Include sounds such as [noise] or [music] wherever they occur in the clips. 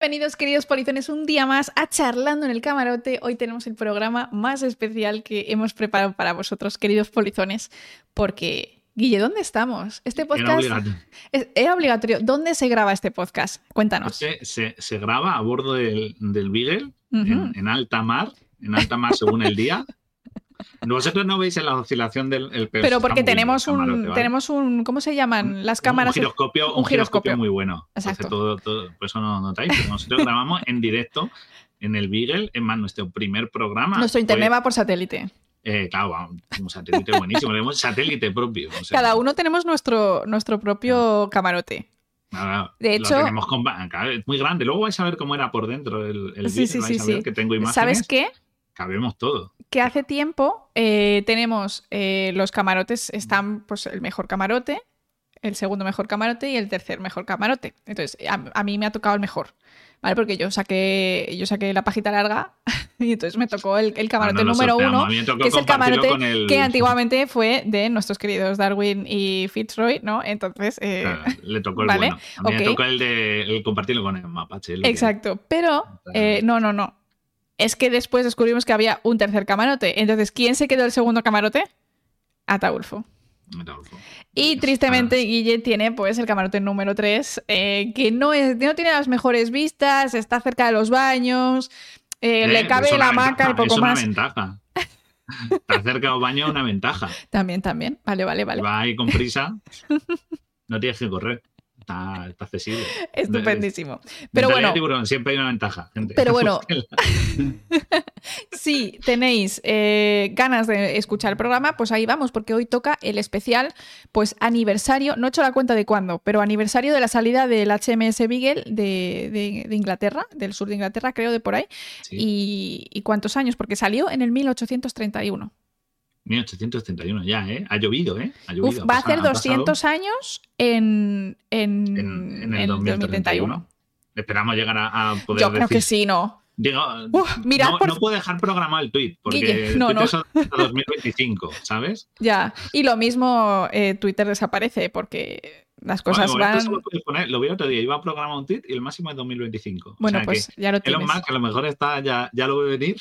Bienvenidos, queridos polizones, un día más a Charlando en el Camarote. Hoy tenemos el programa más especial que hemos preparado para vosotros, queridos polizones, porque, Guille, ¿dónde estamos? Este podcast Era obligatorio. es- era obligatorio. ¿Dónde se graba este podcast? Cuéntanos. Se, se- se graba a bordo del, del Beagle, en alta mar, en alta mar según el día. [laughs] Vosotros no veis en la oscilación del el Pero porque bien tenemos camarote, un, tenemos un, ¿cómo se llaman las cámaras? Un giroscopio, un un giroscopio giroscopio. muy bueno. Entonces, Exacto. todo, todo, por eso no notáis, pero nosotros grabamos en directo en el Beagle. Es más, nuestro primer programa. Nuestro internet va por satélite. eh, claro, un satélite buenísimo. Tenemos satélite propio. o sea, Cada uno tenemos nuestro, nuestro propio camarote. nada, De hecho- tenemos con- claro, es muy grande. Luego vais a ver cómo era por dentro el, el Sí, Beagle, sí, vais sí, a ver sí. que tengo imágenes. ¿Sabes qué? Cabemos todo. que hace tiempo eh, tenemos eh, los camarotes, están pues el mejor camarote, el segundo mejor camarote y el tercer mejor camarote. Entonces, a, a mí me ha tocado el mejor, ¿vale? Porque yo saqué, yo saqué la pajita larga [laughs] y entonces me tocó el, el camarote Ah, no número uno, que es el camarote el- que antiguamente fue de nuestros queridos Darwin y Fitzroy, ¿no? Entonces, eh, Claro, le tocó el Vale, bueno. A mí me tocó el de el compartirlo con el mapache. que- Exacto, pero no, no, no. Es que después descubrimos que había un tercer camarote. Entonces, ¿quién se quedó el segundo camarote? Ataulfo. Metalfo. Y Ah, tristemente Guille tiene pues el camarote número 3, que no, es, no tiene las mejores vistas, está cerca de los baños, eh, Eh, le cabe es la hamaca y poco es más. una ventaja. Estar cerca o baño es una ventaja. También, también. Vale, vale, vale. Va ahí con prisa. [laughs] No tienes que correr. Está, está accesible. Estupendísimo. Pero bueno, tiburón, siempre hay una ventaja, gente. Pero bueno. [laughs] Si [laughs] tenéis eh, ganas de escuchar el programa, pues ahí vamos, porque hoy toca el especial, pues aniversario, no he hecho la cuenta de cuándo, pero aniversario de la salida del HMS Beagle de, de- de Inglaterra, del sur de Inglaterra, creo, de por ahí. Sí, Y, y cuántos años? Porque salió en el 1831. 1831, ya, ¿eh? Ha llovido, ¿eh? Ha llovido. Uf, ha va a hacer ha pasado 200 años en, en, en, el 2031. Esperamos llegar a, a poder Yo creo que sí, ¿no? Digo, Uf, mirad no, por- no puedo dejar programado el tweet, porque Guille, no, Twitter no. son hasta 2025, ¿sabes? Ya. Y lo mismo eh, Twitter desaparece porque las cosas Bueno, van. lo puedes poner, lo vi otro día, iba a programar un tweet y el máximo es 2025. Bueno, o sea pues que ya lo Elon tienes. Musk a lo mejor está, ya, ya lo ve venir,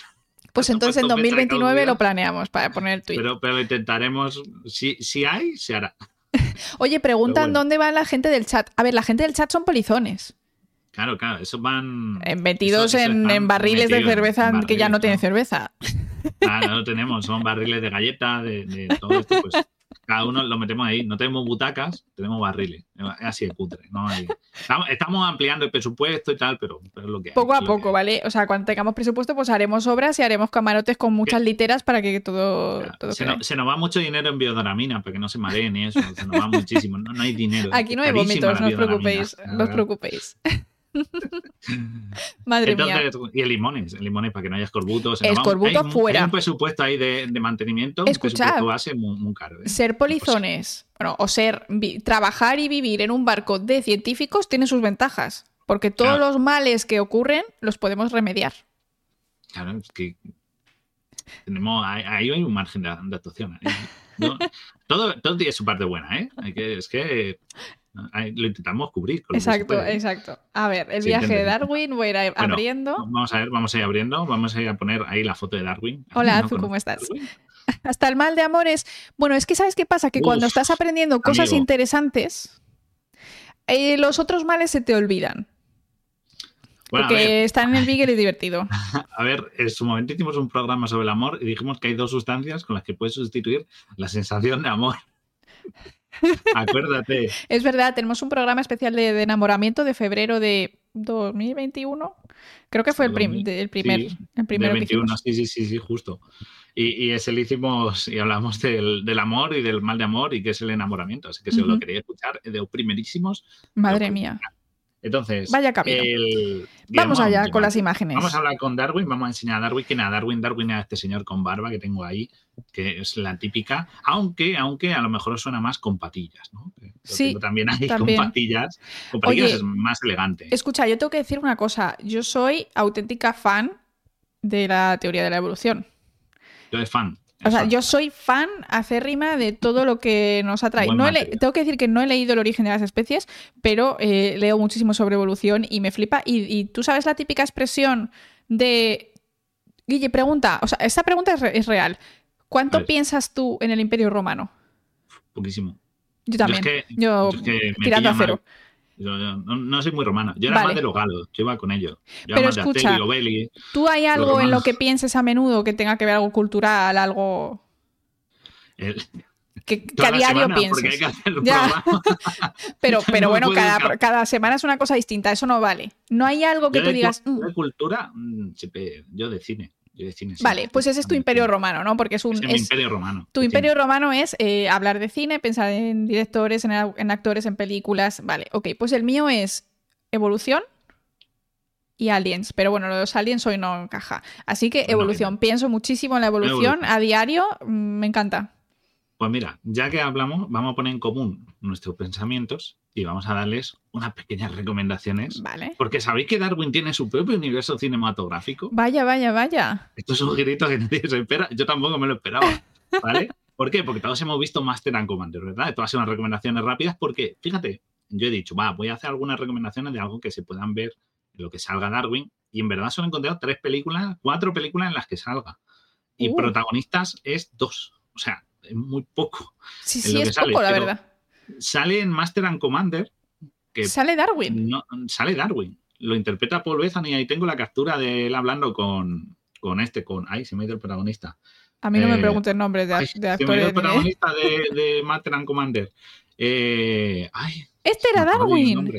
Pues entonces en puesto fecha de 2029 lo planeamos para poner el tweet. pero, intentaremos, si, si hay, se hará. [laughs] Oye, preguntan bueno. dónde va la gente del chat. A ver, la gente del chat son polizones, Claro, claro, esos van... eh, metidos eso- eso en, barriles de metidos cerveza que ya no claro. cerveza. Ah, no lo tenemos, son barriles de galleta, de, de todo esto, pues [laughs] cada uno lo metemos ahí. No tenemos butacas, tenemos barriles. Es así de cutre. ¿no? hay- estamos, estamos ampliando el presupuesto y tal, pero, pero es lo que hay, Poco a poco. ¿vale? O sea, cuando tengamos presupuesto, pues haremos obras y haremos camarotes con muchas literas para que todo, Claro, todo se, nos, se nos va mucho dinero en biodoramina para que no se mareen y eso. Se nos va muchísimo. No, no hay dinero. Aquí no hay vómitos, no os preocupéis. No os preocupéis. Madre mía. Entonces, y el limones, el limones para que no haya escorbutos. se nos va- Escorbuto hay un- fuera. Hay un presupuesto ahí de, de mantenimiento. presupuesto base muy, muy caro. ¿eh? Ser polizones, bueno, o ser, vi- trabajar y vivir en un barco de científicos tiene sus ventajas, porque todos Claro. los males que ocurren los podemos remediar. Claro, es que tenemos, ahí hay un margen de, de actuación. ¿eh? [laughs] No, todo, todo tiene su parte buena, ¿eh? Hay que, es que lo intentamos cubrir. con lo que se Exacto, exacto. A ver, el Sí, viaje de. Darwin, voy a ir Bueno, abriendo. Vamos a ver, vamos a ir abriendo, vamos a ir a poner ahí la foto de Darwin. Hola, [laughs] ¿No Azu, ¿cómo estás? Darwin? [laughs] Hasta el mal de amores. Bueno, es que ¿sabes qué pasa? Que cuando estás aprendiendo cosas amigo. interesantes, eh, los otros males se te olvidan. Bueno, porque ver, están en el Beagle y [laughs] divertido. a ver, en su momento hicimos un programa sobre el amor y dijimos que hay dos sustancias con las que puedes sustituir la sensación de amor. Acuérdate. [laughs] Es verdad, tenemos un programa especial de, de enamoramiento de febrero de 2021. Creo que fue el, prim- 2000, de- el primer, sí, el primero de que 21, hicimos. sí, sí, sí, sí, justo. Y, y ese lo hicimos y hablamos del, del amor y del mal de amor y qué es el enamoramiento. Así que si os lo queréis escuchar, de primerísimos. Madre mía. Entonces, Vaya el- Vamos allá con las imágenes. Vamos a hablar con Darwin, vamos a enseñar a Darwin quién es Darwin. Darwin es este señor con barba que tengo ahí, que es la típica, aunque, aunque a lo mejor suena más con patillas, ¿no? Lo Sí, tengo también ahí también. con patillas. Con patillas Oye, es más elegante. Escucha, yo tengo que decir una cosa. Yo soy auténtica fan de la teoría de la evolución. Yo de fan. O sea, yo soy fan acérrima de todo lo que nos ha traído. Buen No le- tengo que decir que no he leído el origen de las especies, pero eh, leo muchísimo sobre evolución y me flipa. Y, y tú sabes la típica expresión de... Guille, pregunta, o sea, esta pregunta es, re- es real. ¿Cuánto piensas tú en el Imperio Romano? Poquísimo. Yo también. Yo es que- yo yo es que me tirando a cero. mal. Yo- yo no, no soy muy romano. Yo era Vale. más de los galos. Yo iba con ellos. Yo Pero de escucha. ¿Tú hay algo en lo que pienses a menudo que tenga que ver algo cultural, algo el- que, a diario pienses? [laughs] Pero, [laughs] pero No bueno, cada, cada semana es una cosa distinta, eso no vale. No hay algo que Yo tú de digas... "Mm, de cultura, mm, yo de cine. Sí. Vale, pues ese es tu imperio romano, ¿no? Porque es un... Es mi es- imperio romano. tu Sí. imperio romano es eh, hablar de cine, pensar en directores, en, actores, en películas. Vale, ok, pues el mío es evolución y aliens. Pero bueno, los aliens hoy no encaja. Así que evolución. Pienso muchísimo en la evolución Evolución. a diario. mm, Me encanta. Pues mira, ya que hablamos, vamos a poner en común nuestros pensamientos y vamos a darles unas pequeñas recomendaciones. Vale. Porque sabéis que Darwin tiene su propio universo cinematográfico. Vaya, vaya, vaya. Esto es un girito que [laughs] nadie se espera. Yo tampoco me lo esperaba. ¿Vale? ¿Por qué? Porque todos hemos visto Master and Commander, ¿verdad? Todas son unas recomendaciones rápidas porque, fíjate, yo he dicho, va, voy a hacer algunas recomendaciones de algo que se puedan ver en lo que salga Darwin. Y en verdad solo he encontrado tres películas, cuatro películas en las que salga. Y Uh. protagonistas es dos. O sea, es muy poco. Sí, sí, es sale, poco, la verdad. Sale en Master and Commander, que Sale Darwin. no, sale Darwin. Lo interpreta Paul Bethany y ahí tengo la captura de él hablando con, con este, con. Ay, se me ha ido el protagonista. A mí no me eh, preguntes nombres de, Ay, de se me ha ido actores. el de- protagonista de, de Master and Commander. Eh, ay, Este era me Darwin.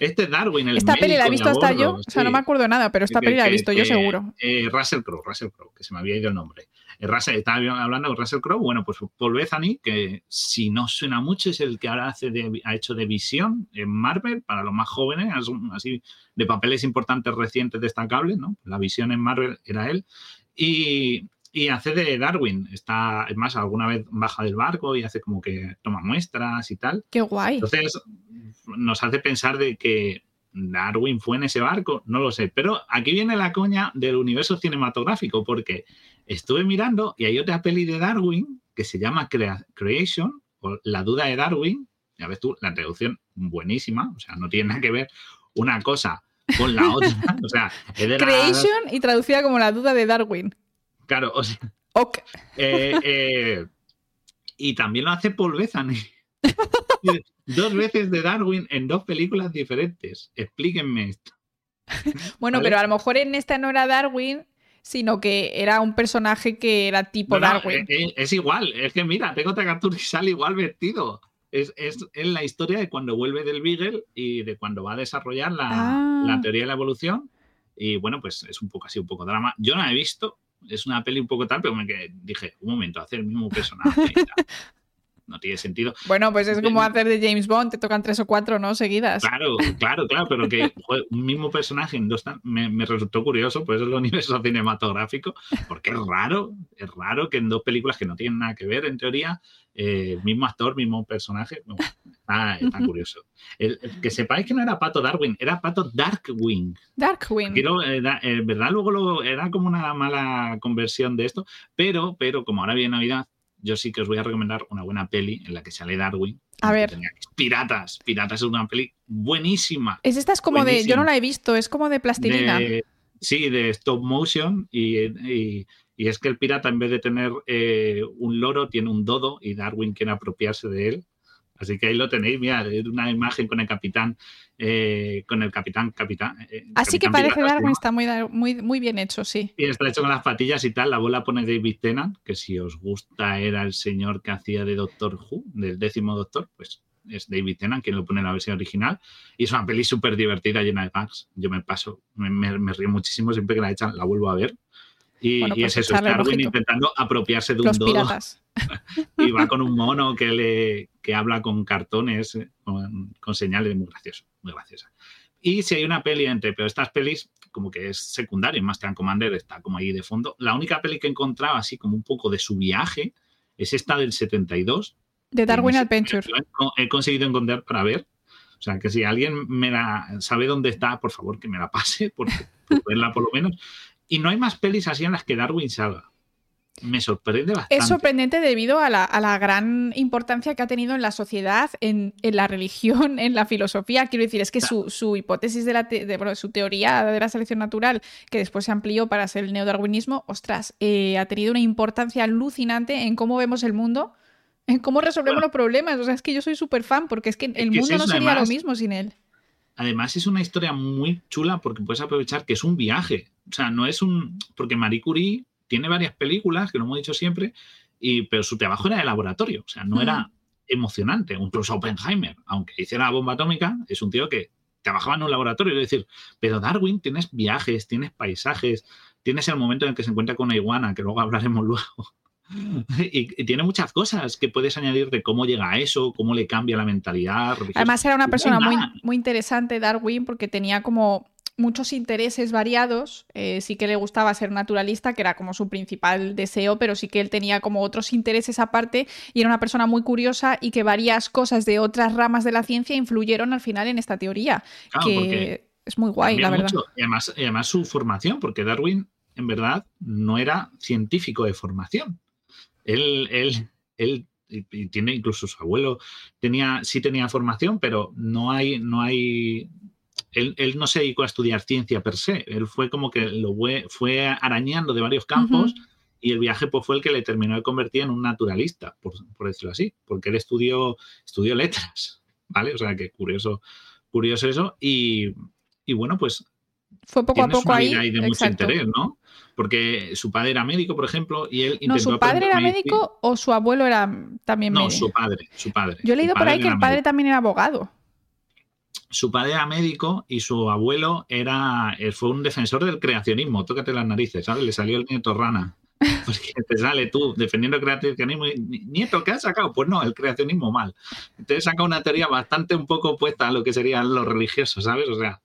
Este es Darwin, el Esta peli la he visto hasta yo. O sea, no me acuerdo nada, pero esta Que- peli la he que- visto yo seguro. eh, Russell Crowe, Russell Crowe, que se me había ido el nombre. Eh, Russell- estaba hablando con Russell Crowe, bueno, pues Paul Bethany, que si no suena mucho, es el que ahora hace de- ha hecho de visión en Marvel para los más jóvenes, as- así de papeles importantes recientes destacables, ¿no? La visión en Marvel era él. Y, y hace de Darwin. Está, es más, alguna vez baja del barco y hace como que toma muestras y tal. Qué guay. Entonces, nos hace pensar de que Darwin fue en ese barco, no lo sé. Pero aquí viene la coña del universo cinematográfico, porque estuve mirando y hay otra peli de Darwin que se llama Crea- Creation, o La duda de Darwin. Ya ves tú, la traducción buenísima, o sea, no tiene nada que ver una cosa con la otra. [laughs] O sea, es de la- Creation y traducida como la duda de Darwin. Claro, o sea, Ok. Eh, eh, y también lo hace Paul Bethany. [laughs] dos veces de Darwin en dos películas diferentes. Explíquenme esto. [laughs] Bueno, ¿Vale? pero a lo mejor en esta no era Darwin, sino que era un personaje que era tipo No, Darwin. eh, eh, es igual, es que mira, tengo otra captura y sale igual vestido. Es, es, es la historia de cuando vuelve del Beagle y de cuando va a desarrollar la, Ah. la teoría de la evolución. Y bueno, pues es un poco así, un poco drama. Yo no la he visto, es una peli un poco tal, pero me quedé- dije, un momento, hacer el mismo personaje. [laughs] No tiene sentido. Bueno, pues es como hacer de James Bond, te tocan tres o cuatro, ¿no? Seguidas. Claro, claro, claro, pero que [laughs] joder, un mismo personaje en dos me, me resultó curioso, pues es el universo [laughs] cinematográfico, porque es raro, es raro que en dos películas que no tienen nada que ver, en teoría, eh, mismo actor, mismo personaje, bueno, está, está [laughs] curioso. El- que sepáis que no era Pato Darwin, era Pato Darkwing. Darkwing. Eh, da- eh, verdad, luego lo- era como una mala conversión de esto, pero, pero como ahora viene Navidad, yo sí que os voy a recomendar una buena peli en la que sale Darwin. A ver. Piratas. Piratas es una peli buenísima. Es esta es como de. Yo no la he visto, es como de plastilina. De- sí, de stop motion y, y- y es que el pirata en vez de tener eh, un loro tiene un dodo y Darwin quiere apropiarse de él. Así que ahí lo tenéis, mira, es una imagen con el capitán, eh, con el capitán, capitán. eh, Así que parece pirata, Darwin, está muy, muy, muy bien hecho, sí. Y está hecho con las patillas y tal. La bola pone David Tennant, que si os gusta era el señor que hacía de Doctor Who, del décimo Doctor, pues es David Tennant quien lo pone en la versión original. Y es una peli súper divertida, llena de bugs. Yo me paso, me, me- me río muchísimo siempre que la echan, la vuelvo a ver. Y, Bueno, y pues es eso, es Darwin intentando apropiarse de un dodo piratas. Y va con un mono que le que habla con cartones, eh, con, con señales, muy gracioso, muy graciosa. Y si hay una peli entre, pero estas pelis como que es secundaria, más que Commander está como ahí de fondo. La única peli que encontraba así como un poco de su viaje es esta del 72. De Darwin Adventure. He conseguido encontrar para ver. O sea, que si alguien me la sabe dónde está, por favor, que me la pase, por, por verla por lo menos. Y no hay más pelis así en las que Darwin salga. Me sorprende bastante. Es sorprendente debido a la, gran importancia que ha tenido en la sociedad, en, la religión, [laughs] en la filosofía. Quiero decir, es que su, hipótesis de, la de su teoría de la selección natural, que después se amplió para ser el neodarwinismo, ostras, eh, ha tenido una importancia alucinante en cómo vemos el mundo, en cómo resolvemos los problemas. O sea, es que yo soy súper fan, porque es que el mundo no sería lo mismo sin él. Además, es una historia muy chula porque puedes aprovechar que es un viaje. O sea, no es un. Porque Marie Curie tiene varias películas, que lo hemos dicho siempre, y, pero su trabajo era de laboratorio, o sea, no era emocionante. Incluso Oppenheimer, aunque hiciera la bomba atómica, es un tío que trabajaba en un laboratorio, es decir, pero Darwin tienes viajes, tienes paisajes, tienes el momento en el que se encuentra con una iguana, que luego hablaremos [laughs] luego. Y, tiene muchas cosas que puedes añadir de cómo llega a eso, cómo le cambia la mentalidad. Además era una persona muy, muy interesante, Darwin, porque tenía como muchos intereses variados. Eh, sí que le gustaba ser naturalista, que era como su principal deseo, pero sí que él tenía como otros intereses aparte y era una persona muy curiosa y que varias cosas de otras ramas de la ciencia influyeron al final en esta teoría. que es muy guay, la verdad. Y además, además su formación, porque Darwin en verdad no era científico de formación. Él, él, él y tiene incluso su abuelo tenía sí tenía formación pero no hay no hay él, no se dedicó a estudiar ciencia per se, él fue como que lo fue, arañando de varios campos y el viaje pues, fue el que le terminó de convertir en un naturalista, por, decirlo así, porque él estudió, estudió letras, ¿vale? O sea que curioso, curioso eso. Y, bueno, pues... Fue poco a poco ahí. de mucho interés, ¿no? Porque su padre era médico, por ejemplo, y él No, ¿su padre era médico o su abuelo era también médico? No, su padre, su padre. Yo he leído por ahí que el padre también era abogado su padre era médico y su abuelo era, eh, fue un defensor del creacionismo. Tócate las narices, ¿sabes? Le salió el nieto rana. [laughs] Porque te sale tú defendiendo el creacionismo y nieto, ¿qué has sacado? Pues no, el creacionismo mal. Entonces saca una teoría bastante un poco opuesta a lo que serían los religiosos, ¿sabes? O sea,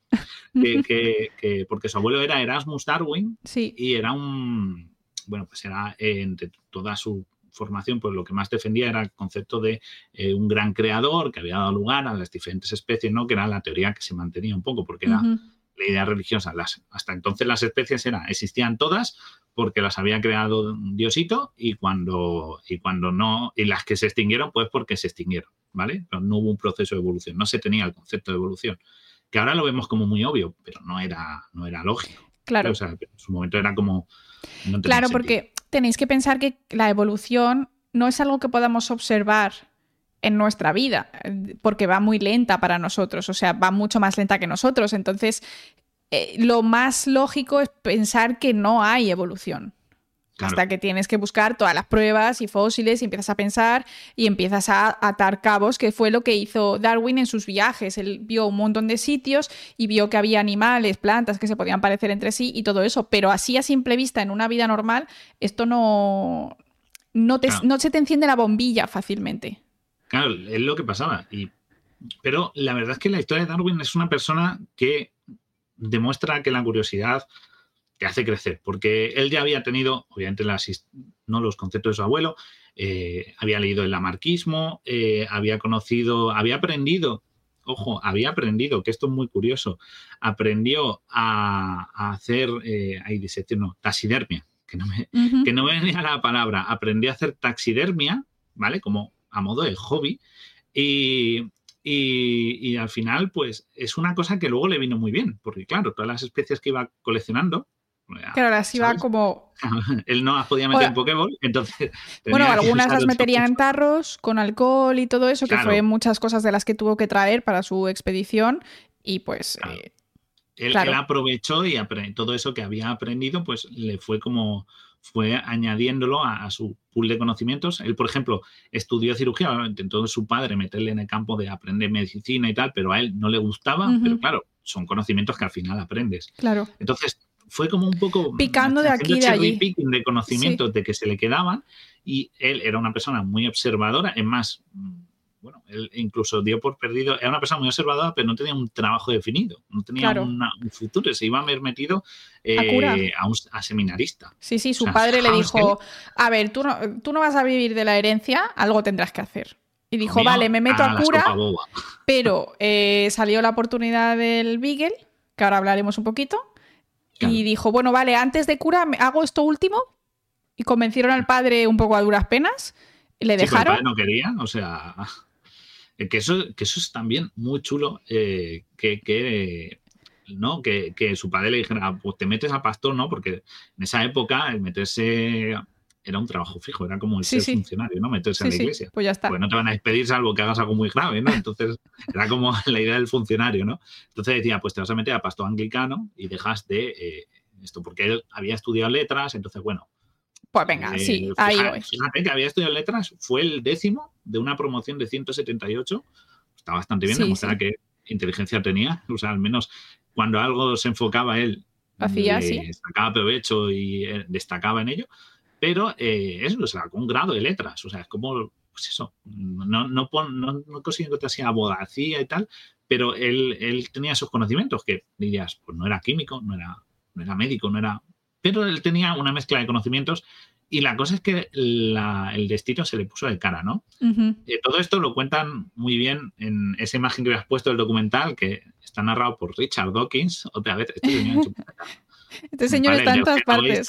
que, [laughs] porque su abuelo era Erasmus Darwin sí. y era un, bueno, pues era entre toda su formación, pues lo que más defendía era el concepto de eh, un gran creador que había dado lugar a las diferentes especies, ¿no? Que era la teoría que se mantenía un poco, porque era la idea religiosa. Las, hasta entonces las especies eran, existían todas porque las había creado un diosito y cuando, y cuando no, y las que se extinguieron, pues porque se extinguieron, ¿vale? Pero no hubo un proceso de evolución, no se tenía el concepto de evolución, que ahora lo vemos como muy obvio, pero no era, no era lógico. Claro. O sea, en su momento era como... claro, porque tenéis que pensar que la evolución no es algo que podamos observar en nuestra vida, porque va muy lenta para nosotros, o sea, va mucho más lenta que nosotros. Entonces, eh, lo más lógico es pensar que no hay evolución. Hasta que tienes que buscar todas las pruebas y fósiles y empiezas a pensar y empiezas a atar cabos, que fue lo que hizo Darwin en sus viajes. Él vio un montón de sitios y vio que había animales, plantas que se podían parecer entre sí y todo eso. Pero así a simple vista, en una vida normal, esto no, no, no se te enciende la bombilla fácilmente. Claro, es lo que pasaba. Y, pero la verdad es que la historia de Darwin es una persona que demuestra que la curiosidad que hace crecer, porque él ya había tenido, obviamente, las, no los conceptos de su abuelo, eh, había leído el lamarquismo, eh, había conocido, había aprendido, ojo, había aprendido, que esto es muy curioso, aprendió a, hacer, eh, ahí dice, no, taxidermia, que no, me, que no me venía la palabra, aprendí a hacer taxidermia, ¿vale? Como a modo de hobby, y, y, y, al final, pues es una cosa que luego le vino muy bien, porque claro, todas las especies que iba coleccionando, Claro, ahora sí va como. [laughs] Él no las podía meter en Pokéball, entonces. [laughs] Bueno, algunas las meterían en tarros con alcohol y todo eso, que fue muchas cosas de las que tuvo que traer para su expedición. Y pues. Eh, él, aprovechó y todo eso que había aprendido, pues le fue como. Fue añadiéndolo a, su pool de conocimientos. Él, por ejemplo, estudió cirugía, intentó su padre meterle en el campo de aprender medicina y tal, pero a él no le gustaba. Pero claro, son conocimientos que al final aprendes. Claro. Entonces, fue como un poco picando de aquí de allí. de conocimientos de que se le quedaban y él era una persona muy observadora, es más, bueno, él incluso dio por perdido, era una persona muy observadora, pero no tenía un trabajo definido, no tenía un futuro, se iba a haber metido eh, a, un, seminarista. Sí, sí, su padre le dijo, a ver, tú no, tú no vas a vivir de la herencia, algo tendrás que hacer. Y dijo, vale, me meto a, cura, pero eh, salió la oportunidad del Beagle, que ahora hablaremos un poquito, y dijo, bueno, vale, antes de cura hago esto último y convencieron al padre un poco a duras penas. Y le Sí, pero el dejaron. padre no quería, o sea, [laughs] eh, que eso, que eso es también muy chulo, eh, que, que, ¿no? Que, que su padre le dijera, pues te metes a pastor, ¿no? Porque en esa época el meterse era un trabajo fijo, era como el Sí, ser sí. funcionario, ¿no? Meterse Sí, en la iglesia. pues ya está. Pues no te van a despedir salvo que hagas algo muy grave, ¿no? Entonces [laughs] era como [laughs] la idea del funcionario, ¿no? Entonces decía, pues te vas a meter a pastor anglicano y dejas de eh, esto, porque él había estudiado letras, entonces bueno, Pues venga, eh, sí, ahí fija- voy. Fíjate que había estudiado letras, fue el décimo de una promoción de 178. Está bastante bien, demostraba que inteligencia tenía. [laughs] O sea, al menos cuando algo se enfocaba él, Hacía, le sí. sacaba provecho y eh, destacaba en ello. Pero eh, eso, o sea, con un grado de letras. O sea, es como, pues eso, no, no, pon- no, no encontrar así abogacía y tal, pero él, él tenía esos conocimientos que dirías, pues no era químico, no era, no era médico, no era. Pero él tenía una mezcla de conocimientos y la cosa es que la- el destino se le puso de cara, ¿no? Eh, todo esto lo cuentan muy bien en esa imagen que habías puesto del documental, que está narrado por Richard Dawkins, otra vez, este señor [laughs] Este señor está en todas partes.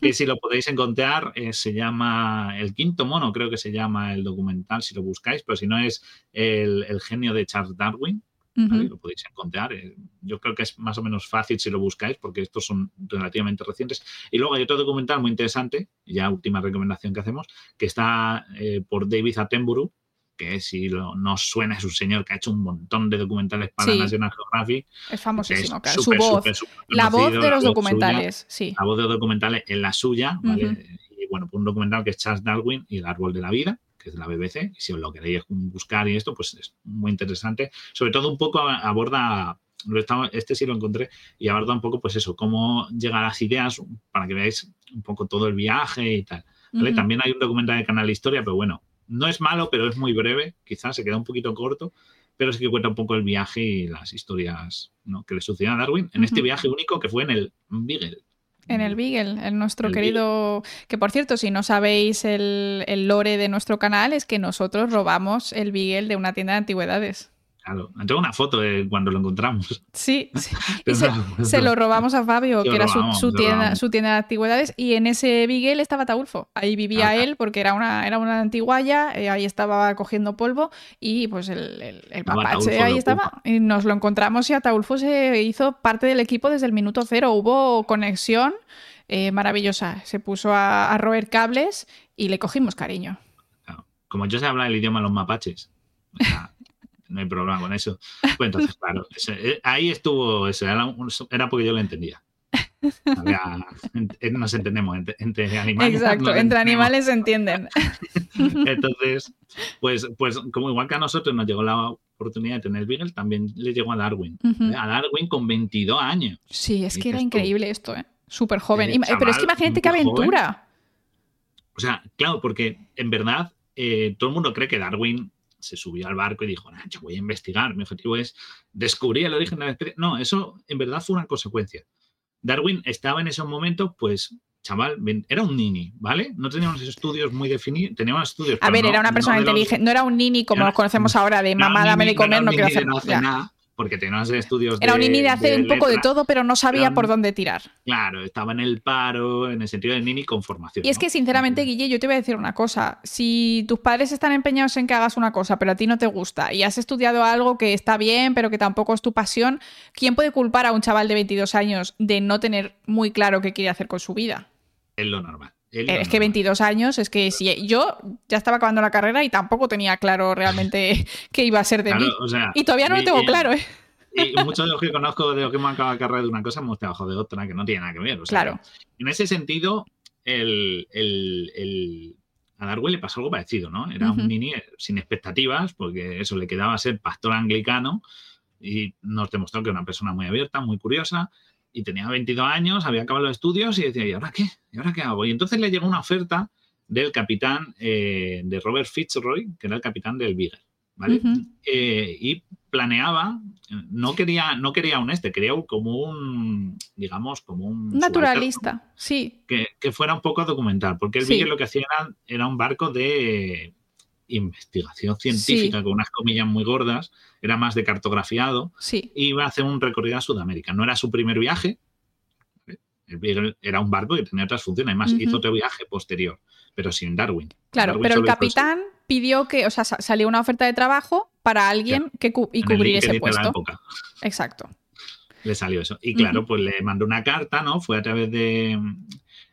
Que si lo podéis encontrar, eh, se llama El Quinto Mono, creo que se llama el documental, si lo buscáis, pero si no es El, el genio de Charles Darwin, lo podéis encontrar. eh, Yo creo que es más o menos fácil si lo buscáis, porque estos son relativamente recientes. Y luego hay otro documental muy interesante, ya última recomendación que hacemos, que está eh, por David Attenborough, que si lo, no os suena es un señor que ha hecho un montón de documentales para Sí. National Geographic. Es famosísimo, claro. súper, Su voz. La voz de los documentales, sí. la voz de los documentales es la suya. Y bueno, pues un documental que es Charles Darwin y el árbol de la vida, que es de la BBC. Y si os lo queréis buscar y esto, pues es muy interesante. Sobre todo un poco aborda, este sí lo encontré, y aborda un poco, pues eso, cómo llegar a las ideas para que veáis un poco todo el viaje y tal. También hay un documental de Canal Historia, pero bueno, no es malo, pero es muy breve, quizás se queda un poquito corto, pero sí que cuenta un poco el viaje y las historias ¿no? que le sucedieron a Darwin en este viaje único que fue en el Beagle. En el Beagle, en nuestro El querido. Que por cierto, si no sabéis el, el lore de nuestro canal, es que nosotros robamos el Beagle de una tienda de antigüedades. Claro, tengo una foto de cuando lo encontramos. Sí, [laughs] sí. Y se, se lo robamos a Fabio, que era su, robamos, tienda, su tienda de antigüedades, y en ese Beagle estaba Taulfo. Ahí vivía Ah, él, porque era una, era una antiguaya, eh, ahí estaba cogiendo polvo, y pues el, el, el Estaba mapache ahí estaba. Y nos lo encontramos y Ataulfo se hizo parte del equipo desde el minuto cero. Hubo conexión eh, maravillosa. Se puso a, a roer cables y le cogimos cariño. Como yo sé hablar el idioma de los mapaches, o sea, no hay problema con eso. Pues entonces, claro, ese- eh, ahí estuvo eso, era, porque yo lo entendía. Había- nos entendemos entre, entre animales. Exacto, entre animales se entienden. [laughs] Entonces, pues, pues como igual que a nosotros nos llegó la oportunidad de tener Beagle, también le llegó a Darwin. ¿eh? A Darwin con 22 años. Sí, es que era increíble esto, ¿eh? Súper joven. Eh, pero es que imagínate qué joven. aventura. O sea, claro, porque en verdad eh, todo el mundo cree que Darwin se subió al barco y dijo, "Nah, yo voy a investigar, mi objetivo es descubrir el origen de la especie. No, eso en verdad fue una consecuencia. Darwin estaba en esos momentos, pues, chaval, era un nini, ¿vale? No tenía unos estudios muy definidos, tenía unos estudios... A ver, no- era una no persona los- inteligente. No era un nini como Era- lo conocemos ahora, de dame nini- de comer, no quiero hacer nada, porque tenía unos estudios Era un nini de hacer un poco de todo, pero no sabía por dónde tirar. Claro, estaba en el paro, en el sentido de nini con formación. Y es ¿no? que, sinceramente, Guille, yo te voy a decir una cosa. Si tus padres están empeñados en que hagas una cosa, pero a ti no te gusta, y has estudiado algo que está bien, pero que tampoco es tu pasión, ¿quién puede culpar a un chaval de 22 años de no tener muy claro qué quiere hacer con su vida? Es lo normal. Es Eh, Es que normal. 22 años, es que si yo ya estaba acabando la carrera y tampoco tenía claro realmente [laughs] qué iba a ser de Claro, mí. o sea, Y todavía no lo tengo eh, claro, ¿eh? Y muchos de los que conozco de los que hemos acabado la carrera de una cosa hemos trabajado de otra, que no tiene nada que ver. o sea, Claro. En ese sentido, el, el- el- a Darwin le pasó algo parecido, ¿no? Era un nini sin expectativas, porque eso le quedaba ser pastor anglicano y nos demostró que era una persona muy abierta, muy curiosa, y tenía 22 años, había acabado los estudios y decía, ¿y ahora qué? ¿Y ahora qué hago? Y entonces le llegó una oferta del capitán de de Robert Fitzroy, que era el capitán del Beagle, ¿vale? Eh, y planeaba, no quería, no quería un este, quería un- como un, digamos, como un... Naturalista, sí. Que, que fuera un poco documental, porque el Sí. Beagle lo que hacía era, era un barco de investigación científica, con unas comillas muy gordas, era más de cartografiado, Sí. y iba a hacer un recorrido a Sudamérica. No era su primer viaje, Beagle era un barco que tenía otras funciones. Además, hizo otro viaje posterior, pero sin Darwin. Claro, Darwin pero el capitán pidió que, o sea, sa- salió una oferta de trabajo para alguien que cu- y cubrir ese LinkedIn de la puesto. época. Exacto. le salió eso. Y claro, pues le mandó una carta, ¿no? Fue a través de,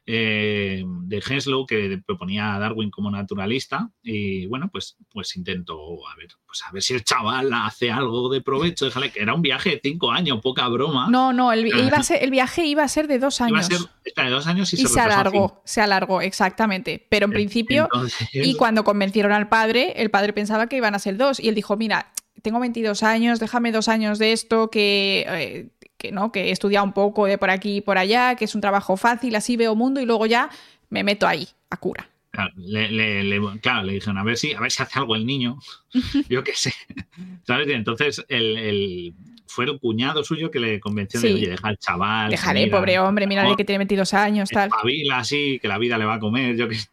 eh, de Henslow, que proponía a Darwin como naturalista. Y bueno, pues, pues intentó, a ver, pues a ver si el chaval hace algo de provecho. Déjale, que era un viaje de cinco años, poca broma. No, no, el, vi- iba a ser- el viaje iba a ser de dos Iba a años. ser de dos años y, y se, alargó, se alargó, exactamente. Pero en principio, Entonces, y cuando convencieron al padre, el padre pensaba que iban a ser dos. Y él dijo, mira, tengo 22 años, déjame dos años de esto, que, eh, que no, que he estudiado un poco de por aquí y por allá, que es un trabajo fácil, así veo mundo y luego ya me meto ahí, a cura. Claro, le, le- le- claro, le dijeron, a ver si, a ver si hace algo el niño. [laughs] Yo qué sé. ¿Sabes? Y entonces el, el- fue el cuñado suyo que le convenció de, Sí. oye, deja al chaval. Déjale, mira, pobre hombre, mírale que tiene 22 años, tal. espabila así, que la vida le va a comer, yo qué sé.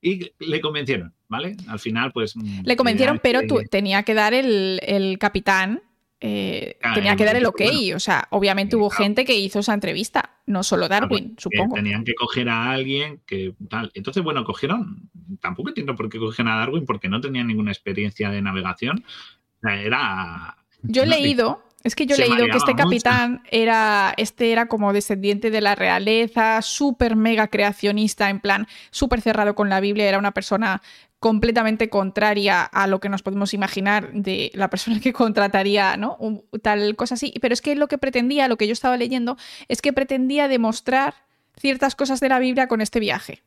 Y le convencieron, ¿vale? Al final, pues. mm, Le convencieron, pero tú- tenía que dar el, el capitán, eh, Ah, tenía que dar el ok. bueno. o sea, obviamente hubo claro. gente que hizo esa entrevista, no solo Darwin, que supongo. Tenían que coger a alguien que tal. Entonces, bueno, cogieron. Tampoco entiendo por qué cogieron a Darwin, porque no tenían ninguna experiencia de navegación. O sea, Era. Yo he no sé, leído, es que yo he leído que este mucho. capitán era, este era como descendiente de la realeza, súper mega creacionista, en plan, súper cerrado con la Biblia, era una persona completamente contraria a lo que nos podemos imaginar de la persona que contrataría, ¿no? Un- tal cosa así. Pero es que lo que pretendía, lo que yo estaba leyendo, es que pretendía demostrar ciertas cosas de la Biblia con este viaje.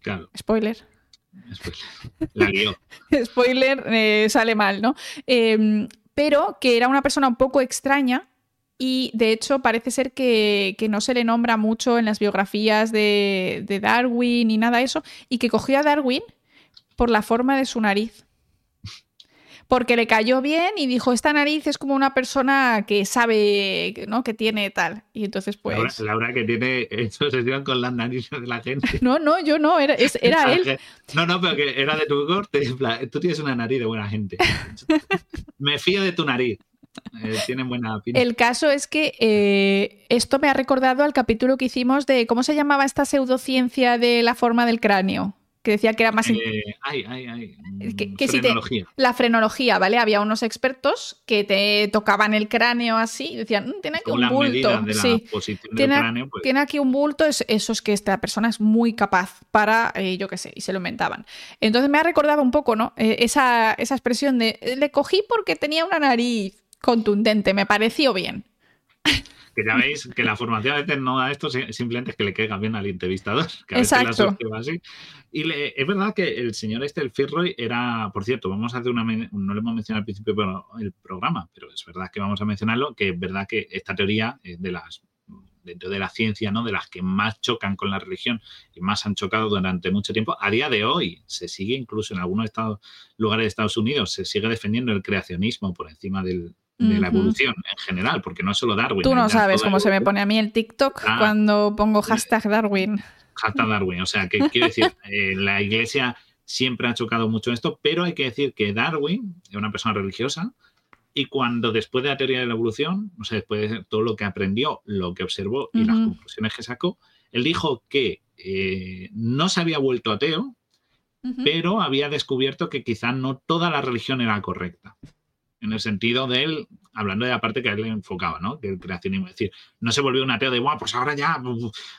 Claro, Spoiler. después la [laughs] spoiler, eh, sale mal, ¿no? Eh, pero que era una persona un poco extraña y de hecho parece ser que, que no se le nombra mucho en las biografías de, de Darwin ni nada de eso y que cogió a Darwin por la forma de su nariz. Porque le cayó bien y dijo, esta nariz es como una persona que sabe, ¿no? Que tiene tal. Y entonces pues... Laura, Laura que tiene hecho sesión con las narices de la gente. [laughs] No, no, yo no, era, es- era él. No, no, pero que era de tu corte. Tú tienes una nariz de buena gente. [laughs] Me fío de tu nariz. Eh, tienen buena pinta. El caso es que eh, esto me ha recordado al capítulo que hicimos de cómo se llamaba esta pseudociencia de la forma del cráneo, que decía que era más Eh, ay, ay, ay. Que- que si te- Frenología. la frenología, ¿vale? Había unos expertos que te tocaban el cráneo así y decían, "Mm, tiene aquí un bulto. medidas de la Sí, Tiene- del cráneo, pues, tiene aquí un bulto, es- eso es que esta persona es muy capaz para, eh, yo qué sé, y se lo inventaban. Entonces me ha recordado un poco, ¿no? Eh, esa, esa expresión de, "Eh, le cogí porque tenía una nariz contundente, me pareció bien. Que ya veis que la formación a veces no da esto, si- simplemente es que le caiga bien al entrevistador. [laughs] Que a veces la Exacto. así. Y le- es verdad que el señor este, el Firroy, era, por cierto, vamos a hacer una, no lo hemos mencionado al principio pero el programa, pero es verdad que vamos a mencionarlo, que es verdad que esta teoría es de las dentro de la ciencia, ¿no? De las que más chocan con la religión y más han chocado durante mucho tiempo. A día de hoy se sigue incluso en algunos estados, lugares de Estados Unidos, se sigue defendiendo el creacionismo por encima del- de la evolución en general, porque no es solo Darwin. Tú no ya sabes cómo se me pone a mí el TikTok Ah. cuando pongo hashtag Darwin. Hashtag Darwin. O sea, que [laughs] quiero decir, eh, la iglesia siempre ha chocado mucho esto, pero hay que decir que Darwin es una persona religiosa y cuando después de la teoría de la evolución, o sea, después de todo lo que aprendió, lo que observó y las conclusiones que sacó, él dijo que eh, no se había vuelto ateo, pero había descubierto que quizá no toda la religión era correcta. En el sentido de él, hablando de la parte que a él le enfocaba, ¿no? Que el creacionismo. Es decir, no se volvió un ateo de, guau, pues ahora ya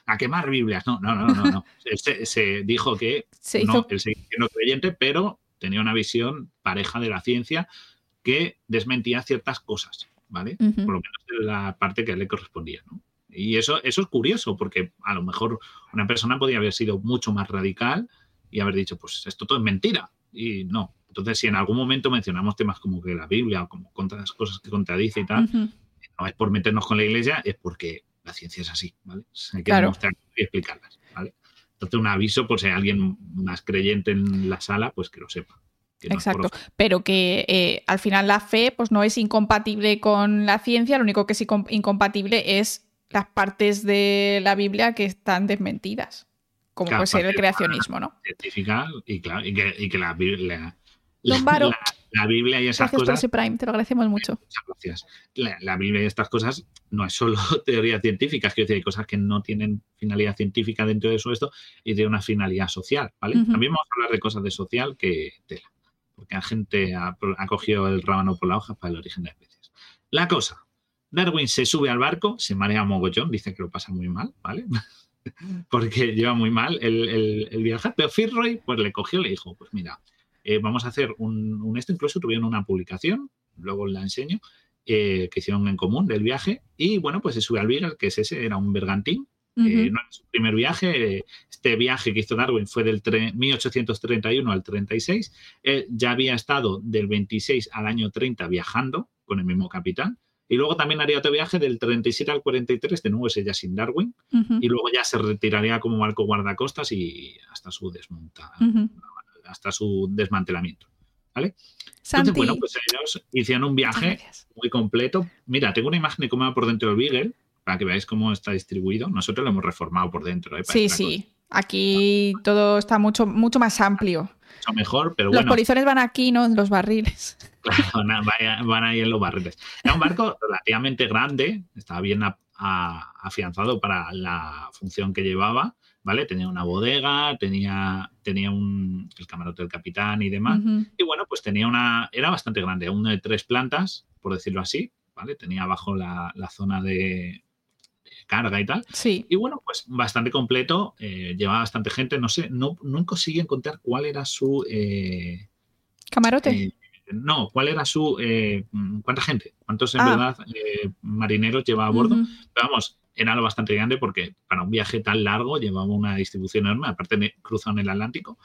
a quemar Biblias. No, no, no, no. no. [laughs] Él se, se dijo que Se no, él seguía siendo creyente, pero tenía una visión pareja de la ciencia que desmentía ciertas cosas, ¿vale? Por lo menos de la parte que a él le correspondía, ¿no? Y eso, eso es curioso, porque a lo mejor una persona podría haber sido mucho más radical y haber dicho, pues esto todo es mentira. Y no. Entonces, si en algún momento mencionamos temas como que la Biblia o como contra las cosas que contradice y tal, no es por meternos con la iglesia, es porque la ciencia es así, ¿vale? Hay que Claro. demostrar y explicarlas, ¿vale? Entonces, un aviso por si hay alguien más creyente en la sala, pues que lo sepa. que no Exacto, pero que eh, al final la fe pues no es incompatible con la ciencia, lo único que es incom- incompatible es las partes de la Biblia que están desmentidas, como Claro, puede ser el creacionismo, ¿no? científica y, claro, y, que, y que la Biblia. Don la- la Biblia y esas Gracias por cosas. ese Prime, te lo agradecemos mucho. Muchas gracias. La, la Biblia y estas cosas no es solo [laughs] teorías científicas, quiero decir, hay cosas que no tienen finalidad científica dentro de eso esto y tienen una finalidad social, ¿vale? También vamos a hablar de cosas de social que tela, porque la gente ha, ha cogido el rábano por la hoja para el origen de especies. La cosa, Darwin se sube al barco, se marea mogollón, dice que lo pasa muy mal, ¿vale? [laughs] porque lleva muy mal el, el, el viaje, pero Fitzroy pues le cogió y le dijo, pues mira, eh, vamos a hacer un, un esto, incluso tuvieron una publicación, luego la enseño, eh, que hicieron en común del viaje, y bueno, pues se sube al Beagle, que es ese, era un bergantín, eh, no era su primer viaje, este viaje que hizo Darwin fue del tre- 1831 al 36, él ya había estado del 26 al año 30 viajando con el mismo capitán, y luego también haría otro viaje del 37 al 43, de nuevo ese ya sin Darwin, y luego ya se retiraría como barco guardacostas y hasta su desmonta, Ujú. Hasta su desmantelamiento. Entonces, Santi. bueno, pues ellos hicieron un viaje muy completo. Mira, tengo una imagen de cómo va por dentro el Beagle, para que veáis cómo está distribuido. Nosotros lo hemos reformado por dentro. ¿eh? Sí, sí. Aquí todo está mucho, mucho más amplio. Mucho mejor, pero Los bueno, polizones van aquí, ¿no? En los barriles. [laughs] claro, van ahí en los barriles. Era un barco relativamente grande, estaba bien a- a- afianzado para la función que llevaba, ¿vale? Tenía una bodega, tenía, tenía un, el camarote del capitán y demás. Y bueno, pues tenía una, era bastante grande, una de tres plantas, por decirlo así, ¿vale? Tenía abajo la, la zona de, de carga y tal. Sí. Y bueno, pues bastante completo, eh, llevaba bastante gente, no sé, no, no conseguí encontrar cuál era su... eh, Camarote. eh, no, cuál era su... ¿Cuánta gente? ¿Cuántos en Ah. verdad marineros llevaba a bordo? Pero vamos, era lo bastante grande porque para un viaje tan largo llevaba una distribución enorme, aparte cruzaron el Atlántico.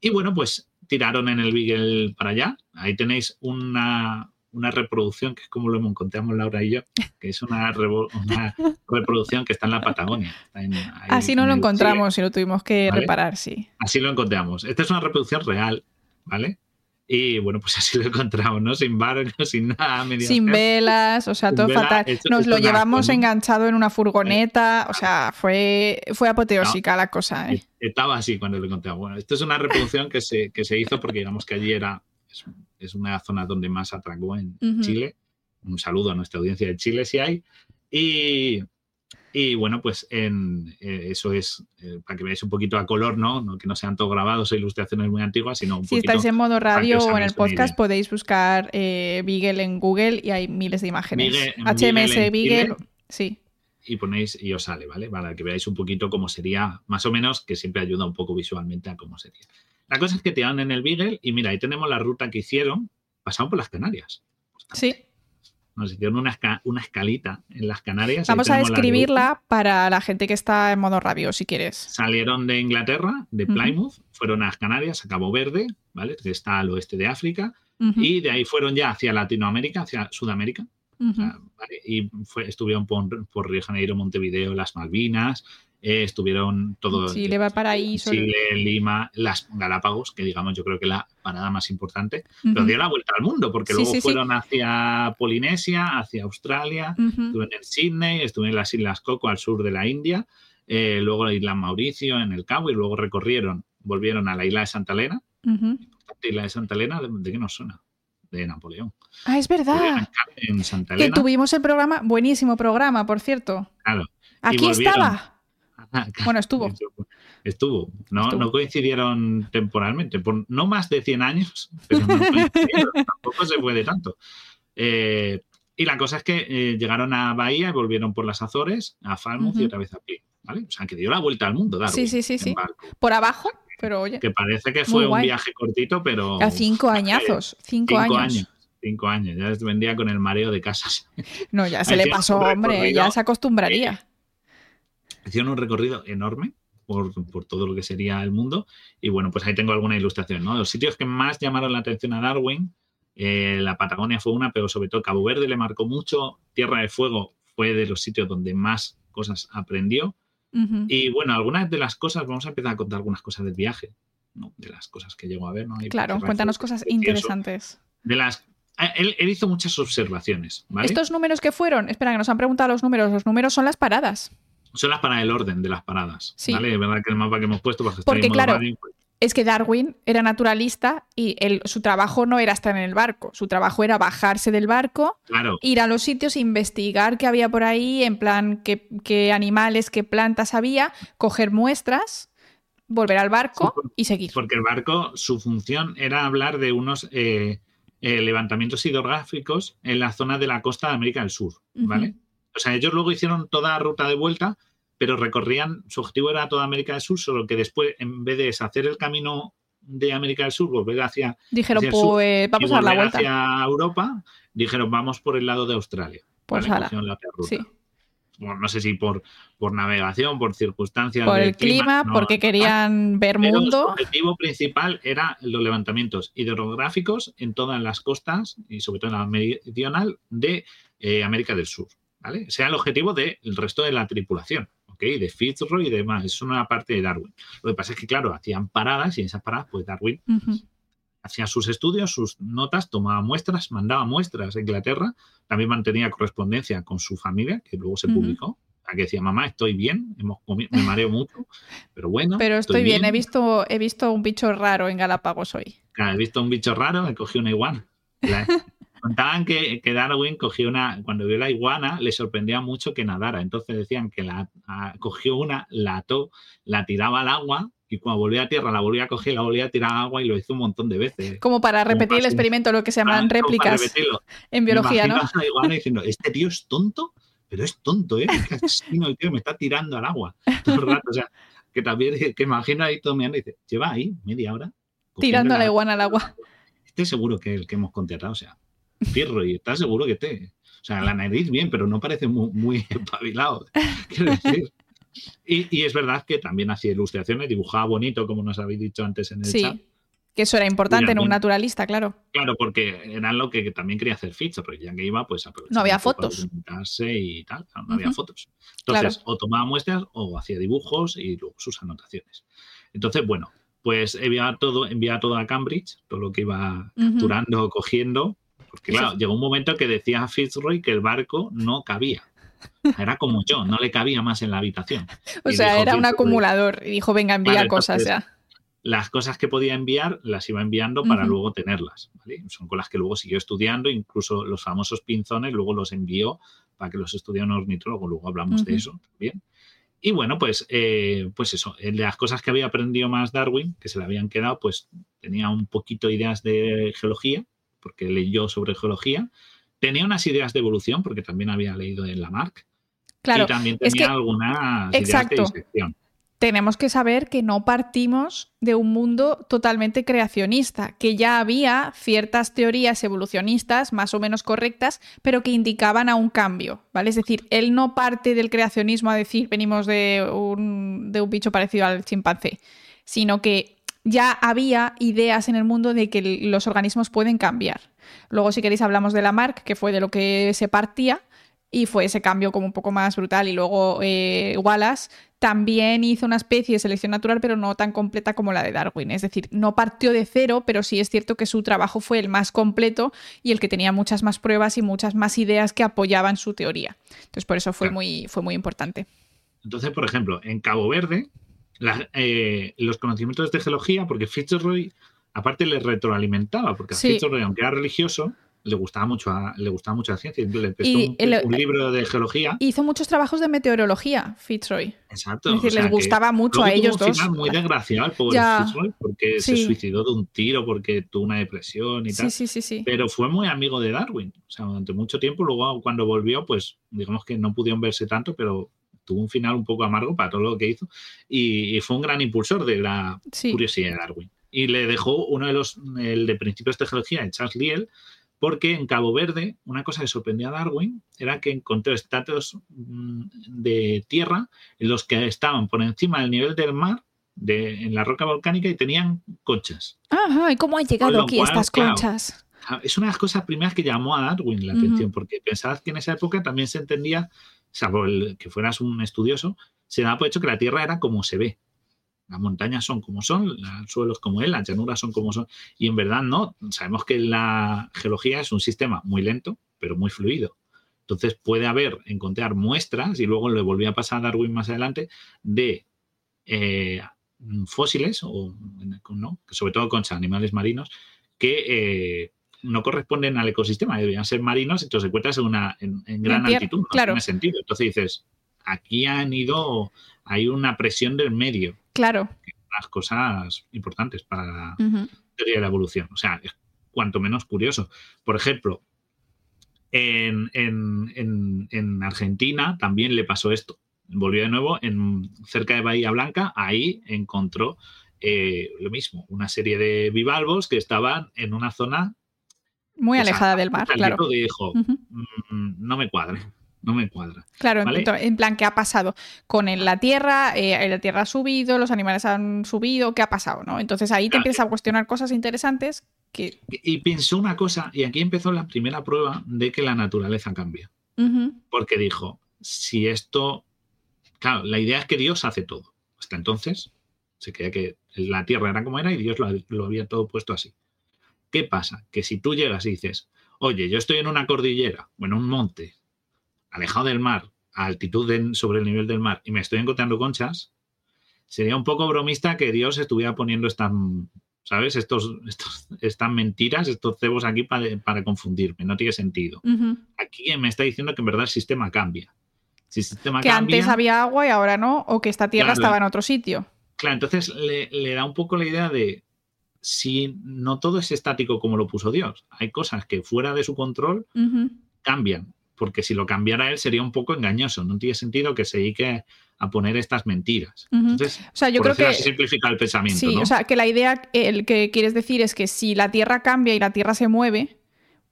Y bueno, pues tiraron en el Beagle para allá. Ahí tenéis una, una reproducción, que es como lo encontramos Laura y yo, que es una, una [laughs] reproducción que está en la Patagonia. En- Así no lo encontramos y lo tuvimos que ¿Vale? reparar, sí. Así lo encontramos. Esta es una reproducción real, ¿vale? Y bueno, pues [laughs] así lo encontramos, ¿no? Sin barco, [laughs] sin nada. Sin velas, o sea, Sin todo vela, fatal. esto- Nos esto lo ¿no? enganchado en una furgoneta, o sea, fue, fue apoteósica la cosa, ¿eh? Estaba así cuando lo encontramos. Bueno, esto es una reproducción que se, que se hizo porque digamos que allí era es, es una zona donde más atracó en Ujú. Chile. Un saludo a nuestra audiencia de Chile si hay. Y, y bueno, pues en, eh, eso es eh, para que veáis un poquito a color, ¿no? No que no sean todos grabados o ilustraciones muy antiguas, sino un Si poquito. estáis en modo radio o en el podcast, podéis buscar eh, Beagle en Google y hay miles de imágenes. Beagle- HMS Beagle sí. y ponéis y os sale, ¿vale? Para que veáis un poquito cómo sería, más o menos, que siempre ayuda un poco visualmente a cómo sería. La cosa es que te dan en el Beagle y mira, ahí tenemos la ruta que hicieron, pasaron por las Canarias. Sí. Nos hicieron una, una escalita en las Canarias. Vamos a describirla para la gente que está en modo radio, si quieres. Salieron de Inglaterra, de. Plymouth, fueron a las Canarias, a Cabo Verde, ¿vale? Que está al oeste de África, y de ahí fueron ya hacia Latinoamérica, hacia Sudamérica. Ah, ¿vale? Y fue- estuvieron por, por Río Janeiro, Montevideo, las Malvinas, eh, estuvieron todo. Chile, Valparaíso. Chile, Lima, las Galápagos, que digamos yo creo que la parada más importante, pero dio la vuelta al mundo, porque Sí, luego sí, sí. fueron hacia Polinesia, hacia Australia, estuve en Sydney, estuve en las Islas Coco al sur de la India, eh, luego la isla Mauricio en el Cabo y luego recorrieron, volvieron a la isla de Santa Elena. Ujú. ¿La isla de Santa Elena de, de qué nos suena? De Napoleón. Ah, es verdad. En Santa Que Elena. tuvimos el programa, buenísimo programa, por cierto. Claro. Aquí estaba. [laughs] Bueno, estuvo. Estuvo. No, Estuvo. no coincidieron temporalmente, por no más de 100 años, [laughs] pero no [laughs] tampoco se puede tanto. Eh, y la cosa es que eh, llegaron a Bahía y volvieron por las Azores, a Falmouth y otra vez a Plymouth, ¿vale? O sea, que dio la vuelta al mundo, Darwin, Sí, sí, sí, sí. barco. Por abajo, pero oye. Que parece que fue un viaje cortito, pero... A cinco añazos. Cinco, cinco años. años. Cinco años. Ya vendía con el mareo de casas. No, ya se le pasó, hombre. Ya se acostumbraría. Hicieron un recorrido enorme por, por todo lo que sería el mundo. Y bueno, pues ahí tengo alguna ilustración, ¿no? Los sitios que más llamaron la atención a Darwin, eh, la Patagonia fue una, pero sobre todo Cabo Verde le marcó mucho. Tierra de Fuego fue de los sitios donde más cosas aprendió. Y bueno, algunas de las cosas, vamos a empezar a contar algunas cosas del viaje, ¿no? De las cosas que llegó a ver, ¿no? Claro, cuéntanos cosas interesantes. De las... eh, Él, él hizo muchas observaciones, ¿vale? Estos números que fueron, espera, que nos han preguntado los números. Los números son las paradas. Son las para el orden de las paradas, Sí. ¿vale? Es verdad que el mapa que hemos puesto, pues, Porque, claro, radio, pues, es que Darwin era naturalista y su trabajo no era estar en el barco, su trabajo era bajarse del barco, ir a los sitios, investigar qué había por ahí, en plan qué, animales, qué plantas había, coger muestras, volver al barco y seguir. Porque el barco, su función era hablar de unos eh, eh, levantamientos hidrográficos en la zona de la costa de América del Sur, ¿vale? O sea, ellos luego hicieron toda la ruta de vuelta pero recorrían, su objetivo era toda América del Sur, solo que después, en vez de hacer el camino de América del Sur, volver hacia. Dijeron, pues vamos a dar la vuelta. Hacia Europa, dijeron, vamos por el lado de Australia. Pues la Sí. no sé si por, por navegación, por circunstancias. Por el clima, porque querían ver mundo. Su objetivo principal era los levantamientos hidrográficos en todas las costas y sobre todo en la meridional de eh, América del Sur. ¿Vale? Sea el objetivo del resto de la tripulación de Fitzroy y demás. Es una parte de Darwin. Lo que pasa es que, claro, hacían paradas y en esas paradas, pues Darwin hacía sus estudios, sus notas, tomaba muestras, mandaba muestras a Inglaterra, también mantenía correspondencia con su familia, que luego se publicó. A que decía, mamá, estoy bien, hemos me mareo mucho, pero bueno. Pero estoy, bien. he visto, he visto un bicho raro en Galápagos hoy. he visto un bicho raro, me cogí una iguana. Contaban que, Darwin cogió una, cuando vio la iguana, le sorprendía mucho que nadara. Entonces decían que la cogió una, la ató, la tiraba al agua y cuando volvía a tierra la volvía a coger, la volvía a tirar al agua y lo hizo un montón de veces. Como para repetir el experimento, lo que se llaman réplicas en biología, ¿no? la iguana diciendo, este tío es tonto, pero es tonto, ¿eh? [laughs] el tío me está tirando al agua todo el rato. O sea, que también, que imagino ahí todo mirando y dice, lleva ahí media hora. Tirando a la iguana al agua. Estoy seguro que el que hemos contratado, o sea, Pirro, y estás seguro que te. O sea, la nariz bien, pero no parece muy, muy [laughs] espabilado. Quiero decir. Y, es verdad que también hacía ilustraciones, dibujaba bonito, como nos habéis dicho antes en el sí, Que eso era importante en un naturalista, claro. Claro, porque era lo que también quería hacer Fitch, porque ya que iba, pues No había fotos. Y tal, no había fotos. Entonces, o tomaba muestras o hacía dibujos y luego sus anotaciones. Entonces, bueno, pues enviaba todo, enviaba todo a Cambridge, todo lo que iba capturando, cogiendo, porque claro, llegó un momento que decía Fitzroy que el barco no cabía. Era como yo, no le cabía más en la habitación. [laughs] O sea, era un acumulador y dijo, venga, envía cosas ya. Las cosas que podía enviar las iba enviando para luego tenerlas. Son con las que luego siguió estudiando, incluso los famosos pinzones luego los envió para que los estudiara un ornitólogo, luego hablamos de eso también. Y bueno, pues, eh, pues eso, las cosas que había aprendido más Darwin, que se le habían quedado, pues tenía un poquito ideas de geología, porque leyó sobre geología. Tenía unas ideas de evolución, porque también había leído en Lamarck. Claro, y también tenía algunas exacto. ideas de disección. Tenemos que saber que no partimos de un mundo totalmente creacionista, que ya había ciertas teorías evolucionistas más o menos correctas, pero que indicaban a un cambio, ¿vale? Es decir, él no parte del creacionismo a decir venimos de un, de un bicho parecido al chimpancé, sino que ya había ideas en el mundo de que los organismos pueden cambiar. Luego, si queréis, hablamos de Lamarck, que fue de lo que se partía, y fue ese cambio como un poco más brutal. Y luego eh, Wallace también hizo una especie de selección natural, pero no tan completa como la de Darwin. Es decir, no partió de cero, pero sí es cierto que su trabajo fue el más completo y el que tenía muchas más pruebas y muchas más ideas que apoyaban su teoría. Entonces, por eso fue, muy, fue muy importante. Entonces, por ejemplo, en Cabo Verde, eh, los conocimientos de geología, porque Fitzroy, aparte, le retroalimentaba, porque a Fitzroy, aunque era religioso, le gustaba mucho le gustaba mucho la ciencia. Le prestó un, libro de geología. Hizo muchos trabajos de meteorología, Fitzroy. Exacto. Es decir, les gustaba mucho a ellos tuvo un Final muy desgraciado el pobre Fitzroy, porque se suicidó de un tiro, porque tuvo una depresión y tal. Sí, sí, sí, Pero fue muy amigo de Darwin. O sea, durante mucho tiempo, luego cuando volvió, pues digamos que no pudieron verse tanto, pero tuvo un final un poco amargo para todo lo que hizo y, fue un gran impulsor de la curiosidad de Darwin. Y le dejó uno de los, el de principios de geología, Charles Lyell, porque en Cabo Verde una cosa que sorprendía a Darwin era que encontró estratos mm, de tierra en los que estaban por encima del nivel del mar de, en la roca volcánica y tenían conchas. Ajá, ¿y cómo han llegado aquí estas conchas? es una de las cosas primeras que llamó a Darwin la atención, porque pensabas que en esa época también se entendía salvo el que fueras un estudioso, se da por hecho que la Tierra era como se ve. Las montañas son como son, los suelos como él, las llanuras son como son. Y en verdad no. Sabemos que la geología es un sistema muy lento, pero muy fluido. Entonces puede haber, encontrar muestras, y luego le volví a pasar a Darwin más adelante, de, eh, fósiles, o ¿no? sobre todo conchas, animales marinos, que eh, no corresponden al ecosistema, deberían ser marinos, y te los encuentras en, una, en, gran altitud, no claro. tiene sentido. Entonces dices, aquí han ido, hay una presión del medio. Claro. Las cosas importantes para la teoría de la evolución. O sea, es cuanto menos curioso. Por ejemplo, en, en- en- en Argentina también le pasó esto. Volvió de nuevo en, cerca de Bahía Blanca, ahí encontró eh, lo mismo, una serie de bivalvos que estaban en una zona Muy alejada del mar, claro. que dijo. "Mm, no me cuadra, no me cuadra. Claro, en plan, ¿qué ha pasado con la Tierra? Eh, la Tierra ha subido, los animales han subido, ¿qué ha pasado? ¿no? Entonces ahí te empiezas a cuestionar cosas interesantes que... Y pensó una cosa, y aquí empezó la primera prueba de que la naturaleza cambia. Porque dijo, si esto, claro, la idea es que Dios hace todo. Hasta entonces se creía que la tierra era como era y Dios lo, lo había todo puesto así. ¿Qué pasa? Que si tú llegas y dices, oye, yo estoy en una cordillera o en un monte, alejado del mar, a altitud de- sobre el nivel del mar, y me estoy encontrando conchas, sería un poco bromista que Dios estuviera poniendo estas, ¿sabes? Estos, estos, estas mentiras, estos cebos aquí para, para confundirme. No tiene sentido aquí me está diciendo que en verdad el sistema cambia. Si el sistema Que cambia, antes había agua y ahora no, o que esta Tierra Claro. estaba en otro sitio. claro, entonces le, le da un poco la idea de si no todo es estático como lo puso Dios. Hay cosas que fuera de su control cambian, porque si lo cambiara él sería un poco engañoso. No tiene sentido que se dedique a poner estas mentiras. Entonces, O sea, yo por creo que... simplifica el pensamiento, Sí, ¿no? o sea, que la idea, el que quieres decir es que si la Tierra cambia y la Tierra se mueve,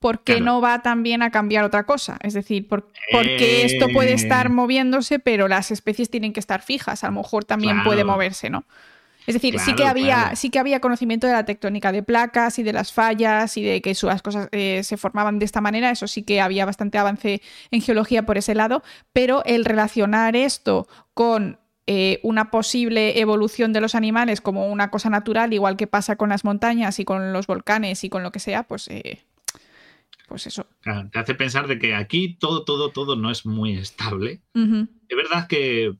¿por qué Claro. no va también a cambiar otra cosa? Es decir, ¿por, porque esto puede estar Eh. moviéndose, pero las especies tienen que estar fijas? A lo mejor también Claro. puede moverse, ¿no? Es decir, sí, que había, claro. sí que había conocimiento de la tectónica de placas y de las fallas y de que las cosas eh, se formaban de esta manera. Eso sí que había bastante avance en geología por ese lado, pero el relacionar esto con eh, una posible evolución de los animales como una cosa natural, igual que pasa con las montañas y con los volcanes y con lo que sea, pues, eh, pues eso. Claro, te hace pensar de que aquí todo, todo, todo no es muy estable. Es verdad que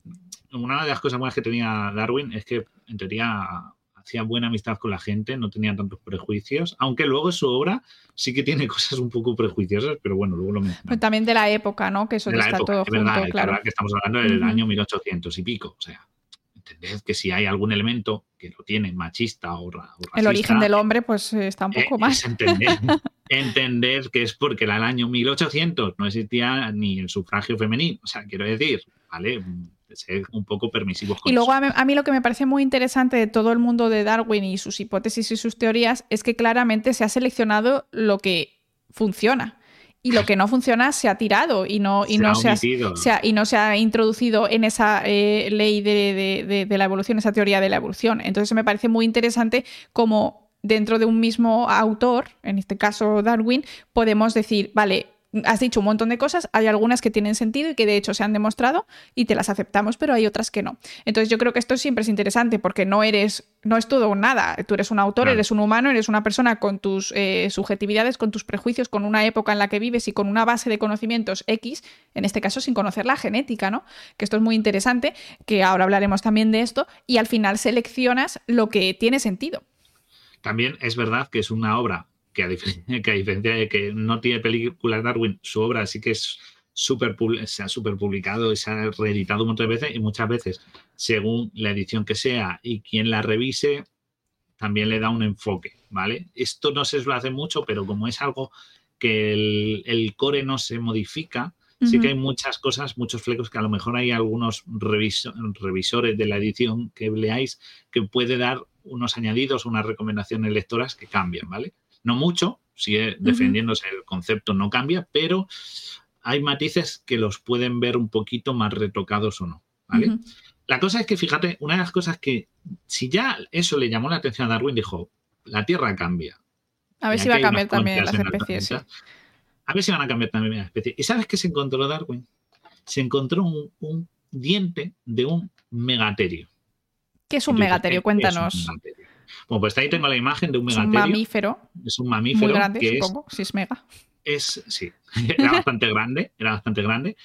una de las cosas buenas que tenía Darwin es que en teoría hacía buena amistad con la gente, no tenía tantos prejuicios, aunque luego en su obra sí que tiene [laughs] cosas un poco prejuiciosas, pero bueno, luego lo Pero mencionamos. también de la época, ¿no? Que eso De la está época, todo es junto, claro. que estamos hablando del Ujú. año 1800 y pico, o sea, entended que si hay algún elemento que lo tiene machista o, ra- o racista, El origen del hombre, pues eh, está un eh, poco es más. entender, [laughs] entender que es porque era el año 1800, no existía ni el sufragio femenino. O sea, quiero decir, ¿vale? Ser un poco permisivos con Y luego eso. a mí, a mí lo que me parece muy interesante de todo el mundo de Darwin y sus hipótesis y sus teorías es que claramente se ha seleccionado lo que funciona y lo que no funciona se ha tirado y no, y Se no ha se, ha, omitido. se ha- y no se ha introducido en esa eh, ley de, de- de- de la evolución, esa teoría de la evolución. Entonces me parece muy interesante como dentro de un mismo autor, en este caso Darwin, podemos decir, vale, has dicho un montón de cosas, hay algunas que tienen sentido y que de hecho se han demostrado y te las aceptamos, pero hay otras que no. Entonces yo creo que esto siempre es interesante porque no eres, no es todo o nada. Tú eres un autor, Claro. eres un humano, eres una persona con tus eh, subjetividades, con tus prejuicios, con una época en la que vives y con una base de conocimientos X, en este caso sin conocer la genética, ¿no? Que esto es muy interesante, que ahora hablaremos también de esto, y al final seleccionas lo que tiene sentido. También es verdad que es una obra que a, diferencia, [laughs] que a diferencia de que no tiene películas Darwin, su obra sí que es publi- se ha super publicado y se ha reeditado un montón de veces y muchas veces, según la edición que sea y quien la revise, también le da un enfoque, ¿vale? Esto no se suele hacer mucho, pero como es algo que el, el core no se modifica, sí que hay muchas cosas, muchos flecos que a lo mejor hay algunos reviso- revisores de la edición que leáis que puede dar unos añadidos, unas recomendaciones lectoras que cambian, ¿vale? No mucho, sigue defendiéndose el concepto, no cambia, pero hay matices que los pueden ver un poquito más retocados o no, ¿vale? La cosa es que, fíjate, una de las cosas que, si ya eso le llamó la atención a Darwin, dijo, la Tierra cambia. A ver si va a cambiar también las la especies. sí. A ver si van a cambiar también las especies. ¿Y sabes qué se encontró Darwin? Se encontró un, un diente de un megaterio. ¿Qué es un megaterio? ¿qué es Cuéntanos. un megaterio? Bueno, pues ahí tengo la imagen de un Es un megaterio. mamífero Es un mamífero muy grande, que es, supongo, si es mega. es- sí, era bastante grande, era bastante grande.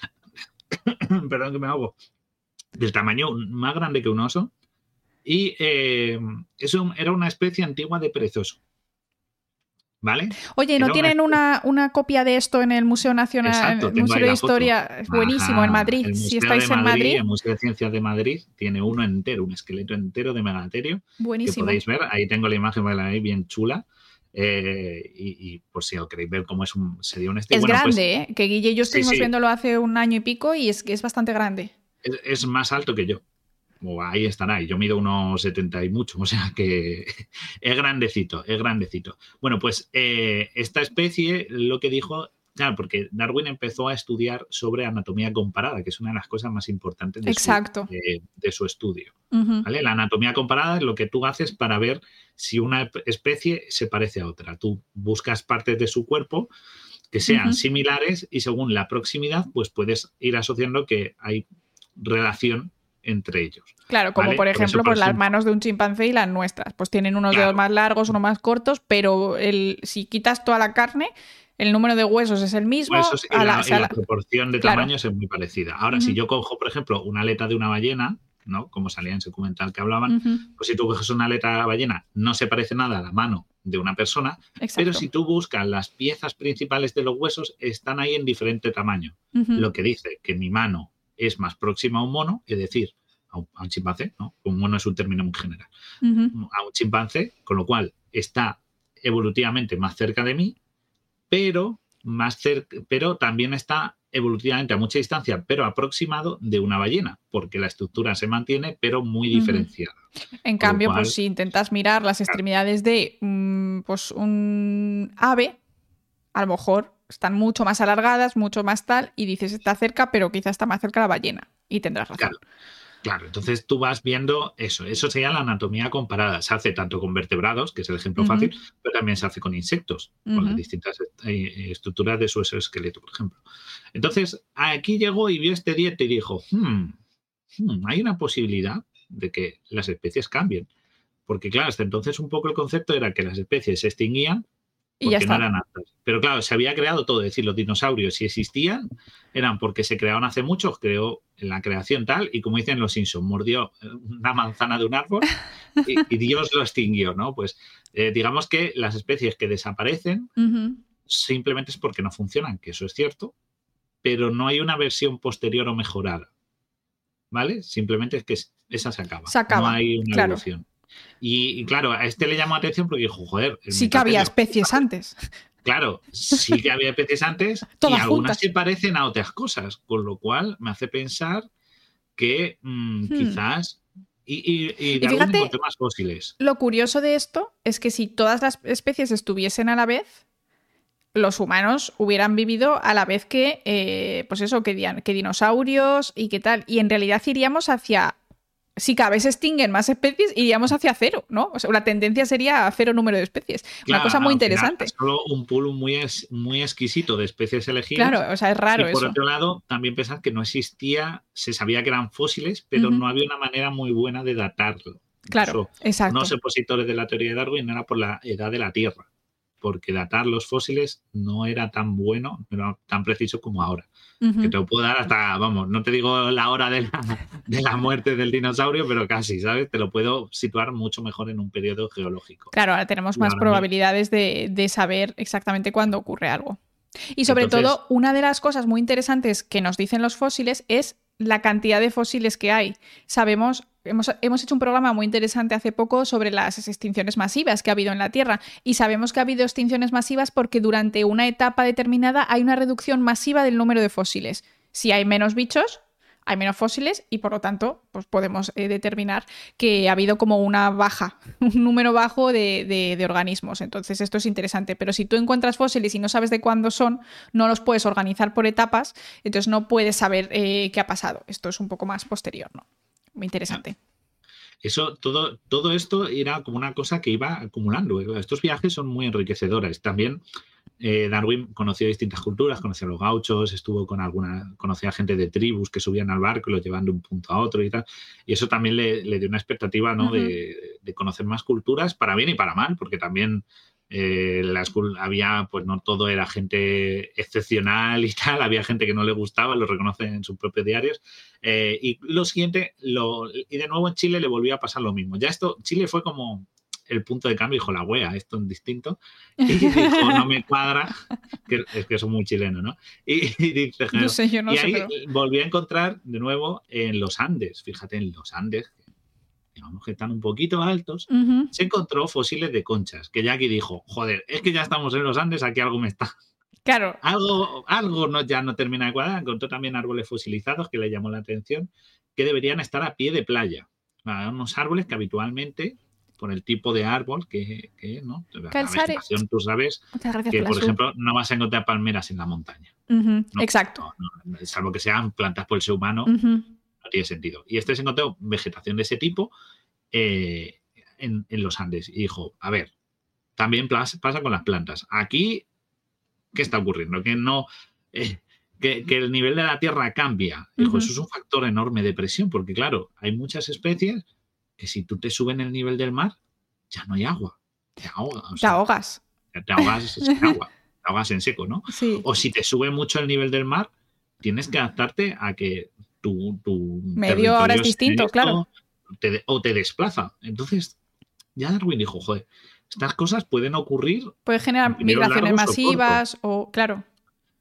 [coughs] Perdón que me hago. Del tamaño más grande que un oso Y eh, era una especie antigua de perezoso. ¿Vale? Oye, ¿no Era tienen una, una copia de esto en el Museo Nacional, Exacto, el tengo Museo de foto. Historia? Buenísimo, Ajá, en Madrid. Si estáis de en Madrid, El Museo de Ciencias de Madrid tiene uno entero, un esqueleto entero de megaterio que buenísimo. podéis ver. Ahí tengo la imagen, la veis bien chula. Eh, y, y por si lo queréis ver cómo es un, sería un estilo. Es Bueno, pues, grande, ¿eh? Que Guille y yo Sí, estuvimos sí. viéndolo hace un año y pico y es que es bastante grande. es, es más alto que yo. O ahí estará. Y yo mido unos 70 y mucho. [laughs] O sea que es grandecito, es grandecito. Bueno, pues eh, esta especie lo que dijo. Claro, porque Darwin empezó a estudiar sobre anatomía comparada, que es una de las cosas más importantes de, su, Exacto. de- de su estudio. ¿vale? La anatomía comparada es lo que tú haces para ver si una especie se parece a otra. Tú buscas partes de su cuerpo que sean similares y según la proximidad, pues puedes ir asociando que hay relación entre ellos. Claro, como Vale, por por eso, ejemplo, por pues las manos de un chimpancé y las nuestras. Pues tienen unos Claro. dedos más largos, unos más cortos, pero el, si quitas toda la carne, el número de huesos es el mismo. Eso sí, y a la- proporción de Claro. tamaños es muy parecida. Ahora, si yo cojo, por ejemplo, una aleta de una ballena, ¿no? Como salía en ese documental que hablaban, pues si tú coges una aleta de ballena, no se parece nada a la mano de una persona, Exacto. pero si tú buscas las piezas principales de los huesos, están ahí en diferente tamaño. Lo que dice que mi mano es más próxima a un mono, es decir, a un, a un chimpancé, ¿no? Un mono es un término muy general. A un chimpancé, con lo cual está evolutivamente más cerca de mí, pero más cerca, pero también está evolutivamente a mucha distancia, pero aproximado de una ballena, porque la estructura se mantiene, pero muy diferenciada. En Con cambio, cual- pues si intentas mirar las extremidades de mm, pues un ave, a lo mejor están mucho más alargadas, mucho más tal, y dices está cerca, pero quizá está más cerca la ballena. Y tendrás razón. Claro. Claro, entonces tú vas viendo eso. Eso sería la anatomía comparada. Se hace tanto con vertebrados, que es el ejemplo fácil, pero también se hace con insectos, con las distintas eh, estructuras de su exoesqueleto, por ejemplo. Entonces, aquí llegó y vio este diente y dijo, "Hmm, hmm, hay una posibilidad de que las especies cambien. Porque claro, hasta entonces un poco el concepto era que las especies se extinguían Y ya porque no está. eran. Pero claro, se había creado todo, es decir, los dinosaurios si existían eran porque se crearon hace mucho, creó en la creación tal, y como dicen los Simpsons, mordió eh, una manzana de un árbol y, y Dios lo extinguió, ¿no? Pues eh, digamos que las especies que desaparecen simplemente es porque no funcionan, que eso es cierto, pero no hay una versión posterior o mejorada. ¿Vale? Simplemente es que es- esa se acaba. Se acaba, No hay una claro. evolución. Y, y claro, a este le llamó la atención porque dijo, joder. Sí que había especies antes. Claro, sí que había especies antes [laughs] y algunas juntas. se parecen a otras cosas, con lo cual me hace pensar que mm, Hmm. quizás. Y, y, y Y fíjate- más fósiles. Lo curioso de esto es que si todas las especies estuviesen a la vez, los humanos hubieran vivido a la vez que, eh, pues eso, que, dian- que dinosaurios y qué tal. Y en realidad iríamos hacia, si cada vez se extinguen más especies, iríamos hacia cero, ¿no? O sea, la tendencia sería a cero número de especies. Una cosa muy interesante. es Solo un pool muy, es- muy exquisito de especies elegidas. Claro, o sea, es raro y por eso. otro lado, también pensar que no existía, se sabía que eran fósiles, pero no había una manera muy buena de datarlo. Claro, Incluso exacto. unos opositores de la teoría de Darwin era por la edad de la Tierra, porque datar los fósiles no era tan bueno, no era tan preciso como ahora. Que te lo puedo dar hasta, vamos, no te digo la hora de la, de la muerte del dinosaurio, pero casi, ¿sabes? Te lo puedo situar mucho mejor en un periodo geológico. Claro, ahora tenemos más ahora probabilidades de, de saber exactamente cuándo ocurre algo. Y sobre Entonces- todo, una de las cosas muy interesantes que nos dicen los fósiles es la cantidad de fósiles que hay. Sabemos, hemos, hemos hecho un programa muy interesante hace poco sobre las extinciones masivas que ha habido en la Tierra y sabemos que ha habido extinciones masivas porque durante una etapa determinada hay una reducción masiva del número de fósiles. Si hay menos bichos, hay menos fósiles y por lo tanto pues podemos eh, determinar que ha habido como una baja, [laughs] un número bajo de, de- de organismos. Entonces esto es interesante. Pero si tú encuentras fósiles y no sabes de cuándo son, no los puedes organizar por etapas, entonces no puedes saber eh, qué ha pasado. Esto es un poco más posterior, ¿no? Muy interesante. Eso, todo, todo esto era como una cosa que iba acumulando. Estos viajes son muy enriquecedores. También eh, Darwin conoció distintas culturas, conoció a los gauchos, estuvo con alguna, conocía a gente de tribus que subían al barco, los llevan de un punto a otro y tal. Y eso también le, le dio una expectativa ¿no? De conocer más culturas, para bien y para mal, porque también eh, la school había, pues no todo era gente excepcional y [laughs] tal, había gente que no le gustaba, lo reconocen en sus propios diarios. Eh, y lo siguiente, lo, y de nuevo en Chile le volvió a pasar lo mismo. Ya esto, Chile fue como el punto de cambio, dijo la wea, esto es distinto. [laughs] Y dijo, no me cuadra, que, es que son muy chileno, ¿no? Y, y dice, No sé, yo no y sé, ahí pero... volví a encontrar de nuevo en los Andes, fíjate, en los Andes, digamos que están un poquito altos, Ujú. se encontró fósiles de conchas, que Jackie dijo, joder, es que ya estamos en los Andes, aquí algo me está... [laughs] Claro, Algo, algo no, ya no termina de cuadrar, encontró también árboles fosilizados que le llamó la atención, que deberían estar a pie de playa. Ah, Unos árboles que habitualmente, por el tipo de árbol que, que ¿no? La vegetación, tú sabes gracias que, por, ejemplo, no vas a encontrar palmeras en la montaña. sub. Ujú, No, Exacto. No, salvo que sean plantas por el ser humano, Ujú. No tiene sentido. Y este se encontró vegetación de ese tipo eh, en, en los Andes. Y dijo, a ver, también pasa con las plantas. Aquí, ¿qué está ocurriendo? Que no... eh, que, que el nivel de la Tierra cambia. Dijo, eso es un factor enorme de presión, porque claro, hay muchas especies que si tú te suben el nivel del mar, ya no hay agua. Te o Te ahogas. te ahogas [laughs] sin agua. Te ahogas en seco, ¿no? Sí. O si te sube mucho el nivel del mar, tienes que adaptarte a que tu, tu Medio ahora es distinto, claro. te- o te desplaza. Entonces, ya Darwin dijo, joder, estas cosas pueden ocurrir. Puede generar migraciones o masivas o, claro.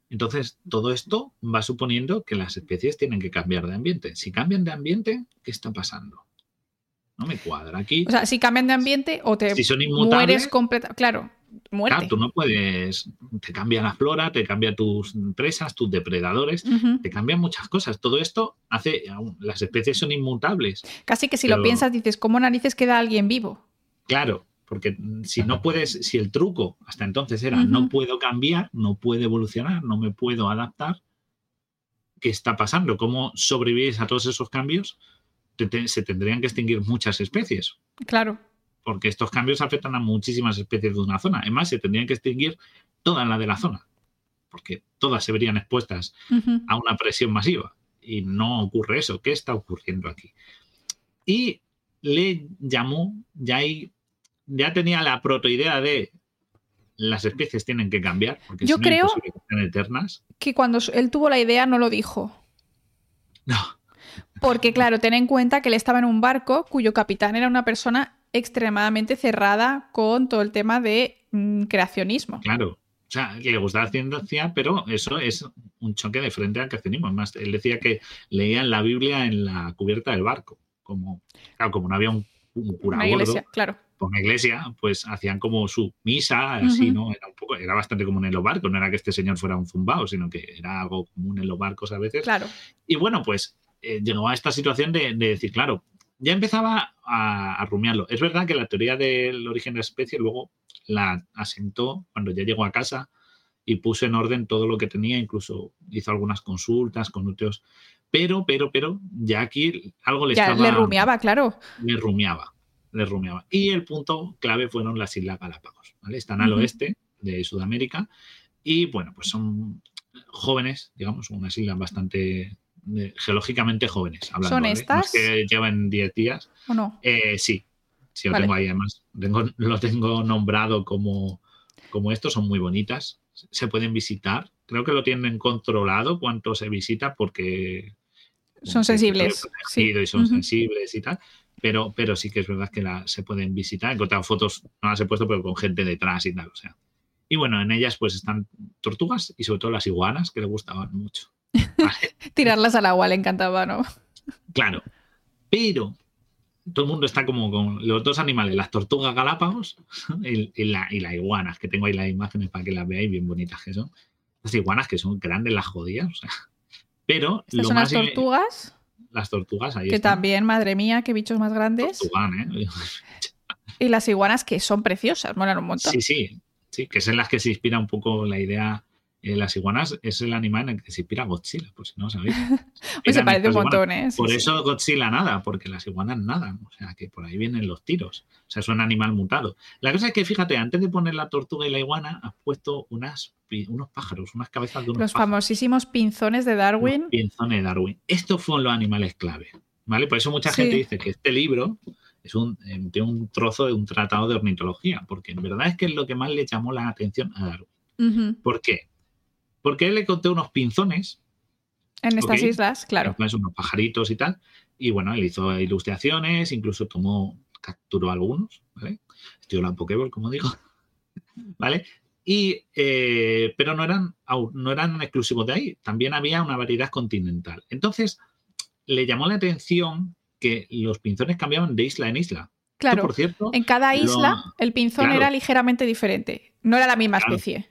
Entonces, todo esto va suponiendo que las especies tienen que cambiar de ambiente. Si cambian de ambiente, ¿qué está pasando? No me cuadra aquí. O sea, si cambian de ambiente o te si son mueres completa. Claro, muerte. claro, tú no puedes. Te cambia la flora, te cambia tus presas, tus depredadores. Te cambian muchas cosas. Todo esto hace, las especies son inmutables. Casi que si Pero- lo piensas dices, ¿cómo narices queda alguien vivo? Claro, porque si no puedes, si el truco hasta entonces era no puedo cambiar, no puedo evolucionar, no me puedo adaptar, ¿qué está pasando? ¿Cómo sobrevivís a todos esos cambios? Te- te- se tendrían que extinguir muchas especies, Claro. porque estos cambios afectan a muchísimas especies de una zona. Además, se tendrían que extinguir todas las de la zona, porque todas se verían expuestas a una presión masiva. Y no ocurre eso. ¿Qué está ocurriendo aquí? Y le llamó, ya, ahí- ya tenía la protoidea de las especies tienen que cambiar, porque Yo si no es creo- que sean eternas. Que cuando él tuvo la idea no lo dijo. No, Porque, claro, ten en cuenta que él estaba en un barco cuyo capitán era una persona extremadamente cerrada con todo el tema de mm, creacionismo. claro. O sea, que le gustaba la ciencia, pero eso es un choque de frente al creacionismo. Además, él decía que leían la Biblia en la cubierta del barco. Como, claro, como no había un, un cura Una gordo, iglesia, claro. por una iglesia, pues hacían como su misa, así. ¿no? Era un poco, era bastante común en los barcos, no era que este señor fuera un zumbao, sino que era algo común en los barcos a veces. Claro. Y bueno, pues eh, llegó a esta situación de, de decir, claro, ya empezaba a, a rumiarlo. Es verdad que la teoría del origen de la especie luego la asentó cuando ya llegó a casa y puso en orden todo lo que tenía, incluso hizo algunas consultas con núcleos, pero, pero, pero, ya aquí algo le Ya estaba le rumiaba, claro. le rumiaba, le rumiaba. Y el punto clave fueron las Islas Galápagos, ¿vale? Están al oeste de Sudamérica y, bueno, pues son jóvenes, digamos, unas islas bastante geológicamente jóvenes. Hablando, ¿Son ¿vale? No estas? es que llevan 10 días. ¿O no? Eh, sí, sí, lo Vale. tengo ahí además. Tengo, lo tengo nombrado como, como esto, son muy bonitas. Se pueden visitar. Creo que lo tienen controlado cuánto se visita porque Son sensibles, sí. Y son sensibles y tal. Pero, pero sí que es verdad que la, se pueden visitar. He encontrado fotos, no las he puesto, pero con gente detrás y tal. O sea. Y bueno, en ellas pues están tortugas y sobre todo las iguanas, que le gustaban mucho. [laughs] Tirarlas al agua le encantaba, ¿no? claro. Pero todo el mundo está como con los dos animales, las tortugas galápagos y, y la, y las iguanas, que tengo ahí las imágenes para que las veáis, bien bonitas que son. Las iguanas que son grandes, las jodidas. O sea. Pero Estas lo son más las tortugas, las tortugas ahí que están. también, madre mía, qué bichos más grandes. ¿eh? [laughs] Y las iguanas que son preciosas, molan un montón. Sí, sí, sí, que es en las que se inspira un poco la idea. Eh, las iguanas es el animal en el que se inspira Godzilla, por si no sabéis. [laughs] Pues se parece un montón, ¿eh? Sí, Por sí. eso Godzilla nada, porque las iguanas nadan, o sea que por ahí vienen los tiros. O sea, es un animal mutado. La cosa es que, fíjate, antes de poner la tortuga y la iguana, has puesto unas, unos pájaros, unas cabezas de unos Los pájaros. famosísimos pinzones de Darwin. Los pinzones de Darwin. Estos fueron los animales clave. ¿Vale? Por eso mucha Sí. gente dice que este libro es un, eh, tiene un trozo de un tratado de ornitología, porque en verdad es que es lo que más le llamó la atención a Darwin. ¿Por qué? Porque él le conté unos pinzones, En estas islas, claro. unos pajaritos y tal, y bueno, él hizo ilustraciones, incluso tomó, capturó algunos, ¿vale? Estoy hablando Pokéball, como digo, [laughs] ¿vale? Y, eh, pero no eran, no eran exclusivos de ahí, también había una variedad continental. Entonces, le llamó la atención que los pinzones cambiaban de isla en isla. Esto, Claro. por cierto, En cada lo- isla, el pinzón claro. era ligeramente diferente. No era la misma Claro. especie.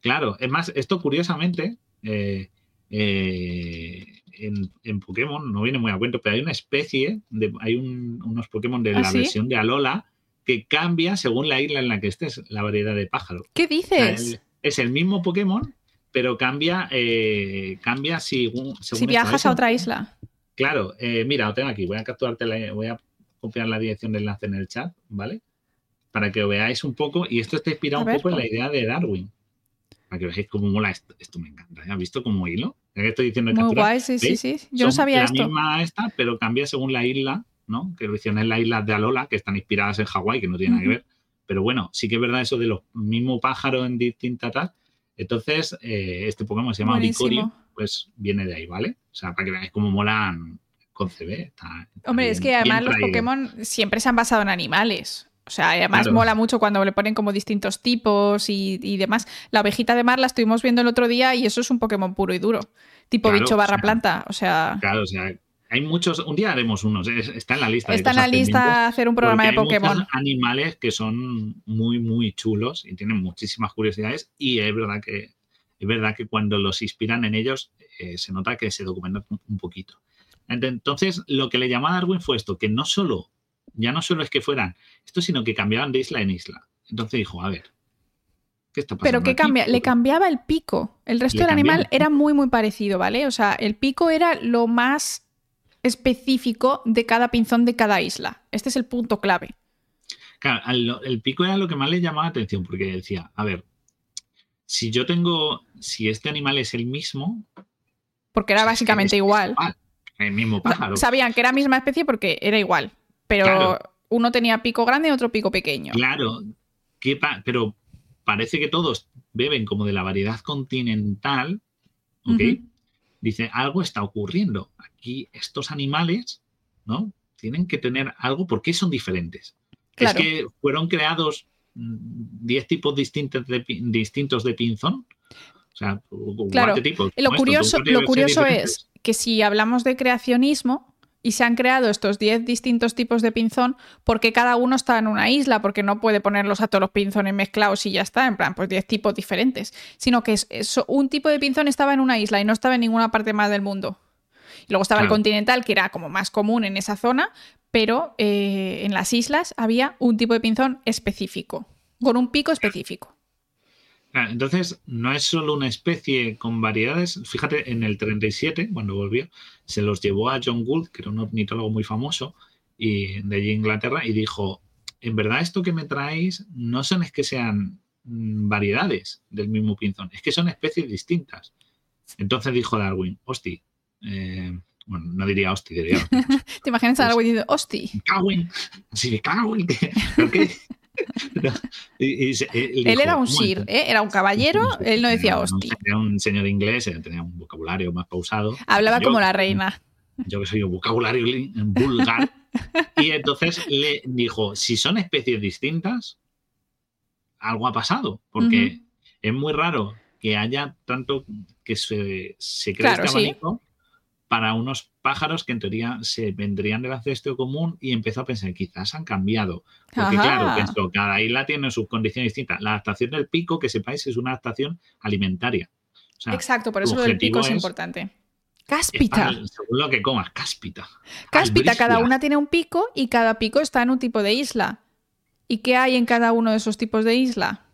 Claro, es más, esto curiosamente, eh, eh, en, en Pokémon no viene muy a cuento, pero hay una especie, de, hay un- unos Pokémon de ¿Ah, la sí? versión de Alola que cambia según la isla en la que estés, la variedad de pájaros. ¿Qué O sea, dices? el- es el mismo Pokémon, pero cambia, eh, cambia según, según si viajas a otra isla. Claro, eh, mira, lo tengo aquí, voy a capturarte, la, voy a copiar la dirección de enlace en el chat, ¿vale? Para que veáis un poco, y esto está inspirado A un ver. poco en la idea de Darwin. Para que veáis cómo mola esto. Esto me encanta. ¿eh? ¿Has visto cómo hilo? Ya que estoy diciendo Muy guay, sí, sí, sí. Yo no sabía la esto. misma esta, pero cambia según la isla, ¿no? Que lo hicieron en las islas de Alola, que están inspiradas en Hawái, que no tienen nada que ver. Pero bueno, sí que es verdad eso de los mismos pájaros en distintas tal. Entonces, eh, este Pokémon se llama. Oricorio, pues viene de ahí, ¿vale? O sea, para que veáis cómo molan con CB. Está, está Hombre, bien- es que además los. Pokémon siempre se han basado en animales. O sea, además Claro. mola mucho cuando le ponen como distintos tipos y, y demás. La ovejita de mar la estuvimos viendo el otro día y eso es un Pokémon puro y duro. Tipo Claro, bicho barra o sea, planta. O sea, Claro, o sea, hay muchos. Un día haremos unos, es- está en la lista. está en la lista hacer un programa de hay Pokémon. muchos animales que son muy, muy chulos y tienen muchísimas curiosidades. Y es verdad que, es verdad que cuando los inspiran en ellos, eh, se nota que se documentan un, poquito. Ent- Entonces, lo que le llamó a Darwin fue esto, que no solo, ya no solo es que fueran esto, sino que cambiaban de isla en isla. Entonces dijo, a ver, ¿qué está pasando? Pero ¿qué aquí? cambia? Le cambiaba el pico. El resto del animal era muy, muy parecido, ¿vale? O sea, el pico era lo más específico de cada pinzón de cada isla. Este es el punto clave. Claro, al- el pico era lo que más le llamaba la atención, porque decía, a ver, si yo tengo, si este animal es el mismo, Porque era que básicamente es- igual. el mismo pájaro. Sabían que era misma especie porque era igual. Pero Claro. uno tenía pico grande y otro pico pequeño. Claro, ¿qué pa- pero parece que todos beben como de la variedad continental, ¿ok? Dice, algo está ocurriendo. Aquí estos animales, ¿no? Tienen que tener algo, ¿por qué son diferentes? Claro. Es que fueron creados mm, 10 tipos distintos de, pi- distintos de pinzón. O sea, o Claro. cuatro tipos. Y lo curioso, ¿tú crees lo curioso es que si hablamos de creacionismo y se han creado estos 10 distintos tipos de pinzón, porque cada uno está en una isla, porque no puede ponerlos a todos los pinzones mezclados y ya está, en plan, pues 10 tipos diferentes, sino que es, es- un tipo de pinzón estaba en una isla y no estaba en ninguna parte más del mundo. Y luego estaba el continental, que era como más común en esa zona, pero eh, en las islas había un tipo de pinzón específico, con un pico específico. Claro, entonces, no es solo una especie con variedades. Fíjate, en el 37, cuando volvió, se los llevó a John Gould, que era un ornitólogo muy famoso y de allí Inglaterra, y dijo: En verdad, esto que me traéis no son es que sean mm, variedades del mismo pinzón, es que son especies distintas. Entonces dijo Darwin: Hosti, eh, bueno, no diría hosti, diría [laughs] ¿Te imaginas a Pues- algo diciendo, hosti? Cagüen, así de cagüen, ¿pero qué? [laughs] No, y- y se- él era un "¿Cómo sir, entonces?". ¿eh? era un caballero, él no decía Era un- hosti. Era un señor inglés, tenía un vocabulario más pausado. Hablaba Yo- como la reina. Yo que soy un vocabulario vulgar. y entonces le dijo, si son especies distintas, algo ha pasado, porque es muy raro que haya tanto que se, se cree Claro, este sí. abanico para unos pájaros que en teoría se vendrían del ancestro común y empezó a pensar, quizás han cambiado. Porque Ajá. claro, pensó, cada isla tiene sus condiciones distintas. La adaptación del pico, que sepáis, es una adaptación alimentaria. O sea, Exacto, por eso lo del pico es, es- importante. Cáspita. según lo que comas, cáspita. Cáspita, cada una tiene un pico y cada pico está en un tipo de isla. ¿Y qué hay en cada uno de esos tipos de isla?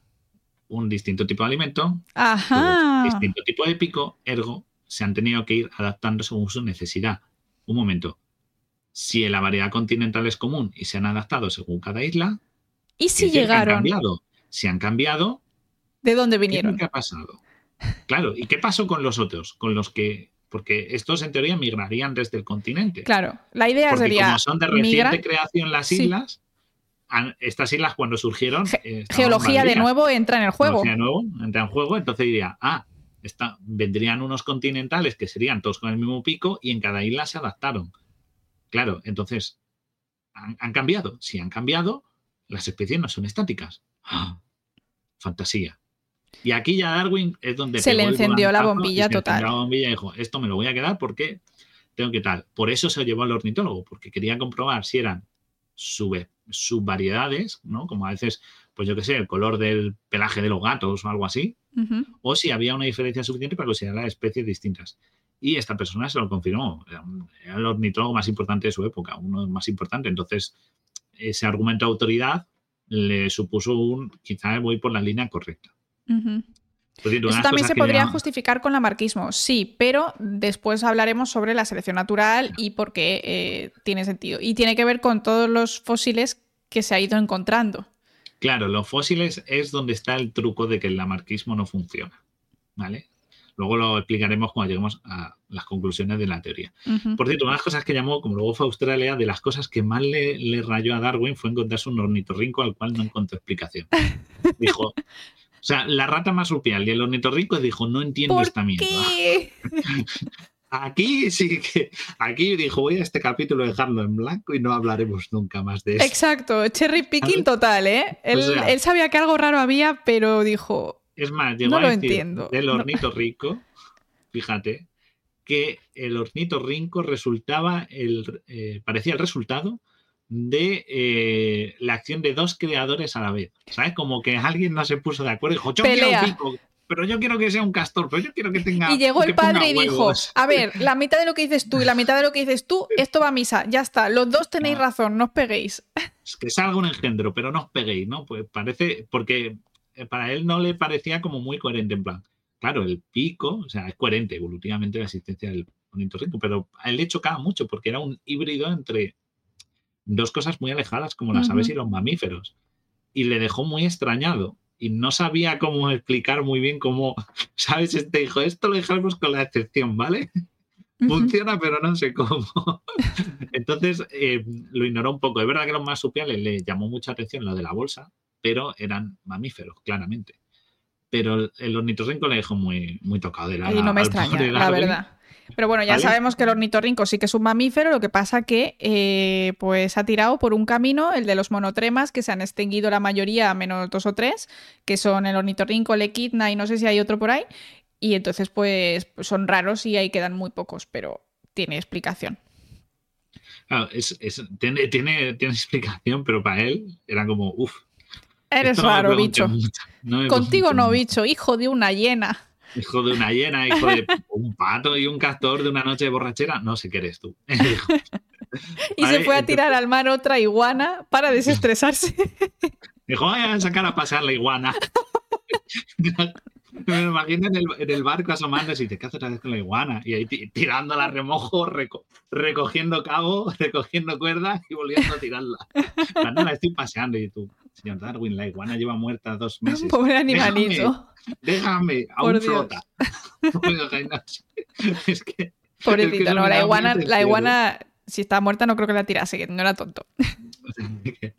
Un distinto tipo de alimento, Ajá. distinto tipo de pico, ergo, se han tenido que ir adaptando según su necesidad. Un momento. Si la variedad continental es común y se han adaptado según cada isla, ¿Y si que han llegaron? cambiado. Si han cambiado, ¿De dónde ¿qué vinieron? que ha pasado? Claro, ¿y qué pasó con los otros? Con los que porque estos en teoría migrarían desde el continente. Claro, la idea Porque sería. como son de reciente creación las islas, estas islas cuando surgieron... Ge- eh, Geología de nuevo entra en el juego. Geología de nuevo, entra en juego, entonces diría, ah, está, vendrían unos continentales que serían todos con el mismo pico y en cada isla se adaptaron. Claro, entonces, ¿han, han cambiado? Si han cambiado, las especies no son estáticas. ¡Ah! Fantasía. Y aquí ya Darwin es donde Se le encendió la bombilla total. La bombilla y dijo, esto me lo voy a quedar porque tengo que tal. Por eso se llevó al ornitólogo, porque quería comprobar si eran sub- subvariedades, ¿no? Como a veces, pues yo qué sé, el color del pelaje de los gatos o algo así, o si había una diferencia suficiente para considerar especies distintas. Y esta persona se lo confirmó. Era el ornitólogo más importante de su época, uno más importante. Entonces, ese argumento de autoridad le supuso un, quizá voy por la línea correcta. Eso unas también se podría justificar con lamarquismo, sí, pero después hablaremos sobre la selección natural y por qué eh, tiene sentido. Y tiene que ver con todos los fósiles que se ha ido encontrando. Claro, los fósiles es donde está el truco de que el lamarquismo no funciona. ¿Vale? Luego lo explicaremos cuando lleguemos a las conclusiones de la teoría. Por cierto, una de las cosas que llamó, como luego fue a Australia, de las cosas que más le, le rayó a Darwin fue encontrarse un ornitorrinco al cual no encontró explicación. [laughs] Dijo, o sea, la rata marsupial y el ornitorrinco dijo, no entiendo ¿Por esta mierda. qué? [laughs] Aquí sí que, aquí dijo, voy a este capítulo dejarlo en blanco y no hablaremos nunca más de esto. Exacto, cherry picking total, ¿eh? Él, O sea- él sabía que algo raro había, pero dijo, Es más, llegó No a lo decir entiendo. del No. ornitorrinco, fíjate, que el ornitorrinco resultaba el, eh, parecía el resultado de eh, la acción de dos creadores a la vez. ¿Sabes? Como que alguien no se puso de acuerdo y dijo, yo Pelea. quiero un pico, pero yo quiero que sea un castor, pero yo quiero que tenga. Y llegó el padre y dijo, huevos". a ver, la mitad de lo que dices tú y la mitad de lo que dices tú, [laughs] esto va a misa, ya está, los dos tenéis Ah. razón, no os peguéis. [laughs] Es que salga un engendro, pero no os peguéis, ¿no? Pues parece, porque eh, para él no le parecía como muy coherente, en plan, claro, el pico, o sea, es coherente evolutivamente la existencia del ornitorrinco, pero a él le chocaba mucho porque era un híbrido entre dos cosas muy alejadas como las aves y los mamíferos. Y le dejó muy extrañado y no sabía cómo explicar muy bien cómo, [laughs] ¿sabes? Este dijo, esto lo dejamos con la excepción, ¿vale? Funciona, pero no sé cómo. [laughs] Entonces eh, lo ignoró un poco. Es verdad que los marsupiales le llamó mucha atención lo de la bolsa, pero eran mamíferos, claramente. Pero el, ornitorrinco le dejó muy, muy tocado de la Ahí no me extraña, la verdad. Pero bueno, ya ¿Vale? sabemos que el ornitorrinco sí que es un mamífero, lo que pasa que eh, pues ha tirado por un camino, el de los monotremas, que se han extinguido la mayoría, menos dos o tres, que son el ornitorrinco, el equidna y no sé si hay otro por ahí. Y entonces pues son raros y ahí quedan muy pocos, pero tiene explicación. Claro, es- es- tiene, tiene, tiene explicación, pero para él era como, uff. Eres raro, bicho. Contigo no, bicho, hijo de una hiena. Hijo de una hiena, hijo de un pato y un castor de una noche de borrachera. No sé qué eres tú. [laughs] Y se fue a entonces- tirar al mar otra iguana para desestresarse. [laughs] Dijo, voy a sacar a pasar la iguana. [laughs] Me imagino en el, en el barco asomándose y dice, ¿qué haces otra vez con la iguana? Y ahí ti- tirándola a remojo, reco- recogiendo cabo, recogiendo cuerda y volviendo a tirarla. Cuando la estoy paseando y tú, señor Darwin, la iguana lleva muerta dos meses. Pobre animalito. Déjame, Por aún Dios. flota. [laughs] Es que Pobrecito, eso no, la iguana, la iguana, si está muerta, no creo que la tirase, que no era tonto. [laughs]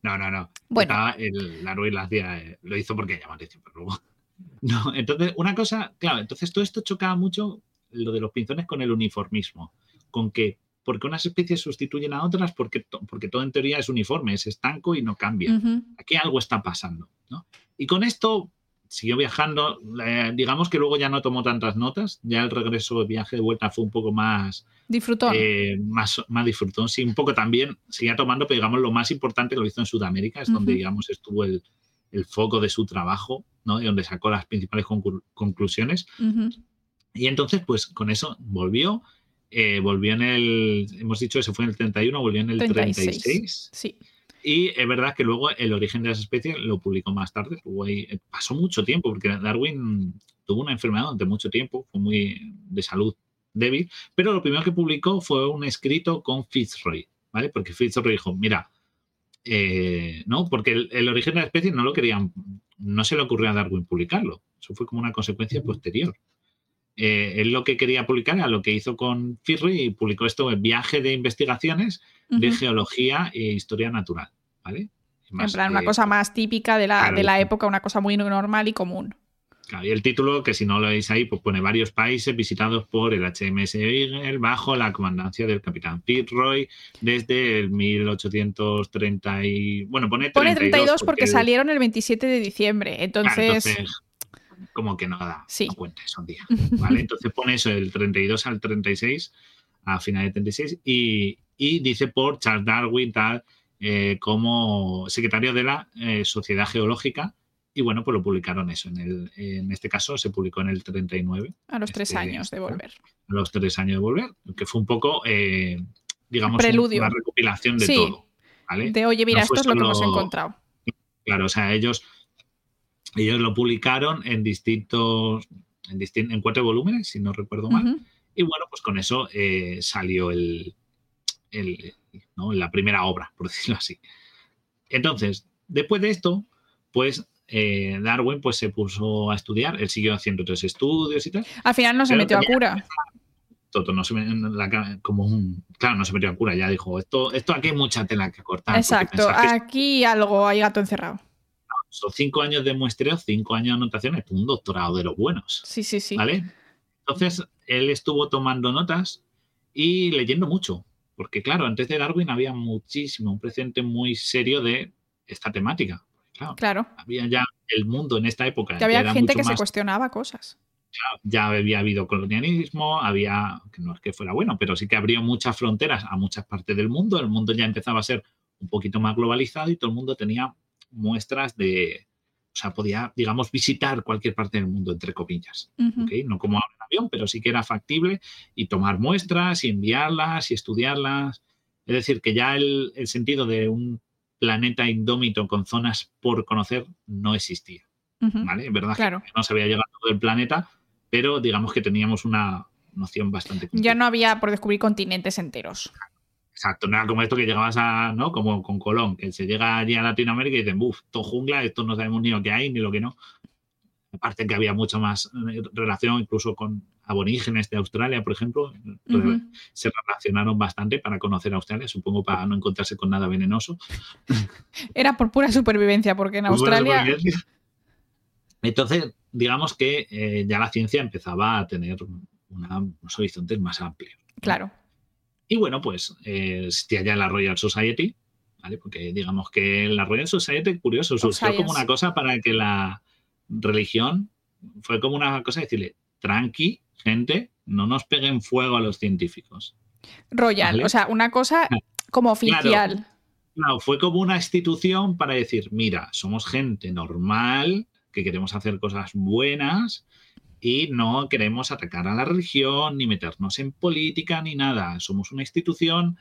No, no, no. Bueno. Estaba- el, la Ruiz hacía, eh, lo hizo porque llamaba atención, pero luego. [laughs] No, entonces, una cosa, claro, entonces todo esto chocaba mucho lo de los pinzones con el uniformismo. Con que, porque unas especies sustituyen a otras, porque, to- porque todo en teoría es uniforme, es estanco y no cambia. Aquí algo está pasando, ¿no? Y con esto siguió viajando, eh, digamos que luego ya no tomó tantas notas, ya el regreso de viaje de vuelta fue un poco más, Disfrutón. eh, más, más disfrutón. Sí, un poco también seguía tomando, pero digamos lo más importante lo hizo en Sudamérica, es donde digamos estuvo el, el foco de su trabajo, ¿no? De donde sacó las principales conclu- conclusiones. Y entonces, pues con eso volvió, eh, volvió en el, hemos dicho que se fue en el 31, volvió en el 36. 36. Sí. Y es verdad que luego el origen de las especies lo publicó más tarde. Ahí, eh, pasó mucho tiempo, porque Darwin tuvo una enfermedad durante mucho tiempo, fue muy de salud débil, pero lo primero que publicó fue un escrito con Fitzroy, ¿vale? Porque Fitzroy dijo, mira, eh, no, porque el, el origen de la especie no lo querían, no se le ocurrió a Darwin publicarlo, eso fue como una consecuencia posterior. Eh, él lo que quería publicar era lo que hizo con Firry y publicó esto en Viaje de Investigaciones de. Geología e Historia Natural, ¿vale? En plan, una eh, cosa más típica de la, claro, de la época, una cosa muy normal y común. Claro, y el título, que si no lo veis ahí, pues pone varios países visitados por el HMS Beagle bajo la comandancia del capitán Fitzroy desde el 1830 y... Bueno, pone 32, Pone 32 porque, el- salieron el 27 de diciembre. Claro, entonces, como que no da Sí. no cuenta esos días, ¿vale? [laughs] Entonces pone eso, del 32 al 36, a finales de 36, y, y dice por Charles Darwin, tal, eh, como secretario de la eh, Sociedad Geológica, y bueno, pues lo publicaron eso. En, el, en este caso se publicó en el 39, a los tres este, años de volver. a los tres años de volver, que fue un poco, eh, digamos, un- Preludio. una recopilación de Sí. todo. ¿vale? De oye, mira, No esto es lo que hemos encontrado. Claro, o sea, ellos, ellos lo publicaron en distintos, en, distin- en cuatro volúmenes, si no recuerdo mal. Y bueno, pues con eso eh, salió el, el- ¿no? la primera obra, por [laughs] decirlo así. Entonces, después de esto, pues eh, Darwin pues, se puso a estudiar, él siguió haciendo otros estudios y tal. Al final no se metió a cura. Toto no se la como un claro no se metió a cura ya dijo esto esto aquí hay mucha tela que cortar Exacto. Aquí algo hay gato encerrado. Son cinco años de muestreo cinco años de anotaciones un doctorado de los buenos Sí, sí, sí. ¿Vale? Entonces, él estuvo tomando notas y leyendo mucho, porque claro, antes de Darwin había muchísimo, un precedente muy serio de esta temática. Claro, Claro. había ya el mundo en esta época. Que había gente que se más- cuestionaba cosas. ya había habido colonialismo, había, que no es que fuera bueno, pero sí que abrió muchas fronteras a muchas partes del mundo. El mundo ya empezaba a ser un poquito más globalizado y todo el mundo tenía muestras de, o sea, podía, digamos, visitar cualquier parte del mundo, entre comillas. No como ahora en avión, pero sí que era factible y tomar muestras y enviarlas y estudiarlas. Es decir, que ya el, el sentido de un planeta indómito con zonas por conocer no existía. Ujú. ¿vale? Es verdad Claro. que no se había llegado todo el planeta, pero digamos que teníamos una noción bastante Ya no había por descubrir continentes enteros. Exacto, no era como esto que llegabas a, ¿no? Como con Colón, que se llega allí a Latinoamérica y dicen, buf, todo jungla, esto no sabemos ni lo que hay ni lo que no. Aparte que había mucha más eh, relación incluso con aborígenes de Australia, por ejemplo, se relacionaron bastante para conocer Australia, supongo para no encontrarse con nada venenoso. [laughs] Era por pura supervivencia, porque en bueno, Australia. Entonces, digamos que eh, ya la ciencia empezaba a tener una- unos horizontes más amplios. Claro. Y bueno, pues eh, ya la Royal Society, ¿vale? Porque digamos que la Royal Society, curioso, surgió como una cosa para que la religión fue como una cosa de decirle, tranqui, gente, no nos peguen fuego a los científicos. Royal. Vale. O sea, una cosa como oficial. Claro, fue como una institución para decir, mira, somos gente normal, que queremos hacer cosas buenas y no queremos atacar a la religión, ni meternos en política, ni nada. Somos una institución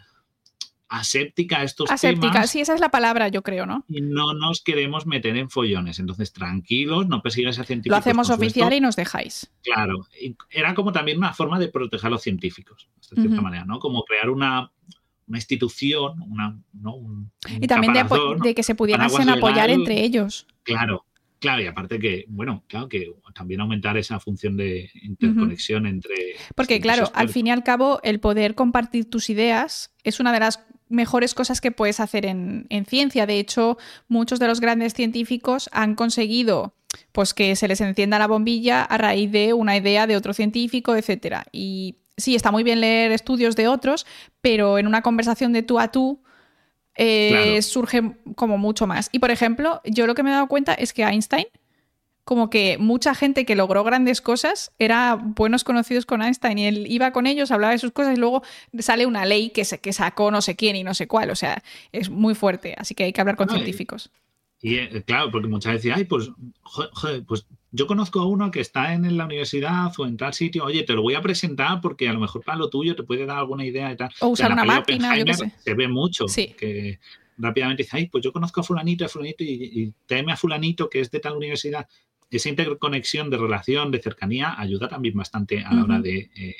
aséptica a estos Aséptica. temas Sí, esa es la palabra, yo creo, ¿no? y no nos queremos meter en follones. Entonces, tranquilos, no persigáis a científicos. Lo hacemos oficial y nos dejáis. Claro, y era como también una forma de proteger a los científicos, de cierta manera, ¿no? Como crear una, una institución, una, ¿no? un, un Y también de, caparazón, de que se pudiesen apoyar legal. entre ellos. Claro, claro, y aparte que, bueno, claro que también aumentar esa función de interconexión entre. Porque, claro, al fin y al cabo, el poder compartir tus ideas es una de las mejores cosas que puedes hacer en, en ciencia. De hecho, muchos de los grandes científicos han conseguido pues que se les encienda la bombilla a raíz de una idea de otro científico, etcétera. Y sí, está muy bien leer estudios de otros, pero en una conversación de tú a tú eh, Claro. surge como mucho más. Y por ejemplo, yo lo que me he dado cuenta es que Einstein, como que mucha gente que logró grandes cosas era buenos conocidos con Einstein y él iba con ellos, hablaba de sus cosas y luego sale una ley que, se, que sacó no sé quién y no sé cuál. O sea, es muy fuerte, así que hay que hablar con No, científicos. Y eh, claro, porque muchas veces, ay, pues, jo- joder, pues yo conozco a uno que está en la universidad o en tal sitio, oye, te lo voy a presentar porque a lo mejor para lo tuyo te puede dar alguna idea y tal. O usar una máquina, yo qué sé. Se ve mucho Sí. que rápidamente dice, ay, pues yo conozco a fulanito, a fulanito y, y tráeme a fulanito que es de tal universidad. Esa interconexión de relación, de cercanía, ayuda también bastante a la hora Ujú. de, eh,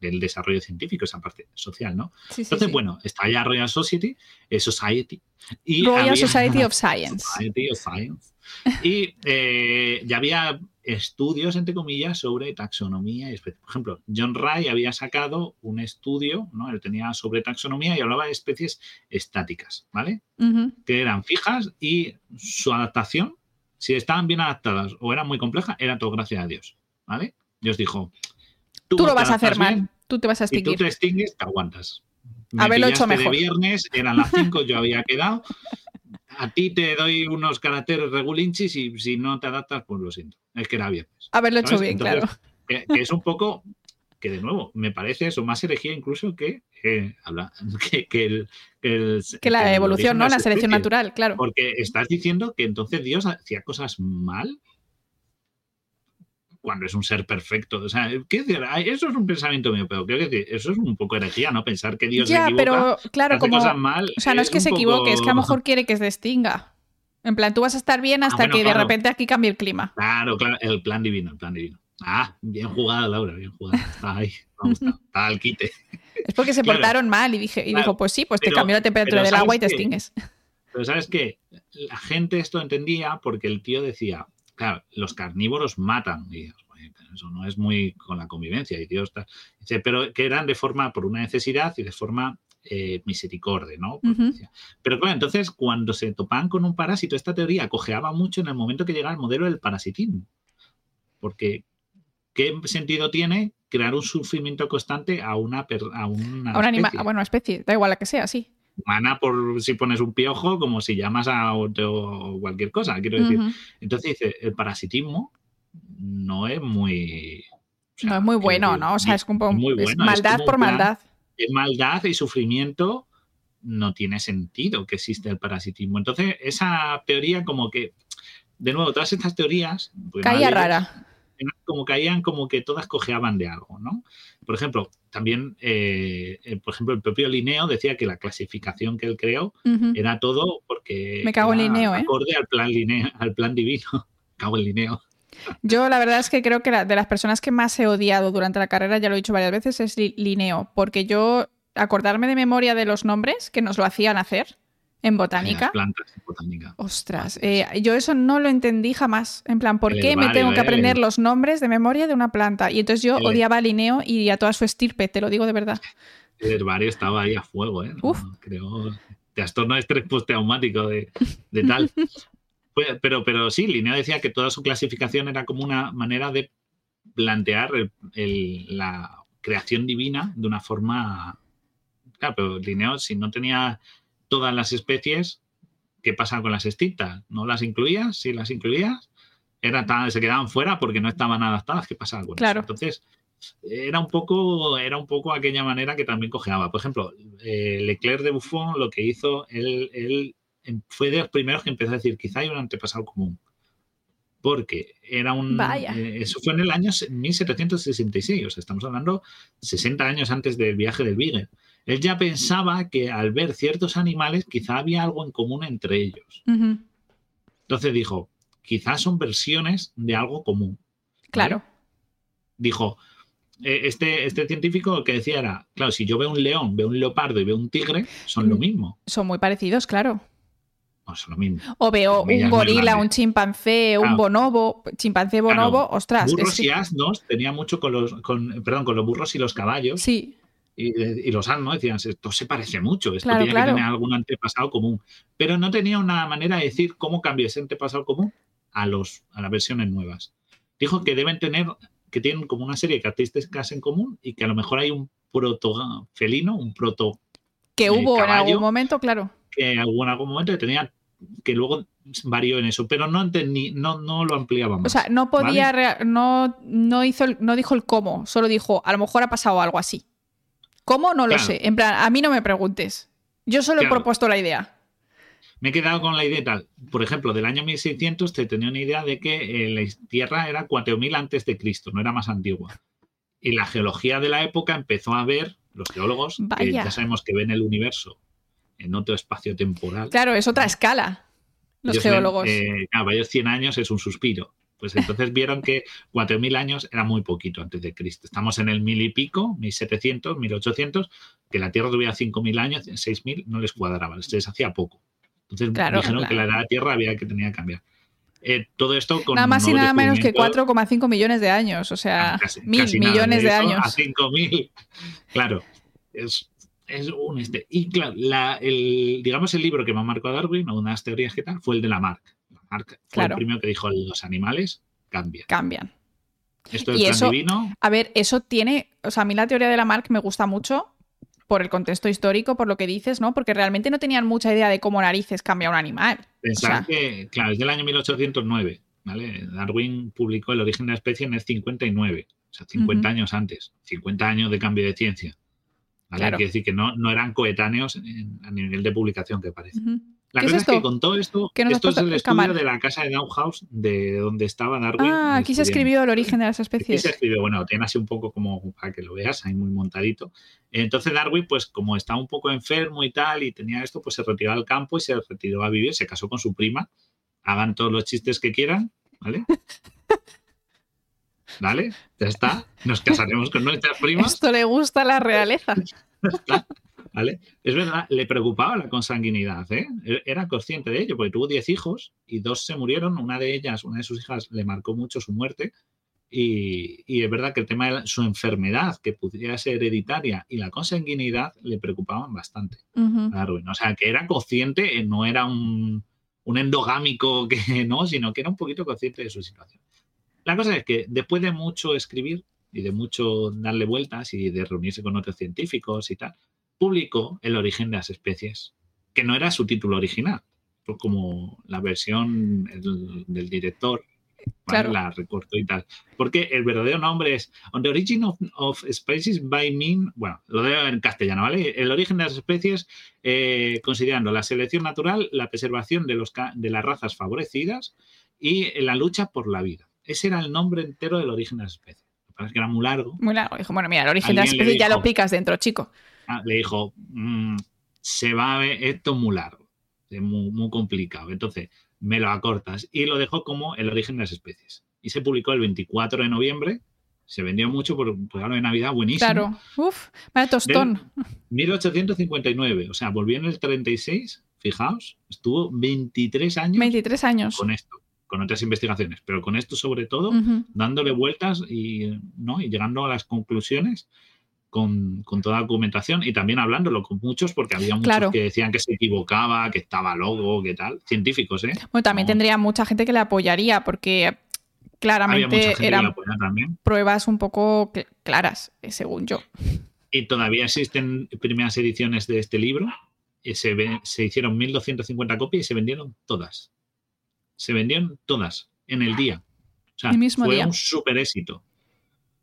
del desarrollo científico, esa parte social, ¿no? Sí, Entonces, sí. bueno, está ya Royal Society, eh, Society. Y Royal había- Society of [laughs] Science. Society of Science. Y eh, ya había estudios, entre comillas, sobre taxonomía y. Por ejemplo, John Ray había sacado un estudio, ¿no? Él tenía sobre taxonomía y hablaba de especies estáticas, ¿vale? Ujú. Que eran fijas y su adaptación, si estaban bien adaptadas o eran muy complejas, era todo gracias a Dios, ¿vale? Dios dijo, Tú lo te vas a hacer mal. bien Tú te vas a y tú extinguir. te extingues, te aguantas. Me Haberlo hecho mejor. de viernes, eran las 5, yo había quedado. A ti te doy unos caracteres regulinchis y si no te adaptas, pues lo siento. Es que era viernes. Haberlo hecho bien, Entonces, claro. Que, que es un poco, que de nuevo, me parece eso, más herejía incluso que, eh, habla, [laughs] que, que el, que el- Que la evolución, ¿no? La selección natural, claro. Porque estás diciendo que entonces Dios hacía cosas mal cuando es un ser perfecto. O sea, ¿qué decir? Eso es un pensamiento mío, pero creo que eso es un poco herejía, ¿no? Pensar que Dios se Ya, equivoca, pero claro, hace como. cosas mal. O sea, no es que un se poco- equivoque, es que a lo mejor [laughs] quiere que se extinga. En plan, tú vas a estar bien hasta bueno, que de repente aquí cambie el clima. Claro, claro, el plan divino, el plan divino. Ah, bien jugado, Laura, bien jugado. Está ahí, me. Está [laughs] al quite. Es porque se Claro. portaron mal y, dije, y Claro, dijo, pues sí, pues te cambió la temperatura del agua y te extingues. Pero ¿sabes qué? La gente esto entendía porque el tío decía, claro, los carnívoros matan. Y dices, "Oye, eso no es muy con la convivencia. Y Dios está... Dice, pero que eran de forma, por una necesidad y de forma eh, misericordia, ¿no? Pero claro, entonces cuando se topaban con un parásito, esta teoría cojeaba mucho en el momento que llegaba el modelo del parasitismo. Porque, ¿qué sentido tiene crear un sufrimiento constante a una, per- a una A un animal, especie? bueno, especie, da igual la que sea, sí. Humana por si pones un piojo como si llamas a otro cualquier cosa, quiero decir. Entonces dice, el parasitismo no es muy... o sea, no es muy bueno, ¿no? O sea, es como muy es bueno, es maldad por maldad. es maldad y sufrimiento no tiene sentido que existe el parasitismo. Entonces, esa teoría como que, de nuevo, todas estas teorías... pues, Caía rara. Como caían como que todas cojeaban de algo, ¿no? Por ejemplo, también, eh, eh, por ejemplo, el propio Linneo decía que la clasificación que él creó era todo porque Me cago en Linneo, ¿eh? acorde al plan Linneo, al plan divino. [laughs] cago en Linneo. Yo la verdad es que creo que la- de las personas que más he odiado durante la carrera, ya lo he dicho varias veces, es Li- Linneo, porque yo acordarme de memoria de los nombres que nos lo hacían hacer en botánica. Las plantas en botánica. Ostras, eh, yo eso no lo entendí jamás. En plan, ¿por El qué me tengo que aprender los nombres de memoria de una planta? Y entonces yo El- odiaba a Linneo y a toda su estirpe, te lo digo de verdad. El herbario estaba ahí a fuego, ¿eh? No, Uf. Creo. Trastorno de estrés postraumático de, de tal. [laughs] Pero, pero sí, Linneo decía que toda su clasificación era como una manera de plantear el- la creación divina de una forma. Claro, pero Linneo, si no tenía todas las especies, ¿qué pasa con las extintas? ¿No las incluías? Si las incluías, era tan- se quedaban fuera porque no estaban adaptadas. ¿Qué pasa con eso? Claro. Entonces, era un poco era un poco aquella manera que también cojeaba. Por ejemplo, eh, Leclerc de Buffon lo que hizo, él, él em- fue de los primeros que empezó a decir, quizá hay un antepasado común. Porque era un... Vaya. eh, eso fue en el año 1766, o sea, estamos hablando 60 años antes del viaje del Beagle. Él ya pensaba que al ver ciertos animales quizá había algo en común entre ellos. Entonces dijo, quizás son versiones de algo común. ¿vale? Claro. dijo, eh, este, este científico que decía era, claro, si yo veo un león, veo un leopardo y veo un tigre, son lo Mm. mismo. Son muy parecidos, claro. No, son lo mismo. O veo un gorila, un chimpancé, un bonobo, chimpancé bonobo, ostras. Burros es y asnos tenía mucho con los, con, perdón, con los burros y los caballos Sí, y, y los asnos decían, esto se parece mucho, esto Claro, tiene claro. que tener algún antepasado común. Pero no tenía una manera de decir cómo cambia ese antepasado común a, los, a las versiones nuevas. Dijo que deben tener, que tienen como una serie de características en común y que a lo mejor hay un proto felino, un proto que Eh, hubo en caballo. algún momento, claro. que en algún, algún momento que tenía que luego varió en eso, pero no entendí, no, no lo ampliaba más. O sea, no podía, rea- no, no hizo, no dijo el cómo, solo dijo, a lo mejor ha pasado algo así. ¿Cómo? No lo Claro. sé. En plan, a mí no me preguntes. Yo solo he propuesto la idea. Me he quedado con la idea tal. Por ejemplo, del año 1600 te tenía una idea de que eh, la Tierra era 4000 antes de Cristo, no era más antigua. Y la geología de la época empezó a ver, los geólogos, que ya sabemos que ven el universo en otro espacio temporal. Claro, es otra escala. Los Ellos ven, geólogos. eh, claro, varios 100 años es un suspiro. Pues entonces vieron que 4.000 años era muy poquito antes de Cristo. Estamos en el mil y pico, 1700, 1800, que la Tierra tuviera 5.000 años, 6.000 no les cuadraba, se les hacía poco. Entonces Claro, dijeron claro. que la edad de la Tierra había que tenía que cambiar. Eh, todo esto con nada más y nada menos que descubrimientos- 4,5 millones de años, o sea, Ah, casi- mil casi millones de, eso años. A 5.000. Claro, es, es un este. Y claro, la- el, digamos el libro que más marcó a Darwin, o unas teorías que tal, fue el de Lamarck. Lamarck fue Claro. el primero que dijo los animales cambian. Cambian. Esto Y es eso- tan divino. A ver, eso tiene, o sea, a mí la teoría de Lamarck me gusta mucho por el contexto histórico, por lo que dices, ¿no? Porque realmente no tenían mucha idea de cómo narices cambia un animal. Pensar o sea- que, claro, es del año 1809. ¿vale? Darwin publicó El origen de la especie en el 59, o sea, 50 Ujú. años antes, 50 años de cambio de ciencia. ¿vale? Claro. Quiere decir que no, no eran coetáneos en- a nivel de publicación, que parece. La ¿Qué es cosa es, que con todo esto, ¿Qué nos esto es el estudio de la casa de House, de donde estaba Darwin. Ah, aquí se escribió el origen de las Aquí especies. se escribió, bueno, tiene así un poco como para que lo veas, ahí muy montadito. Entonces Darwin, pues como estaba un poco enfermo y tal, y tenía esto, pues se retiró al campo y se retiró a vivir, se casó con su prima. Hagan todos los chistes que quieran, ¿vale? [laughs] ¿Vale? Ya está. Nos casaremos con nuestras primas. Esto le gusta a la realeza. [laughs] ¿Vale? Es verdad, le preocupaba la consanguinidad, ¿eh? Era consciente de ello, porque tuvo 10 hijos y dos se murieron. Una de ellas, una de sus hijas, le marcó mucho su muerte. Y, y es verdad que el tema de su enfermedad, que pudiera ser hereditaria, y la consanguinidad le preocupaban bastante Ujú. a Darwin. O sea, que era consciente, eh, no era un, un endogámico [laughs] que no, sino que era un poquito consciente de su situación. La cosa es que después de mucho escribir y de mucho darle vueltas y de reunirse con otros científicos y tal, publicó El origen de las especies, que no era su título original, fue como la versión el- del director. Claro. La recortó y tal. Porque el verdadero nombre es On the Origin of, of Species by Mean. Bueno, lo leo en castellano, ¿vale? El origen de las especies, eh, considerando la selección natural, la preservación de, los, de las razas favorecidas y la lucha por la vida. Ese era el nombre entero del origen de las especies. Lo que pasa es que era muy largo. Muy largo. Dijo, bueno, mira, el origen de las especies ya lo picas dentro, chico. Ah, le dijo, "Mm, se va a ver, esto es muy largo, es muy, muy complicado. Entonces, me lo acortas. Y lo dejó como el origen de las especies. Y se publicó el 24 de noviembre. Se vendió mucho por un regalo de Navidad buenísimo. Claro. Uf, vaya tostón. 1859, o sea, volvió en el 36, fijaos, estuvo 23 años 23 años. con esto, con otras investigaciones, pero con esto sobre todo, dándole vueltas y, ¿no? y llegando a las conclusiones con, con toda la documentación y también hablándolo con muchos, porque había muchos Claro. que decían que se equivocaba, que estaba loco, que tal, científicos, ¿eh? Bueno, también No. tendría mucha gente que le apoyaría porque claramente eran pruebas un poco cl- claras, eh, según yo. Y todavía existen primeras ediciones de este libro. Y se, ve- se hicieron 1.250 copias y se vendieron todas. Se vendieron todas en el día. O sea, El mismo fue día. un súper éxito.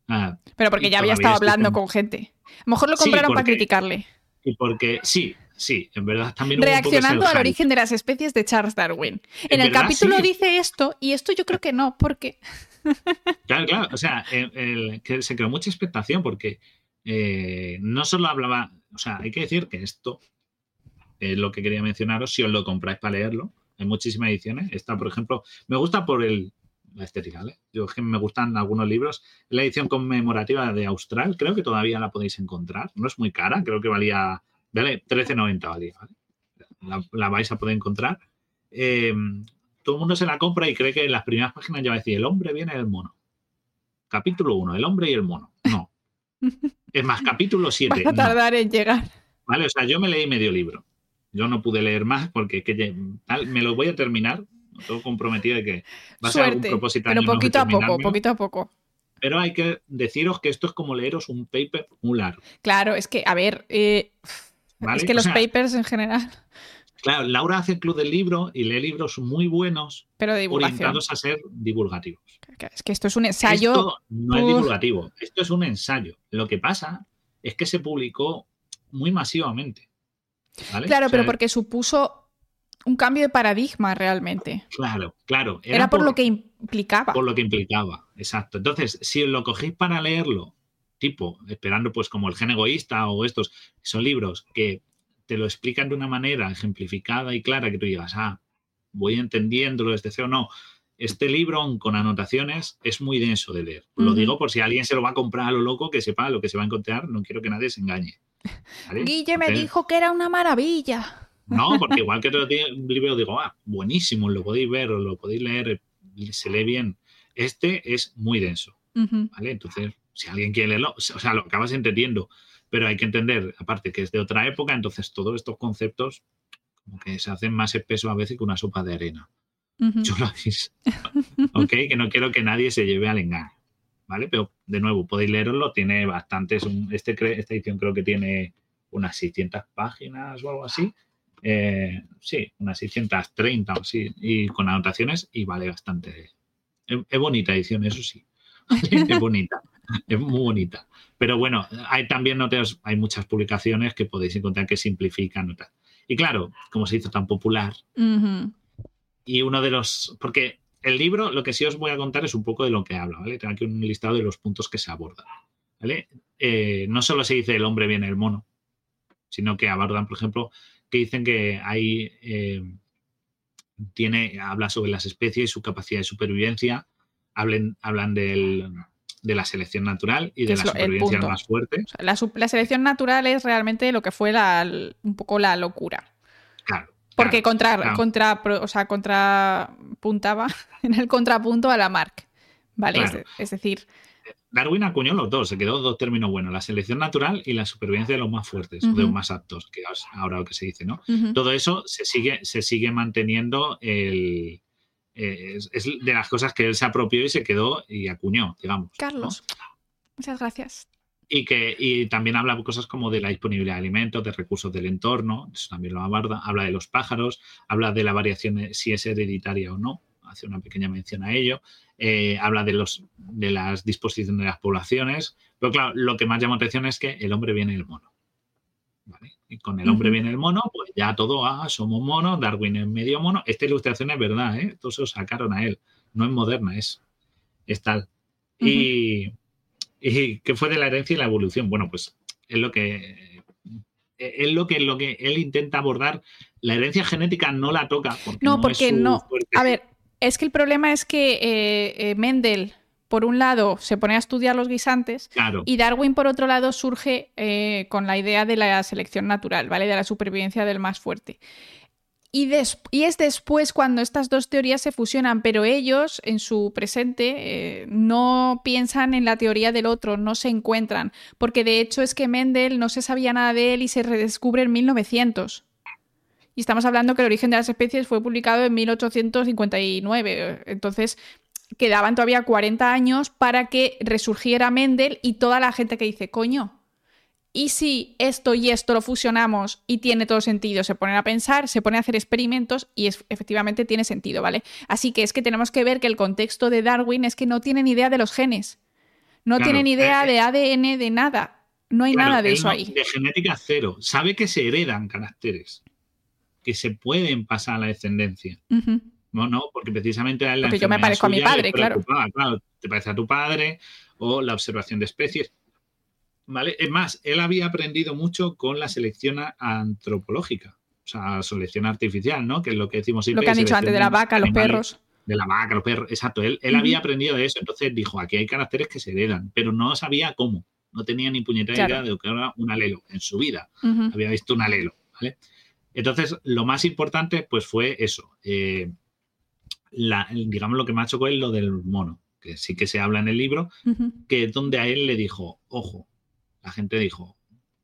Ah, Pero porque ya había estado hablando con gente. A lo mejor lo Sí, compraron para criticarle. y porque sí, sí, en verdad también hubo un poco ese Reaccionando al origen de las especies de Charles Darwin. En el verdad, capítulo sí. dice esto y esto yo creo que no, porque... [laughs] Claro, claro. O sea, el- el- que se creó mucha expectación porque eh, no solo hablaba. O sea, hay que decir que esto es lo que quería mencionaros. Si os lo compráis para leerlo, hay muchísimas ediciones. Esta, por ejemplo, me gusta por el. La estética, ¿vale? Yo es que me gustan algunos libros. La edición conmemorativa de Austral, creo que todavía la podéis encontrar. No es muy cara, creo que valía. Vale, 13.90 valía, ¿vale? La, la vais a poder encontrar. Eh, todo el mundo se la compra y cree que en las primeras páginas ya va a decir el hombre viene del mono. Capítulo 1, el hombre y el mono. No. [laughs] Es más, capítulo 7. Vas a tardar en llegar. Vale, o sea, yo me leí medio libro. Yo no pude leer más porque que, ya- tal, me lo voy a terminar. Todo comprometido de que va a ser algún propósito Pero poquito a poco, poquito a poco. Pero hay que deciros que esto es como leeros un paper muy largo. Claro, es que, a ver, eh, ¿vale? es que O los sea, papers en general, Claro, Laura hace el club del libro y lee libros muy buenos pero de orientados a ser divulgativos. Es que esto es un ensayo. Esto no es divulgativo, esto es un ensayo. Lo que pasa es que se publicó muy masivamente. ¿vale? Claro, O sea, pero porque supuso un cambio de paradigma realmente. Claro, claro. Era, por, lo que implicaba. por lo que implicaba, exacto. Entonces, si lo cogéis para leerlo, tipo, esperando pues como El gen egoísta o estos, son libros que te lo explican de una manera ejemplificada y clara que tú digas, ah, voy entendiéndolo desde cero. No, este libro con anotaciones es muy denso de leer. Lo digo por si alguien se lo va a comprar a lo loco, que sepa lo que se va a encontrar. No quiero que nadie se engañe. ¿vale? Guille me dijo que era una maravilla. No, porque igual que otro libro digo, ah, buenísimo, lo podéis ver o lo podéis leer se lee bien. Este es muy denso. ¿vale? Entonces, si alguien quiere leerlo, o sea, lo acabas entendiendo, pero hay que entender, aparte que es de otra época, entonces todos estos conceptos como que se hacen más espesos a veces que una sopa de arena. Ujú. Yo lo aviso. ¿Ok? Que no quiero que nadie se lleve al engaño. ¿Vale? Pero de nuevo, podéis leerlo, tiene bastantes. este, esta edición creo que tiene unas 600 páginas o algo así. Eh, sí, unas 630 o así, y con anotaciones, y vale bastante. Es, es bonita edición, eso sí. [laughs] es bonita, es muy bonita. Pero bueno, hay también notas, hay muchas publicaciones que podéis encontrar que simplifican. y tal. Y claro, como se hizo tan popular, y uno de los. Porque el libro, lo que sí os voy a contar es un poco de lo que habla, ¿vale? Tengo aquí un listado de los puntos que se abordan, ¿vale? Eh, no solo se dice el hombre viene el mono, sino que abordan, por ejemplo, que dicen que hay. eh, tiene, habla sobre las especies y su capacidad de supervivencia, hablen, hablan del, de la selección natural y de la supervivencia más fuerte. O sea, la, selección natural es realmente lo que fue la, un poco la locura. Claro. Porque claro, contra, claro. contra, o sea, contrapuntaba [laughs] en el contrapunto a la Mark. Vale, Claro. es, es decir, Darwin acuñó los dos, se quedó dos términos buenos, la selección natural y la supervivencia de los más fuertes, de los más aptos, que es ahora lo que se dice, ¿no? Todo eso se sigue, se sigue manteniendo el, eh, es, es de las cosas que él se apropió y se quedó y acuñó, digamos. ¿no? Carlos, muchas gracias. Y que y también habla de cosas como de la disponibilidad de alimentos, de recursos del entorno, eso también lo aborda, habla de los pájaros, habla de la variación de si es hereditaria o no, hace una pequeña mención a ello, eh, habla de, los, de las disposiciones de las poblaciones, pero claro, lo que más llama atención es que el hombre viene del mono. ¿vale? Y con el hombre viene el mono, pues ya todo, ah, somos monos, Darwin es medio mono. Esta ilustración es verdad, ¿eh? Todos se lo sacaron a él. No es moderna, es, es tal. Y, ¿Y qué fue de la herencia y la evolución? Bueno, pues es lo que es lo que, lo que él intenta abordar. La herencia genética no la toca. Porque No, es porque su no. A ver, es que el problema es que eh, eh, Mendel, por un lado, se pone a estudiar los guisantes Claro, y Darwin, por otro lado, surge eh, con la idea de la selección natural, ¿vale? De la supervivencia del más fuerte. Y, es después cuando estas dos teorías se fusionan, pero ellos en su presente eh, no piensan en la teoría del otro, no se encuentran, porque de hecho es que Mendel no se sabía nada de él y se redescubre en 1900. Y estamos hablando que el origen de las especies fue publicado en 1859, entonces quedaban todavía 40 años para que resurgiera Mendel y toda la gente que dice, coño, ¿y si esto y esto lo fusionamos y tiene todo sentido? Se ponen a pensar, se ponen a hacer experimentos y es- efectivamente tiene sentido, ¿vale? Así que es que tenemos que ver que el contexto de Darwin es que no tienen idea de los genes, no Claro, tienen idea eh, de ADN, de nada, no hay claro, nada de eso no- ahí. De genética cero. Sabe que se heredan caracteres, que se pueden pasar a la descendencia. No, no, porque precisamente él la Porque yo me parezco a mi padre, claro. preocupaba, claro. Te parece a tu padre o la observación de especies. ¿Vale? Es más, él había aprendido mucho con la selección antropológica, o sea, selección artificial, ¿no? Que es lo que decimos Lo siempre. que han dicho antes de la vaca, los animales, perros. De la vaca, los perros, exacto. Él, él había aprendido de eso, entonces dijo, aquí hay caracteres que se heredan, pero no sabía cómo. No tenía ni puñetera Claro. idea de lo que era un alelo en su vida había visto un alelo, ¿vale? Entonces, lo más importante, pues, fue eso. eh, la- digamos, lo que más chocó es lo del mono, que sí que se habla en el libro, que es donde a él le dijo, ojo, la gente dijo,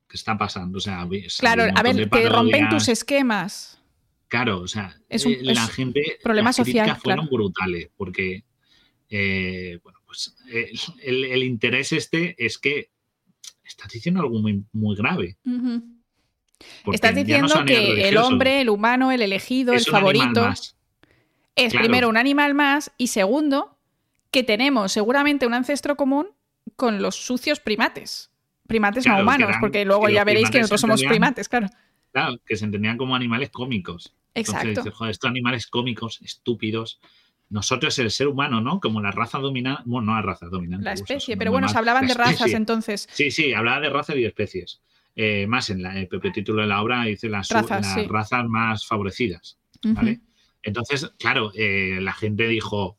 ¿qué está pasando? O sea, Claro, un a ver, que rompen tus esquemas. Claro, o sea, Es un- eh, la es gente. problema las social, fueron claro. brutales, porque, eh, bueno, pues el, el interés este es que estás diciendo algo muy, muy grave. Ujú. Porque Estás no diciendo que el hombre, el humano, el elegido, el favorito, es Claro. primero un animal más y segundo, que tenemos seguramente un ancestro común con los sucios primates. Primates Claro, no humanos, eran- porque luego ya veréis que nosotros somos primates, claro. Claro, que se entendían como animales cómicos. Entonces Exacto. dices, joder, estos animales cómicos, estúpidos. Nosotros, el ser humano, ¿no? Como la raza dominante. Bueno, no la raza dominante. La eso especie, pero bueno, se hablaban La de razas entonces. Sí, sí, hablaba de razas y de especies. Eh, más en la- el propio título de la obra dice las, Razas, las sí. razas más favorecidas. Entonces, claro, eh, la gente dijo,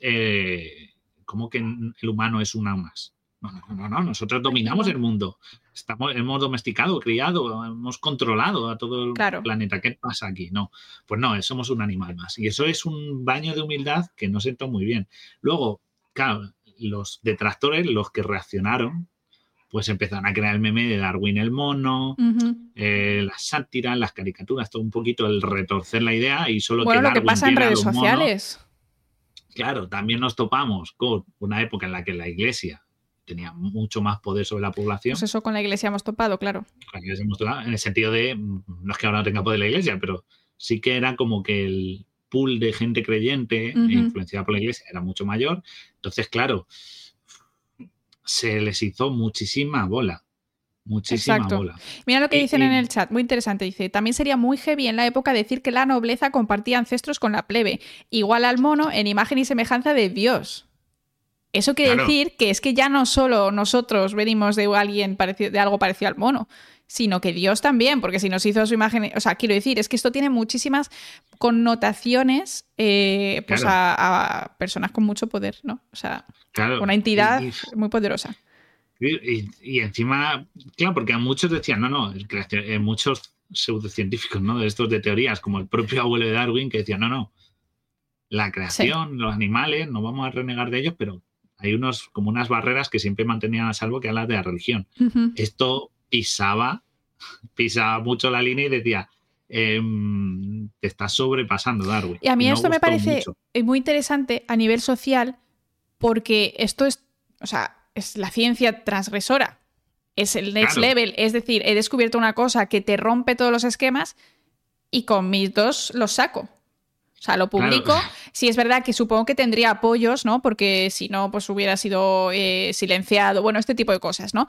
eh, ¿cómo que el humano es una más? No, no, no, nosotros dominamos el mundo. Estamos, hemos domesticado, criado, hemos controlado a todo el planeta. ¿Qué pasa aquí? No, pues no, somos un animal más. Y eso es un baño de humildad que no siento muy bien. Luego, claro, los detractores, los que reaccionaron, pues empezaron a crear el meme de Darwin el mono, eh, las sátiras, las caricaturas, todo un poquito el retorcer la idea y solo bueno, lo que pasa en redes sociales. Claro, también nos topamos con una época en la que la iglesia tenía mucho más poder sobre la población. Pues eso con la iglesia hemos topado, claro. en el sentido de, no es que ahora no tenga poder la iglesia, pero sí que era como que el pool de gente creyente influenciada por la iglesia era mucho mayor. Entonces, claro, se les hizo muchísima bola. Muchísima bola. Mira lo que dicen en el chat, muy interesante. Dice: También sería muy heavy en la época decir que la nobleza compartía ancestros con la plebe, igual al mono en imagen y semejanza de Dios. Eso quiere decir que es que ya no solo nosotros venimos de alguien parecido, de algo parecido al mono, sino que Dios también, porque si nos hizo su imagen, o sea, quiero decir, es que esto tiene muchísimas connotaciones eh, pues a, personas con mucho poder, ¿no? O sea, una entidad muy poderosa. Y, encima, claro, porque a muchos decían, no, no, eh, muchos pseudocientíficos, ¿no? De estos de teorías, como el propio abuelo de Darwin, que decían, no, no, la creación, los animales, no vamos a renegar de ellos, pero hay unos, como unas barreras que siempre mantenían a salvo, que hablan de la religión. Esto pisaba, [laughs] pisaba mucho la línea y decía, em, te estás sobrepasando, Darwin. Y a mí esto me parece muy interesante a nivel social, porque esto es, o sea, es la ciencia transgresora. Es el next level. Es decir, he descubierto una cosa que te rompe todos los esquemas y con mis dos los saco. O sea, lo publico. Sí, es verdad que supongo que tendría apoyos, ¿no? Porque si no, pues hubiera sido eh, silenciado. Bueno, este tipo de cosas, ¿no?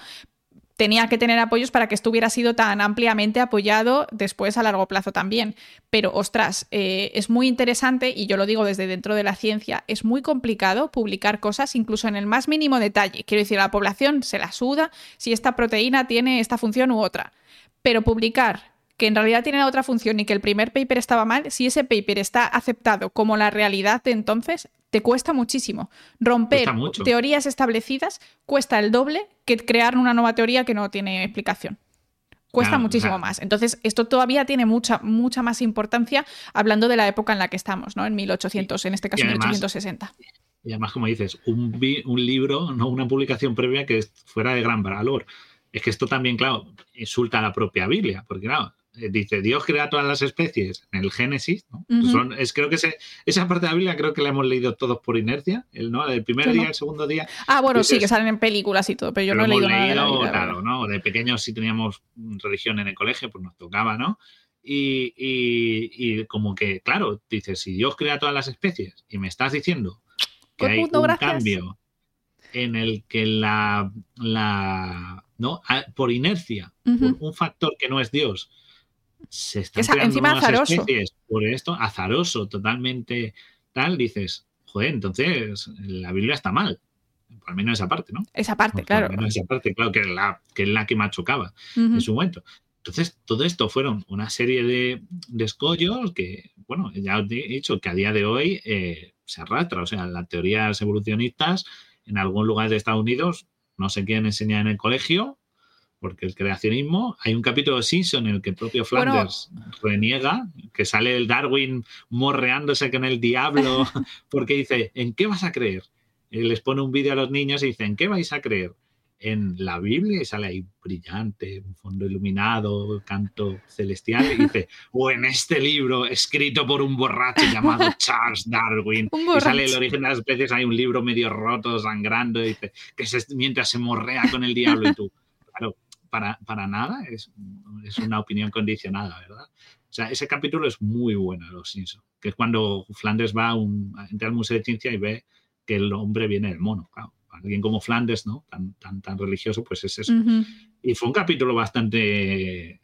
Tenía que tener apoyos para que esto hubiera sido tan ampliamente apoyado después a largo plazo también. Pero, ostras, eh, es muy interesante, y yo lo digo desde dentro de la ciencia, es muy complicado publicar cosas incluso en el más mínimo detalle. Quiero decir, a la población se la suda si esta proteína tiene esta función u otra. Pero publicar que en realidad tiene otra función y que el primer paper estaba mal, si ese paper está aceptado como la realidad de entonces, te cuesta muchísimo. Romper teorías establecidas cuesta el doble que crear una nueva teoría que no tiene explicación. Cuesta muchísimo más. Entonces, esto todavía tiene mucha, mucha más importancia hablando de la época en la que estamos, ¿no? En 1800, en este caso en 1860. Y además, como dices, un, un libro, no una publicación previa que fuera de gran valor. Es que esto también, claro, insulta a la propia Biblia, porque claro, dice Dios crea todas las especies en el Génesis, ¿no? es, creo que esa parte de la Biblia creo que la hemos leído todos por inercia, el, ¿no? El primer día, el segundo día. Ah, bueno, sí, que salen en películas y todo, pero yo no he leído, nada de Claro, ¿no? De pequeños si teníamos religión en el colegio, pues nos tocaba, ¿no? Y, y, como que, claro, dices, si Dios crea todas las especies y me estás diciendo que hay un cambio en el que la, la ¿no? por inercia, por un factor que no es Dios, se están es, creando encima azaroso. especies por esto, azaroso, totalmente tal, dices, joder, entonces la Biblia está mal. Al menos esa parte, ¿no? Esa parte, claro. esa parte, claro, que es la que, es la que machocaba en su momento. Entonces, todo esto fueron una serie de, de escollos que, bueno, ya os he dicho que a día de hoy eh, se arrastra. O sea, las teorías evolucionistas en algún lugar de Estados Unidos no se quieren enseñar en el colegio porque el creacionismo, hay un capítulo de Simpson en el que el propio Flanders reniega, que sale el Darwin morreándose con el diablo, [laughs] porque dice, ¿en qué vas a creer? Y les pone un vídeo a los niños y dice, ¿en qué vais a creer? En la Biblia y sale ahí brillante, un fondo iluminado, canto celestial, y dice, o en este libro escrito por un borracho llamado [laughs] Charles Darwin, y sale el origen de las especies, hay un libro medio roto, sangrando, y dice, que mientras se morrea con el diablo y tú, [laughs] claro, para, para nada, es, es, una opinión condicionada, ¿verdad? O sea, ese capítulo es muy bueno, Los Simpsons, que es cuando Flanders va a un, entra al Museo de Ciencia y ve que el hombre viene del mono, claro. Alguien como Flanders, ¿no? Tan, tan, tan religioso, pues es eso. Y fue un capítulo bastante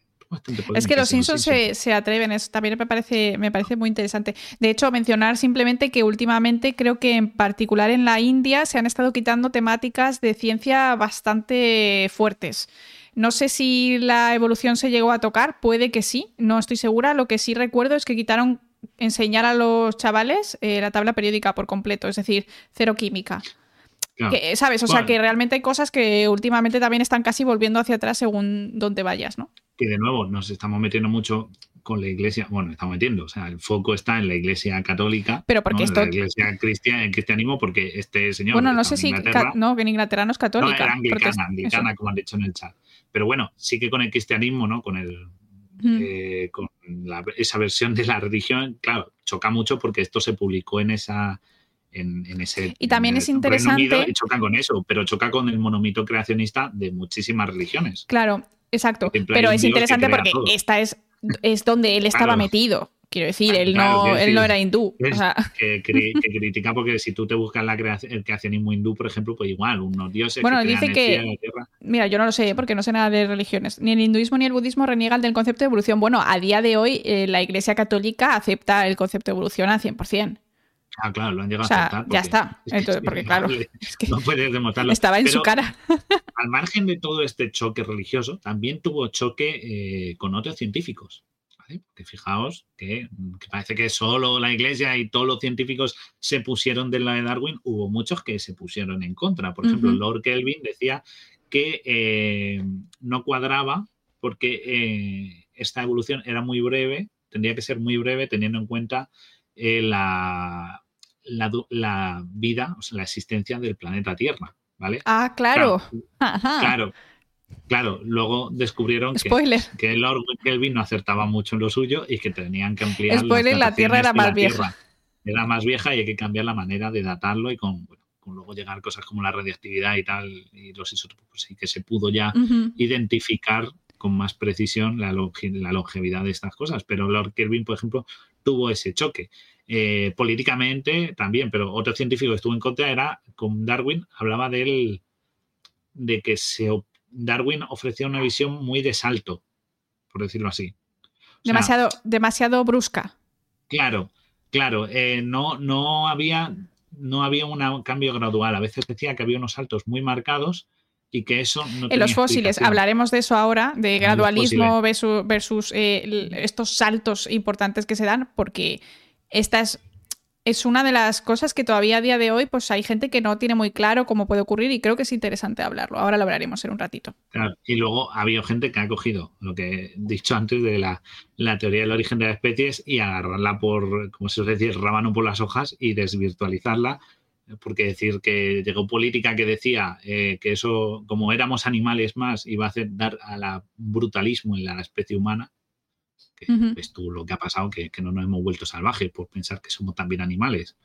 es que los Simpsons se, se, atreven, eso también me parece, me parece muy interesante. De hecho, mencionar simplemente que últimamente creo que en particular en la India se han estado quitando temáticas de ciencia bastante fuertes. No sé si la evolución se llegó a tocar, puede que sí, no estoy segura. Lo que sí recuerdo es que quitaron enseñar a los chavales eh, la tabla periódica por completo, es decir, cero química. Que, ¿Sabes? O sea, que realmente hay cosas que últimamente también están casi volviendo hacia atrás según donde vayas, ¿no? Que de nuevo nos estamos metiendo mucho con la iglesia, bueno, estamos metiendo, o sea, el foco está en la iglesia católica, pero porque esto... la iglesia cristiana, el cristianismo, porque este señor... Bueno, no sé si... no, que en Inglaterra no es católica. No, era anglicana, anglicana como han dicho en el chat. Pero bueno, sí que con el cristianismo, ¿no? Con el... Eh, con esa versión de la religión, claro, choca mucho porque esto se publicó en esa... En, ese, y también es interesante. y choca con eso, pero choca con el monomito creacionista de muchísimas religiones. Claro, exacto. Pero es interesante porque esta es es donde él estaba metido. Quiero decir, él, no, él no era hindú. que, critica porque si tú te buscas la el creacionismo hindú, por ejemplo, pues igual, unos dioses. Bueno, dice que. Mira, yo no lo sé porque no sé nada de religiones. Ni el hinduismo ni el budismo reniegan del concepto de evolución. Bueno, a día de hoy eh, la Iglesia Católica acepta el concepto de evolución al 100%. Ah, claro, lo han llegado a aceptar. ya está. porque, claro, no puedes demostrarlo. Estaba en su cara. al margen de todo este choque religioso, también tuvo choque eh, con otros científicos. Porque fijaos que, parece que solo la iglesia y todos los científicos se pusieron de la de Darwin, hubo muchos que se pusieron en contra. Por ejemplo, Lord Kelvin decía que eh, no cuadraba porque eh, esta evolución era muy breve, tendría que ser muy breve teniendo en cuenta la, la, vida, o sea, la existencia del planeta Tierra, ¿vale? Ah, claro. Claro. Claro, luego descubrieron que, que, Lord Kelvin no acertaba mucho en lo suyo y que tenían que ampliar. Spoiler, la Tierra era más vieja. Era más vieja y hay que cambiar la manera de datarlo y con, con luego llegar cosas como la radiactividad y tal, y los isótopos, pues sí que se pudo ya identificar con más precisión la, la, longevidad de estas cosas. Pero Lord Kelvin, por ejemplo, tuvo ese choque. Eh, políticamente también, pero otro científico que estuvo en contra era con Darwin, hablaba de de que se, Darwin ofrecía una visión muy de salto, por decirlo así. demasiado, demasiado brusca. Claro, claro, eh, no, no había no había un cambio gradual. A veces decía que había unos saltos muy marcados y que eso no En los fósiles, hablaremos de eso ahora, de gradualismo versus, eh, estos saltos importantes que se dan, porque esta es, una de las cosas que todavía a día de hoy pues hay gente que no tiene muy claro cómo puede ocurrir y creo que es interesante hablarlo. Ahora lo hablaremos en un ratito. y luego ha habido gente que ha cogido lo que he dicho antes de la, teoría del origen de las especies y agarrarla por, como se suele decir, rábano por las hojas y desvirtualizarla porque decir que llegó política que decía eh, que eso, como éramos animales más, iba a hacer dar a la brutalismo en la especie humana, que es tú lo que ha pasado, que, no nos hemos vuelto salvajes por pensar que somos también animales.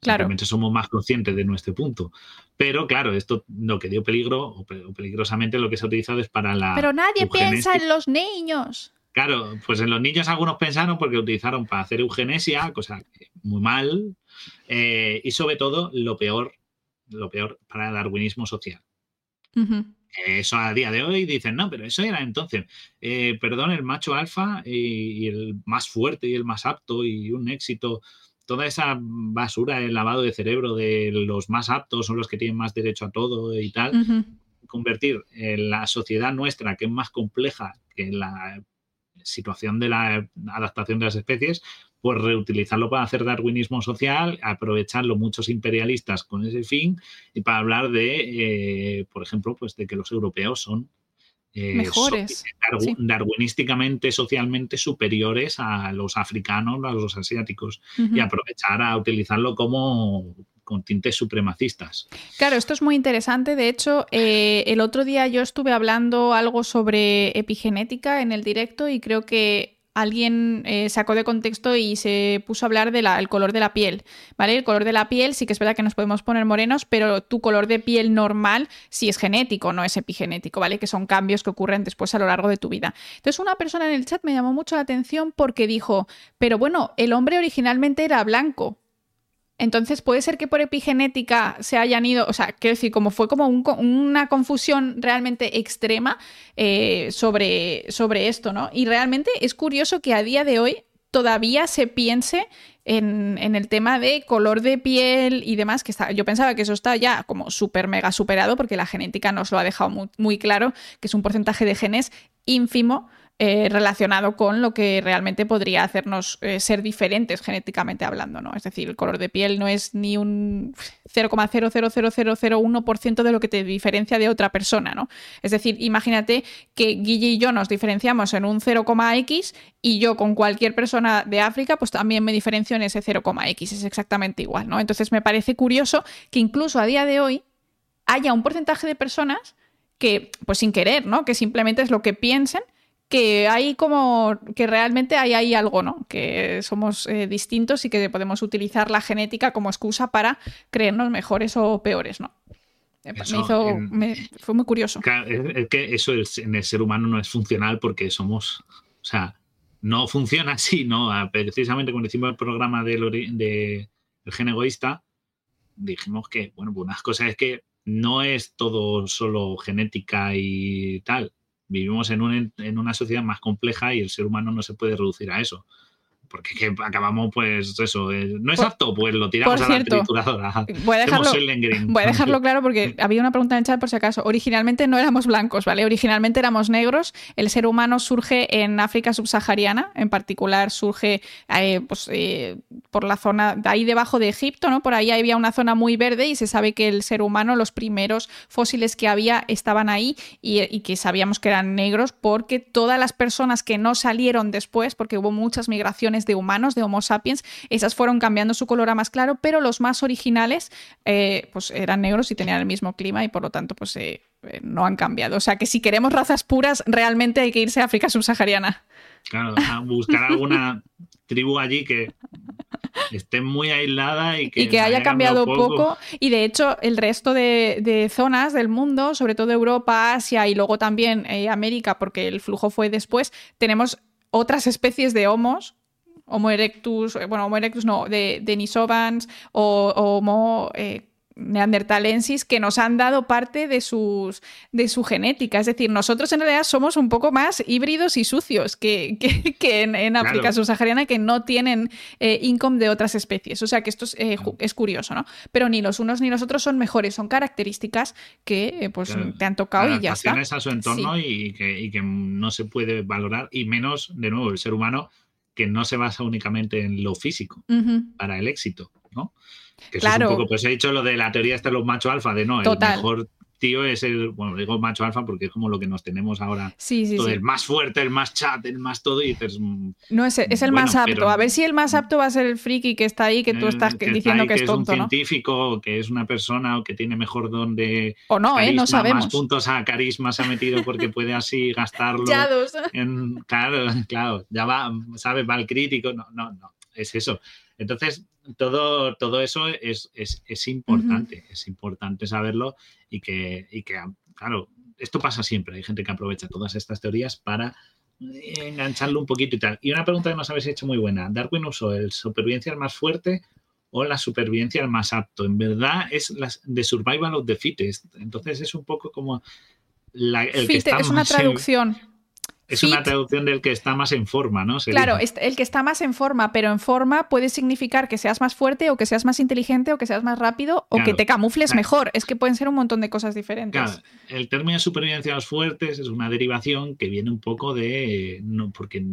Claro. Simplemente somos más conscientes de nuestro punto. Pero claro, esto lo que dio peligro, o, peligrosamente lo que se ha utilizado es para la. Pero nadie piensa en los niños. Claro, pues en los niños algunos pensaron porque lo utilizaron para hacer eugenesia, cosa muy mal, eh, y sobre todo lo peor, lo peor para el darwinismo social. Eso a día de hoy dicen, no, pero eso era entonces, eh, perdón, el macho alfa y, el más fuerte y el más apto y un éxito, toda esa basura, el lavado de cerebro de los más aptos son los que tienen más derecho a todo y tal, convertir la sociedad nuestra, que es más compleja que la situación de la adaptación de las especies, pues reutilizarlo para hacer darwinismo social, aprovecharlo muchos imperialistas con ese fin y para hablar de, eh, por ejemplo, pues de que los europeos son eh, mejores, darwinísticamente, socialmente superiores a los africanos, a los asiáticos y aprovechar a utilizarlo como con tintes supremacistas. Claro, esto es muy interesante. De hecho, eh, el otro día yo estuve hablando algo sobre epigenética en el directo y creo que alguien eh, sacó de contexto y se puso a hablar del color de la piel, ¿vale? El color de la piel sí que es verdad que nos podemos poner morenos, pero tu color de piel normal sí es genético, no es epigenético, ¿vale? Que son cambios que ocurren después a lo largo de tu vida. Entonces una persona en el chat me llamó mucho la atención porque dijo, pero bueno, el hombre originalmente era blanco, entonces puede ser que por epigenética se hayan ido, o sea, quiero decir, como fue como una confusión realmente extrema eh, sobre, sobre esto, ¿no? Y realmente es curioso que a día de hoy todavía se piense en, el tema de color de piel y demás, que está, yo pensaba que eso está ya como súper mega superado porque la genética nos lo ha dejado muy, muy, claro, que es un porcentaje de genes ínfimo eh, relacionado con lo que realmente podría hacernos eh, ser diferentes genéticamente hablando, ¿no? Es decir, el color de piel no es ni un 0,000001% de lo que te diferencia de otra persona, ¿no? Es decir, imagínate que Guille y yo nos diferenciamos en un 0,x y yo con cualquier persona de África, pues también me diferencio en ese 0,x, es exactamente igual, ¿no? Entonces me parece curioso que incluso a día de hoy haya un porcentaje de personas que, pues sin querer, ¿no? Que simplemente es lo que piensen, que hay como que realmente hay ahí algo, ¿no? Que somos eh, distintos y que podemos utilizar la genética como excusa para creernos mejores o peores, ¿no? me hizo, fue muy curioso. es, que eso en el ser humano no es funcional porque somos, o sea, no funciona [laughs] así, ¿no? Ah, precisamente cuando hicimos el programa del de, gen egoísta, dijimos que, bueno, pues una cosa es que no es todo solo genética y tal vivimos en, en, una sociedad más compleja y el ser humano no se puede reducir a eso porque que acabamos, pues eso, eh, no es apto, pues lo tiramos a la trituradora. Voy a, dejarlo, [laughs] voy a dejarlo claro porque [laughs] había una pregunta en el chat por si acaso. Originalmente no éramos blancos, ¿vale? Originalmente éramos negros. El ser humano surge en África subsahariana, en particular surge eh, pues, eh, por la zona de ahí debajo de Egipto, ¿no? Por ahí había una zona muy verde y se sabe que el ser humano, los primeros fósiles que había estaban ahí y, y que sabíamos que eran negros porque todas las personas que no salieron después, porque hubo muchas migraciones de humanos, de Homo sapiens, esas fueron cambiando su color a más claro, pero los más originales eh, pues eran negros y tenían el mismo clima y por lo tanto pues eh, eh, no han cambiado. O sea que si queremos razas puras, realmente hay que irse a África subsahariana. Claro, a buscar alguna tribu allí que esté muy aislada y que, haya cambiado poco. Y de hecho, el resto de, zonas del mundo, sobre todo Europa, Asia y luego también América, porque el flujo fue después, tenemos otras especies de homos Homo erectus, eh, bueno, Homo erectus no, de Denisovans o, Homo eh, neandertalensis que nos han dado parte de, sus, de su genética. Es decir, nosotros en realidad somos un poco más híbridos y sucios que, [laughs] en, África subsahariana que no tienen eh, income de otras especies. O sea que esto es, curioso, ¿no? Pero ni los unos ni los otros son mejores, son características que pues, te han tocado y ya está. a su entorno y, que, y que no se puede valorar, y menos, de nuevo, el ser humano que no se basa únicamente en lo físico para el éxito, ¿no? Que claro. es un poco, pues he dicho lo de la teoría de los macho alfa, de no, el mejor tío es el, bueno, digo macho alfa porque es como lo que nos tenemos ahora. Sí, sí, El más fuerte, el más chat, el más todo y dices... Mm, no, es, es el más apto. A ver si el más apto va a ser el friki que está ahí, que tú estás diciendo que, es tonto, es un científico, que es una persona o que tiene mejor don de... O no, ¿eh? No sabemos. Más puntos a carisma se ha metido porque puede así [laughs] gastarlo. ya dos. claro, claro. Ya va, ¿sabes? Va el crítico. No, no, no. Es eso. Entonces, todo, todo eso es, es, importante, es importante saberlo y que, y que, claro, esto pasa siempre, hay gente que aprovecha todas estas teorías para engancharlo un poquito y tal. Y una pregunta que nos habéis hecho muy buena, ¿Darwin usó el supervivencia el más fuerte o la supervivencia el más apto? En verdad es la de survival of the fittest, entonces es un poco como... La, el que está es una traducción. Es una traducción del que está más en forma, ¿no? Claro, el que está más en forma, pero en forma puede significar que seas más fuerte o que seas más inteligente o que seas más rápido o que te camufles mejor. Es que pueden ser un montón de cosas diferentes. Claro, el término de supervivencia de los fuertes es una derivación que viene un poco de. No, porque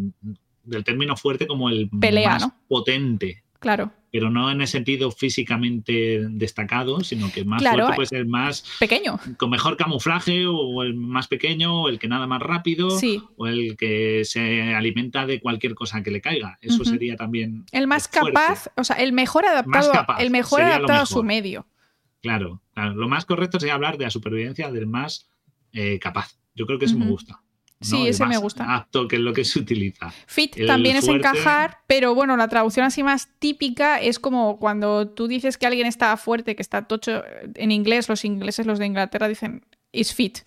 del término fuerte como el más potente. Claro. Pero no en el sentido físicamente destacado, sino que más fuerte puede ser más pequeño. Con mejor camuflaje, o el más pequeño, o el que nada más rápido, o el que se alimenta de cualquier cosa que le caiga. Eso sería también. El más capaz, o sea, el mejor adaptado, el mejor adaptado a su medio. Claro, Lo más correcto sería hablar de la supervivencia del más eh, capaz. Yo creo que eso me gusta. Sí, ese me gusta. Apto, que es lo que se utiliza. Fit también es encajar, pero bueno, la traducción así más típica es como cuando tú dices que alguien está fuerte, que está tocho. En inglés, los ingleses, los de Inglaterra, dicen is fit.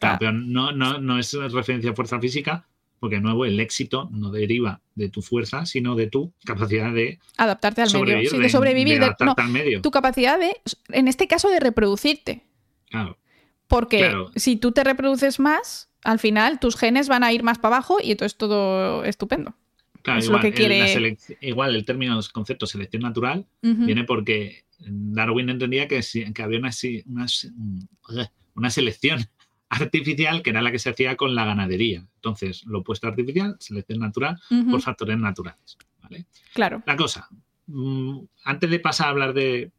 pero no, no, no es referencia a fuerza física, porque de nuevo el éxito no deriva de tu fuerza, sino de tu capacidad de adaptarte al medio. Sí, de, sobrevivir. De, al medio. Tu capacidad de, en este caso, de reproducirte. Claro. Porque si tú te reproduces más, al final tus genes van a ir más para abajo y entonces todo estupendo. Claro, igual, lo que quiere... igual el término, el concepto selección natural viene porque Darwin entendía que, que había una, una, una, selección [laughs] artificial, que era la que se hacía con la ganadería. Entonces, lo opuesto artificial, selección natural, por factores naturales. ¿vale? Claro. La cosa, mm, antes de pasar a hablar de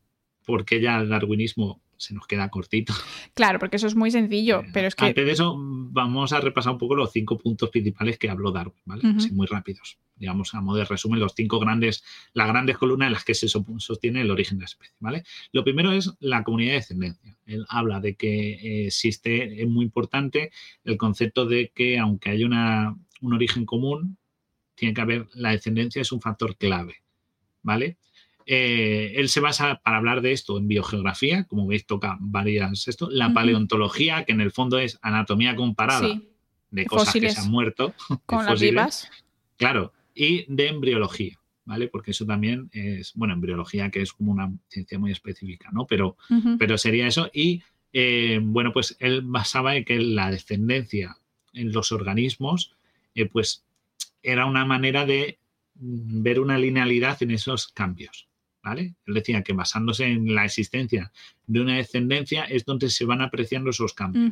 por qué ya el darwinismo se nos queda cortito, Claro, porque eso es muy sencillo, eh, pero es que. antes de eso vamos a repasar un poco los cinco puntos principales que habló Darwin, ¿vale? Ujú. Así muy rápidos. Digamos, a modo de resumen, los cinco grandes, las grandes columnas en las que se so- sostiene el origen de la especie, ¿vale? Lo primero es la comunidad de descendencia. Él habla de que eh, existe, es muy importante el concepto de que aunque haya una, un origen común, tiene que haber, la descendencia es un factor clave, ¿vale? Eh, él se basa para hablar de esto en biogeografía, como veis toca varias esto, la paleontología, que en el fondo es anatomía comparada Sí, de cosas Fósiles. que se han muerto, [laughs] con las vivas. claro, y de embriología, ¿vale? Porque eso también es, bueno, embriología que es como una ciencia muy específica, ¿no? Pero, pero sería eso y, eh, bueno, pues él basaba en que la descendencia en los organismos, eh, pues era una manera de mm, ver una linealidad en esos cambios. ¿Vale? Él decía que basándose en la existencia de una descendencia es donde se van apreciando esos cambios.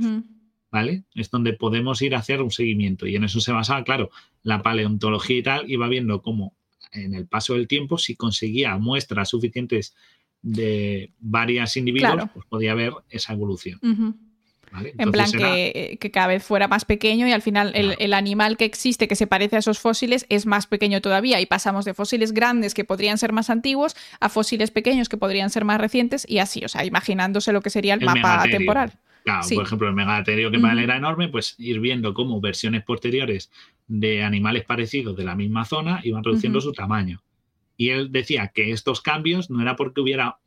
¿vale? Es donde podemos ir a hacer un seguimiento. Y en eso se basaba, claro, la paleontología y tal, iba viendo cómo en el paso del tiempo, si conseguía muestras suficientes de varias individuos, Claro. pues podía ver esa evolución. ¿Vale? En plan era- que, que cada vez fuera más pequeño y al final el, Claro. el animal que existe que se parece a esos fósiles es más pequeño todavía y pasamos de fósiles grandes que podrían ser más antiguos a fósiles pequeños que podrían ser más recientes y así, o sea, imaginándose lo que sería el, El mapa megaterio. temporal. Claro, Sí. por ejemplo, el megaterio que para él era enorme, pues ir viendo cómo versiones posteriores de animales parecidos de la misma zona iban reduciendo su tamaño. Y él decía que estos cambios no era porque hubiera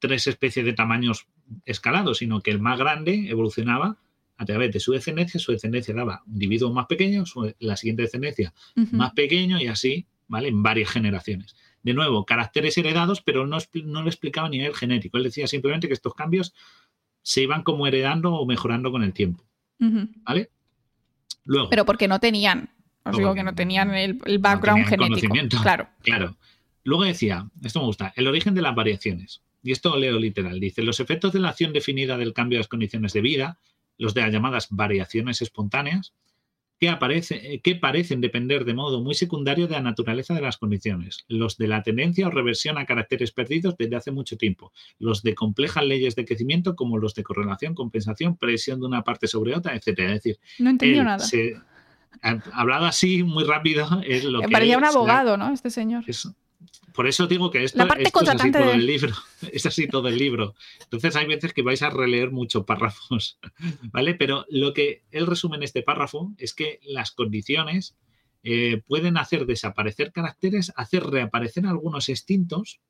tres especies de tamaños escalados, sino que el más grande evolucionaba a través de su descendencia, su descendencia daba individuos más pequeños, su- la siguiente descendencia más pequeño y así, ¿vale? En varias generaciones. De nuevo, caracteres heredados, pero no, no lo explicaba a nivel genético. Él decía simplemente que estos cambios se iban como heredando o mejorando con el tiempo. ¿vale? Luego, Pero porque no tenían, os digo que no tenían el, el background tenían genético. conocimiento. Claro. claro. Luego decía, esto me gusta, el origen de las variaciones. Y esto leo literal. Dice, los efectos de la acción definida del cambio de las condiciones de vida, los de las llamadas variaciones espontáneas, que, aparece, eh, que parecen depender de modo muy secundario de la naturaleza de las condiciones, los de la tendencia o reversión a caracteres perdidos desde hace mucho tiempo, los de complejas leyes de crecimiento como los de correlación, compensación, presión de una parte sobre otra, etcétera. Es decir, No entendió nada. se- hablado así muy rápido es lo Me que parecía un abogado, ¿no? Este señor. es- por eso digo que esto, es así todo el libro. [laughs] Es así todo el libro. Entonces hay veces que vais a releer muchos párrafos, [laughs] ¿vale? Pero lo que él resume en este párrafo es que las condiciones eh, pueden hacer desaparecer caracteres, hacer reaparecer algunos extintos,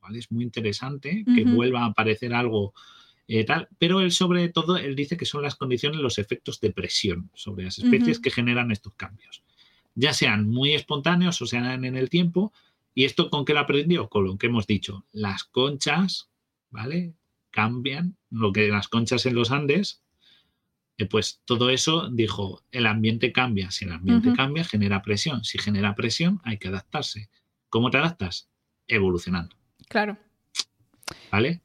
¿vale? Es muy interesante que vuelva a aparecer algo eh, tal, pero él sobre todo, él dice que son las condiciones, los efectos de presión sobre las especies que generan estos cambios, ya sean muy espontáneos o sean en el tiempo. ¿Y esto con qué lo aprendió? Con lo que hemos dicho, las conchas, ¿vale? Cambian, lo que las conchas en los Andes, eh, pues todo eso dijo, el ambiente cambia, si el ambiente cambia, genera presión, si genera presión hay que adaptarse. ¿Cómo te adaptas? Evolucionando. Claro. ¿Vale?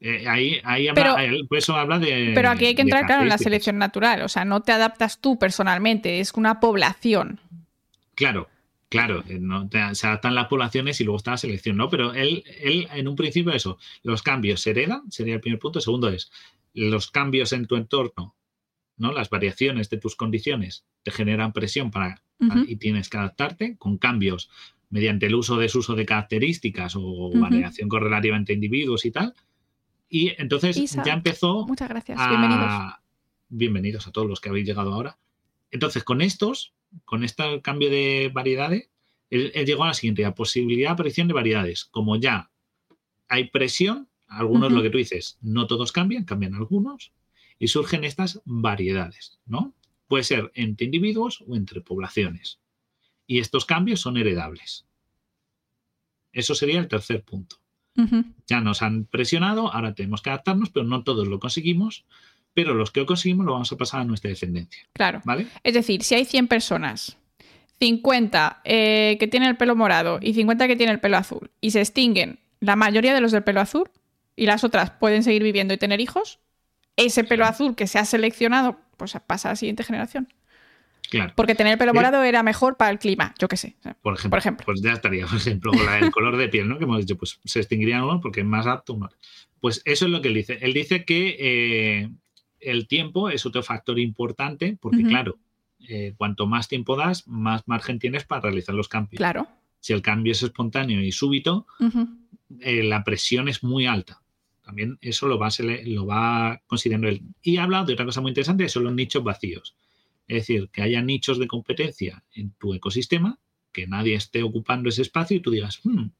Eh, ahí, ahí habla, Pero- por eso habla de. Pero aquí hay que entrar, claro, en la selección natural. O sea, no te adaptas tú personalmente, es una población. Claro, claro, eh, no se adaptan las poblaciones y luego está la selección, ¿no? Pero él, él, en un principio, eso, los cambios se heredan, sería el primer punto. Segundo es, los cambios en tu entorno, ¿no? Las variaciones de tus condiciones te generan presión para Ujú. y tienes que adaptarte con cambios mediante el uso desuso de características o variación correlativa entre individuos y tal. Y entonces Isa, ya empezó Muchas gracias. a- Bienvenidos. bienvenidos a todos los que habéis llegado ahora. Entonces, con estos, con este cambio de variedades, él, él llegó a la siguiente, la posibilidad de aparición de variedades. Como ya hay presión, algunos, lo que tú dices, no todos cambian, cambian algunos, y surgen estas variedades, ¿no? Puede ser entre individuos o entre poblaciones. Y estos cambios son heredables. Eso sería el tercer punto ya nos han presionado, ahora tenemos que adaptarnos, pero no todos lo conseguimos, pero los que conseguimos lo vamos a pasar a nuestra descendencia, Claro. ¿vale? Es decir, si hay 100 personas, 50 eh, que tienen el pelo morado y 50 que tienen el pelo azul, y se extinguen la mayoría de los del pelo azul, y las otras pueden seguir viviendo y tener hijos, ese pelo azul que se ha seleccionado, pues pasa a la siguiente generación. Claro. Porque tener el pelo morado era mejor para el clima, yo qué sé. Por ejemplo, Por ejemplo. Pues ya estaría, por ejemplo, la- el color de piel, ¿no? Que hemos dicho, pues se extinguirían unos porque es más apto. uno. Pues eso es lo que él dice. Él dice que eh, el tiempo es otro factor importante porque, claro, eh, cuanto más tiempo das, más margen tienes para realizar los cambios. Claro. Si el cambio es espontáneo y súbito, eh, la presión es muy alta. También eso lo va, lo va considerando él. Y habla de otra cosa muy interesante, que son los nichos vacíos. Es decir, que haya nichos de competencia en tu ecosistema, que nadie esté ocupando ese espacio y tú digas, "Hmm,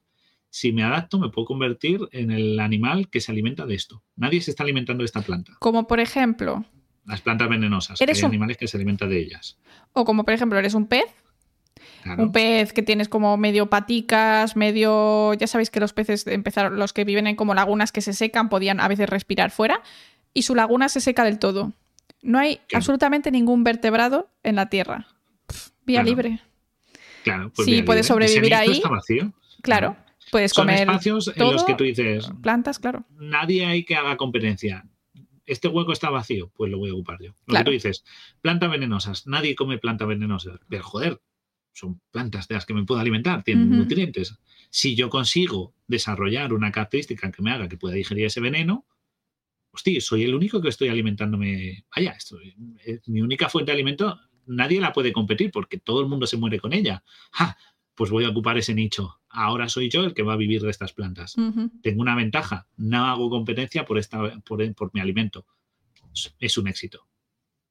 si me adapto me puedo convertir en el animal que se alimenta de esto. Nadie se está alimentando de esta planta. Como por ejemplo, Las plantas venenosas. Eres hay un- animales que se alimentan de ellas. o como por ejemplo, eres un pez, Claro. un pez que tienes como medio paticas, medio. Ya sabéis que los peces empezaron, los que viven en como lagunas que se secan, podían a veces respirar fuera, y su laguna se seca del todo. No hay Claro. absolutamente ningún vertebrado en la Tierra. Pff, vía Claro. libre. Claro, pues Sí, puedes libre. Sobrevivir ahí. Está vacío. Claro. Puedes Son comer espacios en los que tú dices, plantas, claro. nadie hay que haga competencia. Este hueco está vacío, pues lo voy a ocupar yo. Lo Claro. que tú dices, plantas venenosas, nadie come plantas venenosas. Pero joder, son plantas de las que me puedo alimentar, tienen nutrientes. Si yo consigo desarrollar una característica que me haga que pueda digerir ese veneno, hostia, soy el único que estoy alimentándome. Vaya, esto es mi única fuente de alimento, nadie la puede competir porque todo el mundo se muere con ella. ¡Ja! Pues voy a ocupar ese nicho. Ahora soy yo el que va a vivir de estas plantas tengo una ventaja, no hago competencia por, esta, por, por mi alimento. Es- Es un éxito,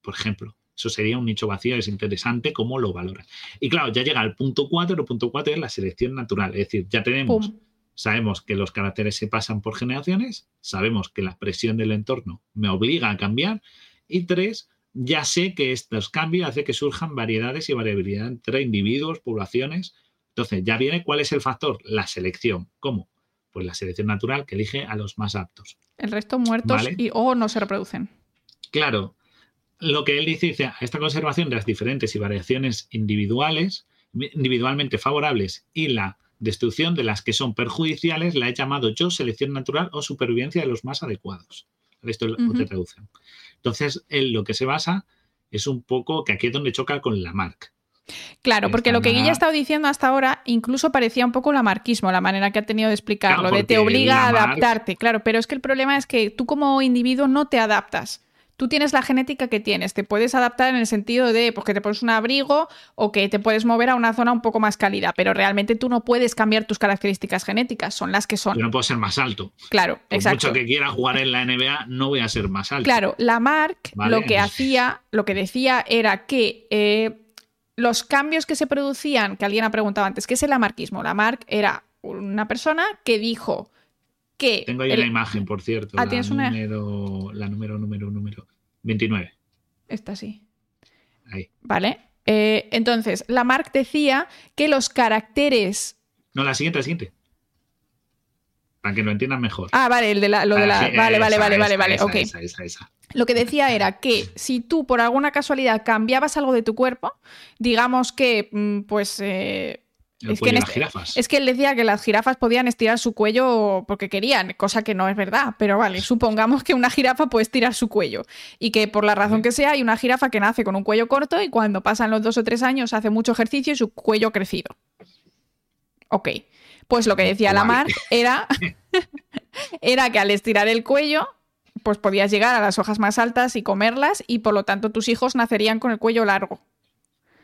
por ejemplo. Eso sería un nicho vacío, es interesante cómo lo valoran. Y claro, ya llega al punto 4, el punto 4 es la selección natural, es decir, ya tenemos, Pum. sabemos que los caracteres se pasan por generaciones, sabemos que la presión del entorno me obliga a cambiar, y tres, ya sé que estos cambios hacen que surjan variedades y variabilidad entre individuos, poblaciones. Entonces, ya viene cuál es el factor, la selección. ¿Cómo? Pues la selección natural que elige a los más aptos. El resto muertos Vale. y o no se reproducen. Claro, lo que él dice, dice, esta conservación de las diferentes y variaciones individuales, individualmente favorables y la destrucción de las que son perjudiciales, la he llamado yo selección natural o supervivencia de los más adecuados. Esto es lo Ujú. que traducen. Entonces, él lo que se basa es un poco que aquí es donde choca con la marca. Claro, porque lo que Guilla ha estado diciendo hasta ahora incluso parecía un poco lamarquismo, la manera que ha tenido de explicarlo, Claro, de te obliga a adaptarte, claro, pero es que el problema es que tú como individuo no te adaptas. Tú tienes la genética que tienes, te puedes adaptar en el sentido de pues, que te pones un abrigo o que te puedes mover a una zona un poco más cálida, pero realmente tú no puedes cambiar tus características genéticas, son las que son. Yo no puedo ser más alto. Claro, Por exacto. mucho que quiera jugar en la NBA, no voy a ser más alto. Claro, Lamarck Vale. lo que hacía, lo que decía era que eh, los cambios que se producían, que alguien ha preguntado antes, ¿qué es el lamarquismo? Lamarck era una persona que dijo que... Tengo ahí el- una imagen, por cierto. Ah, la ¿tienes una? número, La número, número, número 29. Esta sí. Ahí. ¿Vale? Eh, entonces, Lamarck decía que los caracteres... No, la siguiente, la siguiente. Para que lo entiendan mejor. Ah, vale, el de la, lo de la... Ah, sí, Vale, vale, vale, vale, vale, ok. esa, esa, esa. Lo que decía era que si tú por alguna casualidad cambiabas algo de tu cuerpo, digamos que, mm, pues... eh, Es que las este- jirafas. Es que él decía que las jirafas podían estirar su cuello porque querían, cosa que no es verdad, pero vale, supongamos que una jirafa puede estirar su cuello y que por la razón que sea hay una jirafa que nace con un cuello corto y cuando pasan los dos o tres años hace mucho ejercicio y su cuello ha crecido. Ok, pues lo que decía. Lamarck [laughs] era, [laughs] era que al estirar el cuello pues podías llegar a las hojas más altas y comerlas y por lo tanto tus hijos nacerían con el cuello largo.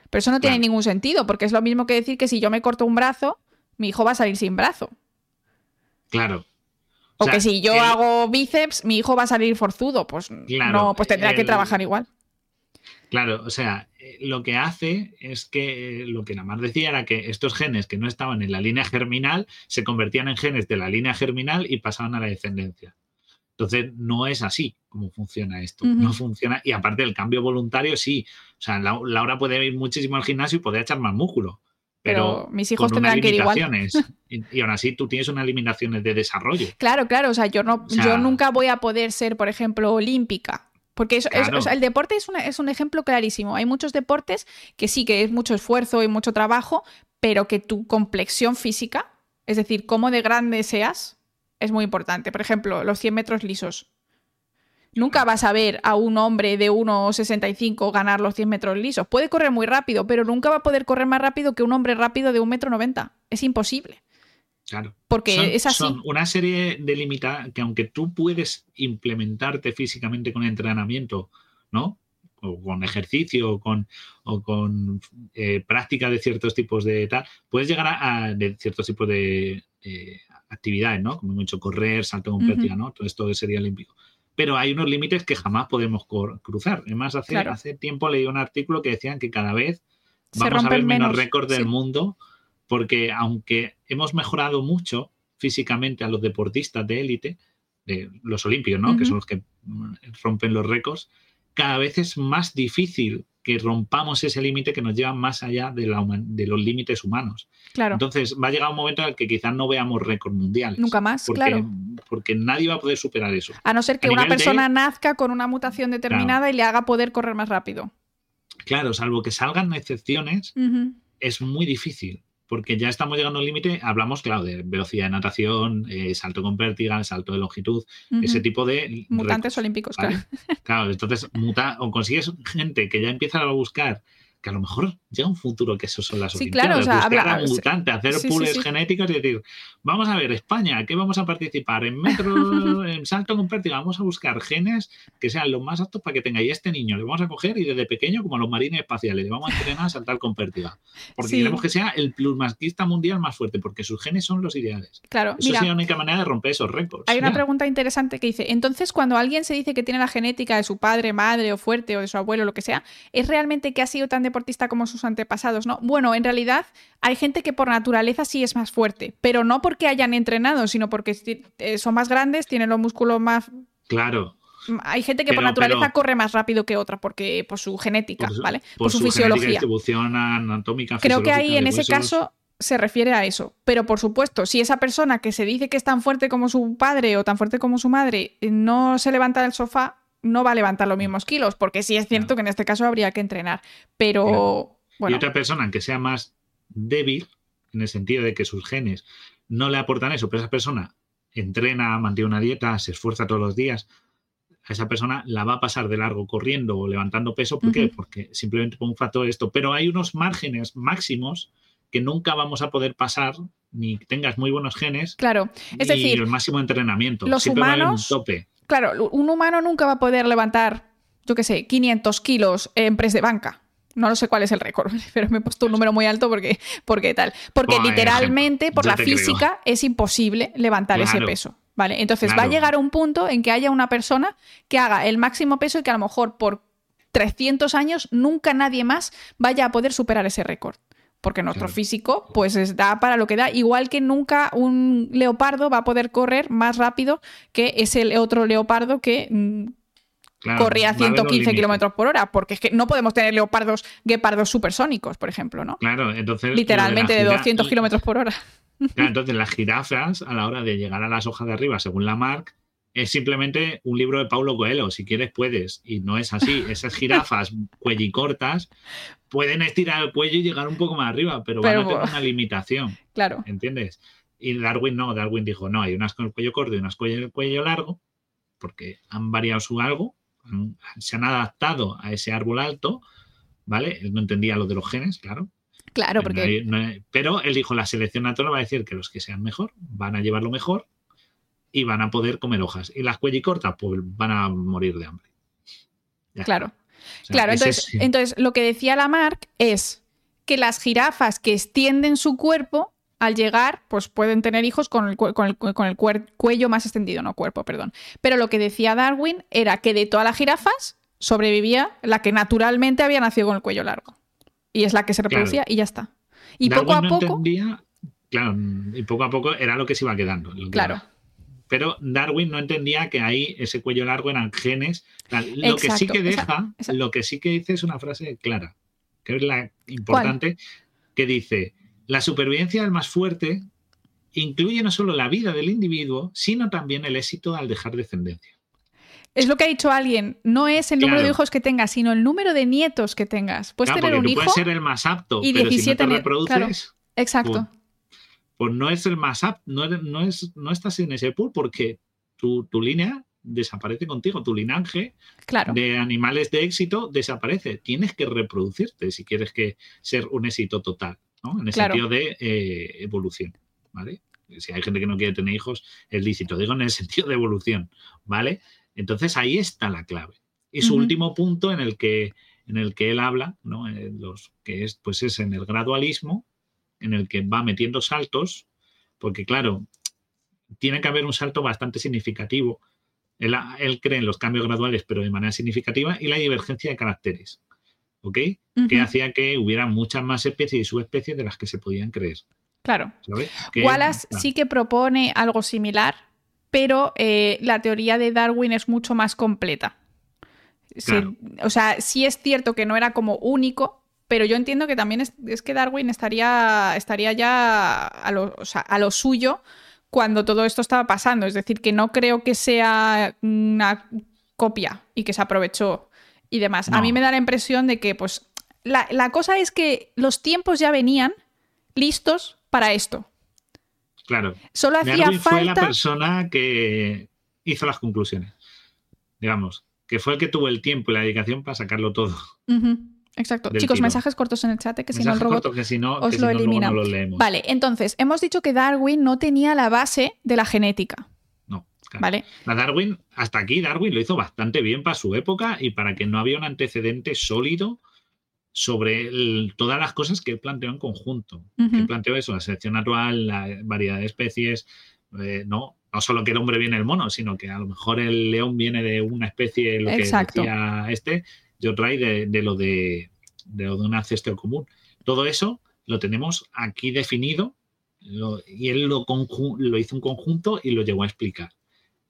Pero eso no tiene ningún sentido, porque es lo mismo que decir que si yo me corto un brazo, mi hijo va a salir sin brazo. Claro. O, sea, que si yo hago bíceps, mi hijo va a salir forzudo. Pues Claro, no, pues tendrá que trabajar igual. Claro, o sea, eh, lo que hace es que eh, lo que Lamar decía era que estos genes que no estaban en la línea germinal se convertían en genes de la línea germinal y pasaban a la descendencia. Entonces, no es así como funciona esto. No funciona. Y aparte, el cambio voluntario sí. O sea, La- Laura puede ir muchísimo al gimnasio y podría echar más músculo. Pero, Pero, mis hijos tendrán que ir igual. Y, y aún así, tú tienes unas limitaciones de desarrollo. Claro, claro. O sea, yo, no, O sea- yo nunca voy a poder ser, por ejemplo, olímpica. Porque eso- es- o sea, el deporte es, una- es un ejemplo clarísimo. Hay muchos deportes que sí, que es mucho esfuerzo y mucho trabajo, pero que tu complexión física, es decir, cómo de grande seas, es muy importante. Por ejemplo, los 100 metros lisos. Nunca vas a ver a un hombre de 1,65 ganar los 100 metros lisos. Puede correr muy rápido, pero nunca va a poder correr más rápido que un hombre rápido de 1,90 m. Es imposible. Claro. Porque es así. Son una serie de limitadas que aunque tú puedes implementarte físicamente con entrenamiento, ¿no? O con ejercicio o con, o con eh, práctica de ciertos tipos de tal, puedes llegar a, de ciertos tipos de actividades, ¿no? Como mucho correr, salto con ¿no? Todo esto sería olímpico. Pero hay unos límites que jamás podemos cruzar. Además, hace, hace tiempo leí un artículo que decían que cada vez vamos a ver menos récords del mundo porque aunque hemos mejorado mucho físicamente a los deportistas de élite, de los olímpicos, ¿no? Que son los que mm, rompen los récords, cada vez es más difícil que rompamos ese límite que nos lleva más allá de, los límites humanos. Claro. Entonces va a llegar un momento en el que quizás no veamos récords mundiales. Nunca más, porque, claro. Porque nadie va a poder superar eso. A no ser que una persona nazca con una mutación determinada y le haga poder correr más rápido. Claro, salvo que salgan excepciones, es muy difícil porque ya estamos llegando al límite, hablamos, claro, de velocidad de natación, eh, salto con pértiga, salto de longitud, ese tipo de... Mutantes olímpicos, claro. [laughs] Claro, entonces muta, o consigues gente que ya empieza a buscar que a lo mejor llega un futuro que eso son las sí, claro, o sea, buscar a mutante, hacer pools genéticos y decir, vamos a ver, España, ¿qué vamos a participar? En metro, [laughs] en salto con pértiga, vamos a buscar genes que sean los más aptos para que tenga. Y este niño le vamos a coger y desde pequeño, como los marines espaciales, le vamos a entrenar a saltar con pértiga. Porque queremos que sea el plusmasquista mundial más fuerte, porque sus genes son los ideales. Claro, Eso sería la única manera de romper esos récords. Hay una pregunta interesante que dice, entonces cuando alguien se dice que tiene la genética de su padre, madre o fuerte o de su abuelo, lo que sea, ¿es realmente que ha sido tan deportista como sus antepasados? ¿no? Bueno, en realidad hay gente que por naturaleza sí es más fuerte, pero no porque hayan entrenado, sino porque eh, son más grandes, tienen los músculos más... Claro. Hay gente que por naturaleza corre más rápido que otra, porque por su genética, ¿vale? Por, su, fisiología. distribución anatómica. Creo que ahí en ese caso se refiere a eso. Pero por supuesto, si esa persona que se dice que es tan fuerte como su padre o tan fuerte como su madre no se levanta del sofá, no va a levantar los mismos kilos, porque sí es cierto que en este caso habría que entrenar. Pero y otra persona que sea más débil, en el sentido de que sus genes no le aportan eso, pero esa persona entrena, mantiene una dieta, se esfuerza todos los días, a esa persona la va a pasar de largo corriendo o levantando peso. ¿Por qué? Porque simplemente por un factor esto. Pero hay unos márgenes máximos que nunca vamos a poder pasar ni tengas muy buenos genes. Claro, es decir, el máximo entrenamiento. Los humanos, tope. Claro, un humano nunca va a poder levantar, yo qué sé, 500 kilos en press de banca. No lo sé cuál es el récord, [laughs] pero me he puesto un número muy alto porque, porque tal. Porque literalmente, por la física, es imposible levantar ese peso. ¿Vale? Entonces va a llegar a un punto en que haya una persona que haga el máximo peso y que a lo mejor por 300 años nunca nadie más vaya a poder superar ese récord. Porque nuestro físico, pues da para lo que da. Igual que nunca un leopardo va a poder correr más rápido que ese otro leopardo que mm, corría 115 kilómetros por hora, porque es que no podemos tener leopardos, guepardos supersónicos, por ejemplo, ¿no? Claro, entonces. Literalmente de, 200 kilómetros por hora. Claro, entonces las jirafas, a la hora de llegar a las hojas de arriba, según la marca, es simplemente un libro de Paulo Coelho. Si quieres, puedes. Y no es así. Esas [laughs] jirafas cuellicortas pueden estirar el cuello y llegar un poco más arriba, pero, van a tener una limitación. Claro. ¿Entiendes? Y Darwin no. Darwin dijo: no, hay unas con el cuello corto y unas con el cuello largo, porque han variado su algo se han adaptado a ese árbol alto, ¿vale? Él no entendía lo de los genes, claro. Claro, porque... pero él dijo, la selección natural va a decir que los que sean mejor van a llevarlo mejor y van a poder comer hojas. Y las cuellicortas, pues van a morir de hambre. claro. claro, entonces, entonces lo que decía Lamarck es que las jirafas que extienden su cuerpo al llegar, pues pueden tener hijos con el, con el, con el cuello más extendido, no cuerpo, perdón. Pero lo que decía Darwin era que de todas las jirafas sobrevivía la que naturalmente había nacido con el cuello largo. Y es la que se reproducía y ya está. Y poco a poco. claro, y poco a poco era lo que se iba quedando. claro. Pero Darwin no entendía que ahí ese cuello largo eran genes. Lo que sí que deja, lo que sí que dice es una frase clara, que es la importante, que dice la supervivencia del más fuerte incluye no solo la vida del individuo, sino también el éxito al dejar descendencia. Es lo que ha dicho alguien, no es el número de hijos que tengas, sino el número de nietos que tengas. Puedes tener un hijo. Puedes ser el más apto, y pero si no te reproduces. exacto. Pues, no es el más apto, no, es, no estás en ese pool porque tu, línea desaparece contigo. Tu linaje Claro. de animales de éxito desaparece. Tienes que reproducirte si quieres que ser un éxito total, ¿no? En el Claro. sentido de eh, evolución, ¿vale? Si hay gente que no quiere tener hijos, es lícito. Digo en el [laughs] sentido de evolución, ¿vale? Entonces ahí está la clave. Y su último punto en el que en el que él habla, ¿no? Los, que es, pues es en el gradualismo, en el que va metiendo saltos, porque claro, tiene que haber un salto bastante significativo. Él, él cree en los cambios graduales, pero de manera significativa, y la divergencia de caracteres, ¿ok? Que hacía que hubiera muchas más especies y subespecies de las que se podían creer, Claro. Wallace sí que propone algo similar, pero eh, la teoría de Darwin es mucho más completa. O sea, sí es cierto que no era como único, pero yo entiendo que también es, es que Darwin estaría, estaría ya a lo, o sea, a lo suyo cuando todo esto estaba pasando. Es decir, que no creo que sea una copia y que se aprovechó y demás. A mí me da la impresión de que, pues, la, la cosa es que los tiempos ya venían listos para esto. Claro. Solo hacía Darwin fue la falta. persona que hizo las conclusiones, digamos, que fue el que tuvo el tiempo y la dedicación para sacarlo todo. Exacto. Chicos, mensajes cortos en el chat, eh, que si no el robot. corto, que si no, os que si lo no, luego elimina. no lo leemos. Vale, entonces, hemos dicho que Darwin no tenía la base de la genética, No, claro. ¿vale? La Darwin, hasta aquí Darwin lo hizo bastante bien para su época y para que no había un antecedente sólido sobre el- todas las cosas que él planteó en conjunto. Ujú. Que planteó eso, la selección natural, la variedad de especies, eh, no, no solo que el hombre viene del mono, sino que a lo mejor el león viene de una especie, lo que decía este, de, de lo de, lo de un ancestro común. Todo eso lo tenemos aquí definido y él lo hizo un conjunto y lo llegó a explicar.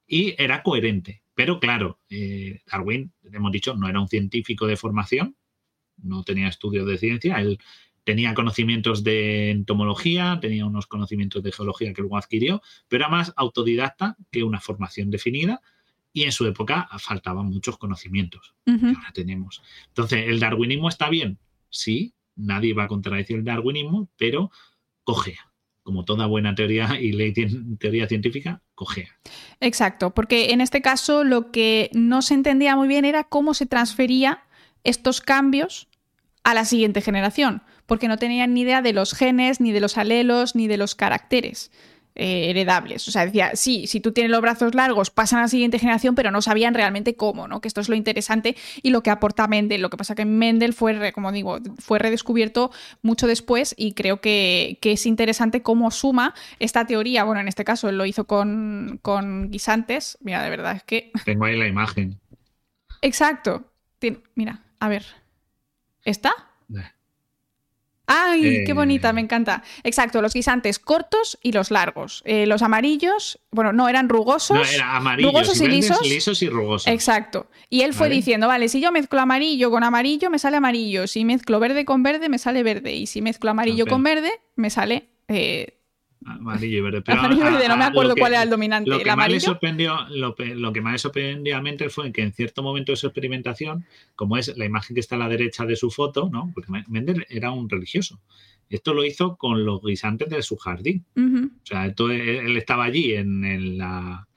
Y era coherente. Pero claro, eh, Darwin, hemos dicho, no era un científico de formación, no tenía estudios de ciencia, él tenía conocimientos de entomología, tenía unos conocimientos de geología que luego adquirió, pero era más autodidacta que una formación definida y en su época faltaban muchos conocimientos que ahora tenemos. Entonces, ¿el darwinismo está bien? Sí, nadie va a contradecir el darwinismo, pero cojea. Como toda buena teoría y ley teoría científica, cojea. Exacto, porque en este caso lo que no se entendía muy bien era cómo se transfería estos cambios a la siguiente generación, porque no tenían ni idea de los genes, ni de los alelos, ni de los caracteres eh, heredables. O sea, decía, sí, si tú tienes los brazos largos, pasan a la siguiente generación, pero no sabían realmente cómo, ¿no? Que esto es lo interesante y lo que aporta Mendel. Lo que pasa que Mendel fue, como digo, fue redescubierto mucho después y creo que, que es interesante cómo suma esta teoría. Bueno, en este caso él lo hizo con, con guisantes. Mira, de verdad es que [laughs] Tengo ahí la imagen. Exacto. Tien- Mira, a ver. ¿Está? Eh, ¡Ay, qué Eh. bonita! Me encanta. Exacto, los guisantes cortos y los largos. Eh, los amarillos, bueno, no, eran rugosos. No, era amarillos rugosos y lisos. lisos y rugosos. Exacto. Y él fue Vale. diciendo, vale, si yo mezclo amarillo con amarillo, me sale amarillo. Si mezclo verde con verde, me sale verde. Y si mezclo amarillo con verde, me sale eh, Amarillo y verde. [laughs] Pero amarillo a- verde. No me acuerdo que- cuál era el dominante. Lo ¿El que, más le sorprendió, lo, que más le sorprendió a Mendel fue que en cierto momento de su experimentación, como es la imagen que está a la derecha de su foto, ¿no? Porque Me- Mendel era un religioso. Esto lo hizo con los guisantes de su jardín. O sea, esto- él, él estaba allí en, en la.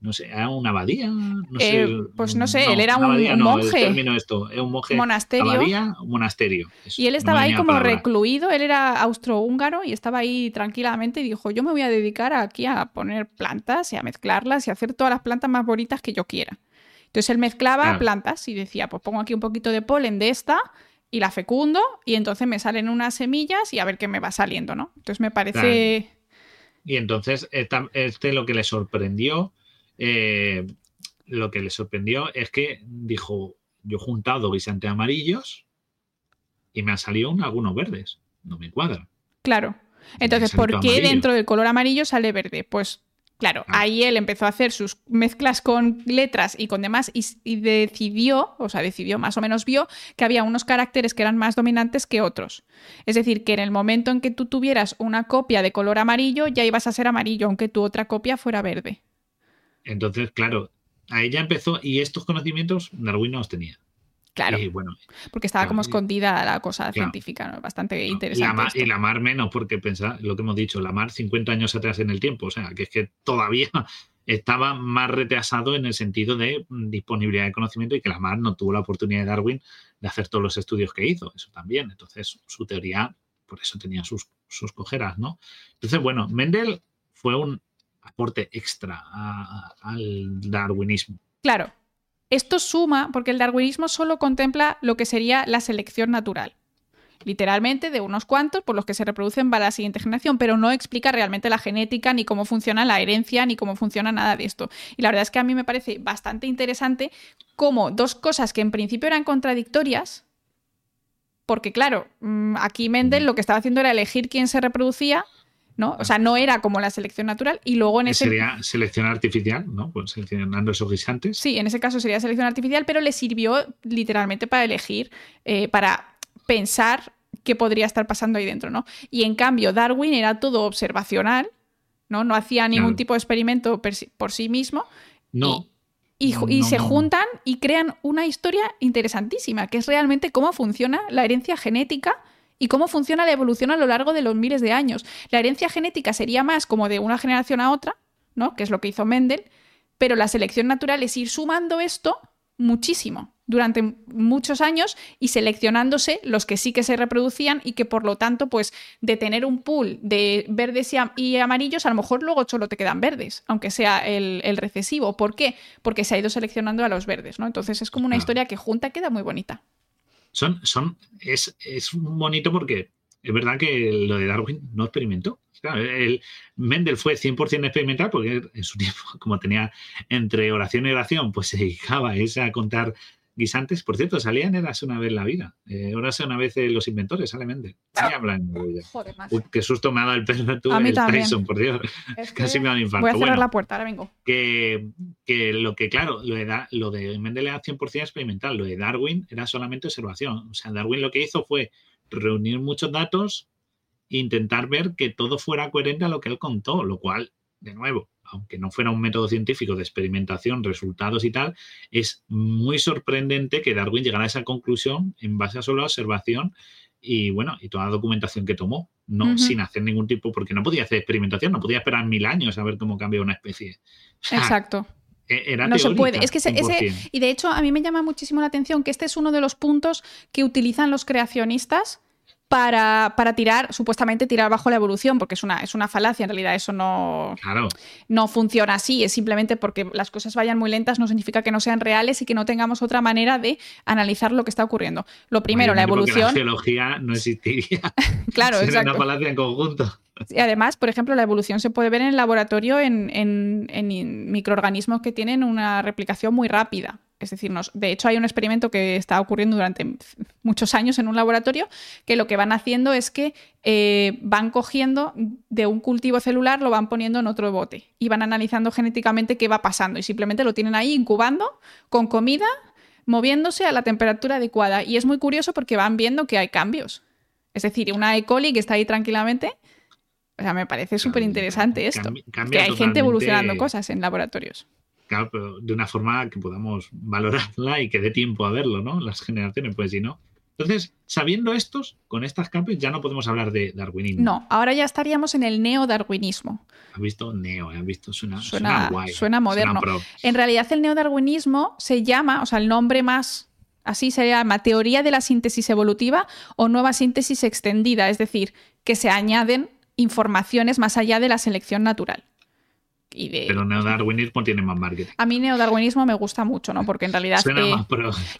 No sé, ¿era una abadía? No sé, Eh, pues no sé, él era un- abadía un no, monje. El esto, es un monje. Monasterio. Abadía, un monasterio. eso, Y él estaba ahí como palabra. recluido, él era austrohúngaro y estaba ahí tranquilamente y dijo, yo me voy a dedicar aquí a poner plantas y a mezclarlas y a hacer todas las plantas más bonitas que yo quiera. Entonces él mezclaba Claro. plantas y decía, pues pongo aquí un poquito de polen de esta y la fecundo y entonces me salen unas semillas y a ver qué me va saliendo, ¿no? Entonces me parece... Y entonces, esta- este lo que le sorprendió, eh, lo que le sorprendió es que dijo, yo he juntado guisantes amarillos y me han salido un- algunos verdes. No me cuadra. Claro. Entonces, ¿por qué amarillo. dentro del color amarillo sale verde? Pues claro, Ah. ahí él empezó a hacer sus mezclas con letras y con demás y, y decidió, o sea, decidió, más o menos vio que había unos caracteres que eran más dominantes que otros. Es decir, que en el momento en que tú tuvieras una copia de color amarillo, ya ibas a ser amarillo, aunque tu otra copia fuera verde. Entonces, claro, ahí ya empezó y estos conocimientos Darwin no los tenía. Claro, Y bueno, porque estaba claro, como escondida la cosa Claro. científica, ¿no? Bastante y la, interesante. mar, y la mar menos, porque pensar lo que hemos dicho, la mar 50 años atrás en el tiempo, o sea, que es que todavía [laughs] estaba más retrasado en el sentido de disponibilidad de conocimiento y que la mar no tuvo la oportunidad de Darwin de hacer todos los estudios que hizo, eso también. Entonces, su teoría, por eso tenía sus, sus cojeras, ¿no? Entonces, bueno, Mendel fue un aporte extra al darwinismo. Claro, esto suma porque el darwinismo solo contempla lo que sería la selección natural literalmente de unos cuantos por los que se reproducen para la siguiente generación, pero no explica realmente la genética, ni cómo funciona la herencia, ni cómo funciona nada de esto. Y la verdad es que a mí me parece bastante interesante cómo dos cosas que en principio eran contradictorias, porque claro, mm, aquí Mendel lo que estaba haciendo era elegir quién se reproducía, ¿no? O sea, no era como la selección natural y luego en ese... Sería selección artificial, ¿no? Pues seleccionando esos guisantes. Sí, en ese caso sería selección artificial, pero le sirvió literalmente para elegir, eh, para pensar qué podría estar pasando ahí dentro, ¿no? Y en cambio, Darwin era todo observacional, ¿no? No hacía ningún tipo de experimento por sí mismo. No. Y, se juntan y crean una historia interesantísima, que es realmente cómo funciona la herencia genética y cómo funciona la evolución a lo largo de los miles de años. La herencia genética sería más como de una generación a otra, ¿no? Que es lo que hizo Mendel, pero la selección natural es ir sumando esto muchísimo durante muchos años y seleccionándose los que sí que se reproducían y que por lo tanto, pues de tener un pool de verdes y, amarillos, a lo mejor luego solo te quedan verdes, aunque sea el, recesivo. ¿Por qué? Porque se ha ido seleccionando a los verdes, ¿no? Entonces es como una historia que junta queda muy bonita. Son, son, es, es bonito porque es verdad que lo de Darwin no experimentó. el Mendel fue 100% experimental porque en su tiempo, [laughs] como tenía entre oración y oración, pues se dedicaba a contar guisantes, por cierto, salían Eras una vez la vida. Eh, una vez los inventores, sale Mendel. Sí, hablan Joder, Uy, qué susto me ha dado el perro tú, el Tyson, por Dios. [laughs] Casi me da un infarto. Voy a cerrar la puerta, ahora vengo. Que, que, lo que, claro, lo de, lo de Mendel era 100% experimental, lo de Darwin era solamente observación. O sea, Darwin lo que hizo fue reunir muchos datos e intentar ver que todo fuera coherente a lo que él contó, lo cual, de nuevo, aunque no fuera un método científico de experimentación, resultados y tal, es muy sorprendente que Darwin llegara a esa conclusión en base a solo observación y bueno, y toda la documentación que tomó, no sin hacer ningún tipo, porque no podía hacer experimentación, no podía esperar mil años a ver cómo cambia una especie. Exacto. E-, era no se puede. Es que ese, y de hecho, a mí me llama muchísimo la atención que este es uno de los puntos que utilizan los creacionistas para, para, tirar, supuestamente tirar bajo la evolución, porque es una, es una falacia, en realidad eso no, no funciona así, es simplemente porque las cosas vayan muy lentas, no significa que no sean reales y que no tengamos otra manera de analizar lo que está ocurriendo. Lo primero, la evolución... La geología no existiría. [laughs] claro, [laughs] exacto. una falacia en conjunto. Y además, por ejemplo, la evolución se puede ver en el laboratorio en, en microorganismos que tienen una replicación muy rápida. Es decir, de hecho hay un experimento que está ocurriendo durante muchos años en un laboratorio que lo que van haciendo es que eh, van cogiendo de un cultivo celular, lo van poniendo en otro bote y van analizando genéticamente qué va pasando y simplemente lo tienen ahí incubando con comida, moviéndose a la temperatura adecuada. Y es muy curioso porque van viendo que hay cambios. Es decir, una E. coli que está ahí tranquilamente. O sea, me parece súper interesante esto. que hay gente evolucionando cosas en laboratorios. Claro, pero de una forma que podamos valorarla y que dé tiempo a verlo, ¿no? Las generaciones, pues si no. Entonces, sabiendo estos, con estas capes ya no podemos hablar de darwinismo. No, ahora ya estaríamos en el neodarwinismo. ¿Has visto neo? ¿Has visto? Suena, suena, guay. Suena moderno. en realidad el neodarwinismo se llama, o sea, el nombre más así se llama teoría de la síntesis evolutiva o nueva síntesis extendida, es decir, que se añaden informaciones más allá de la selección natural. Pero neodarwinismo tiene más marketing. A mí neodarwinismo me gusta mucho, ¿no? Porque en realidad... Más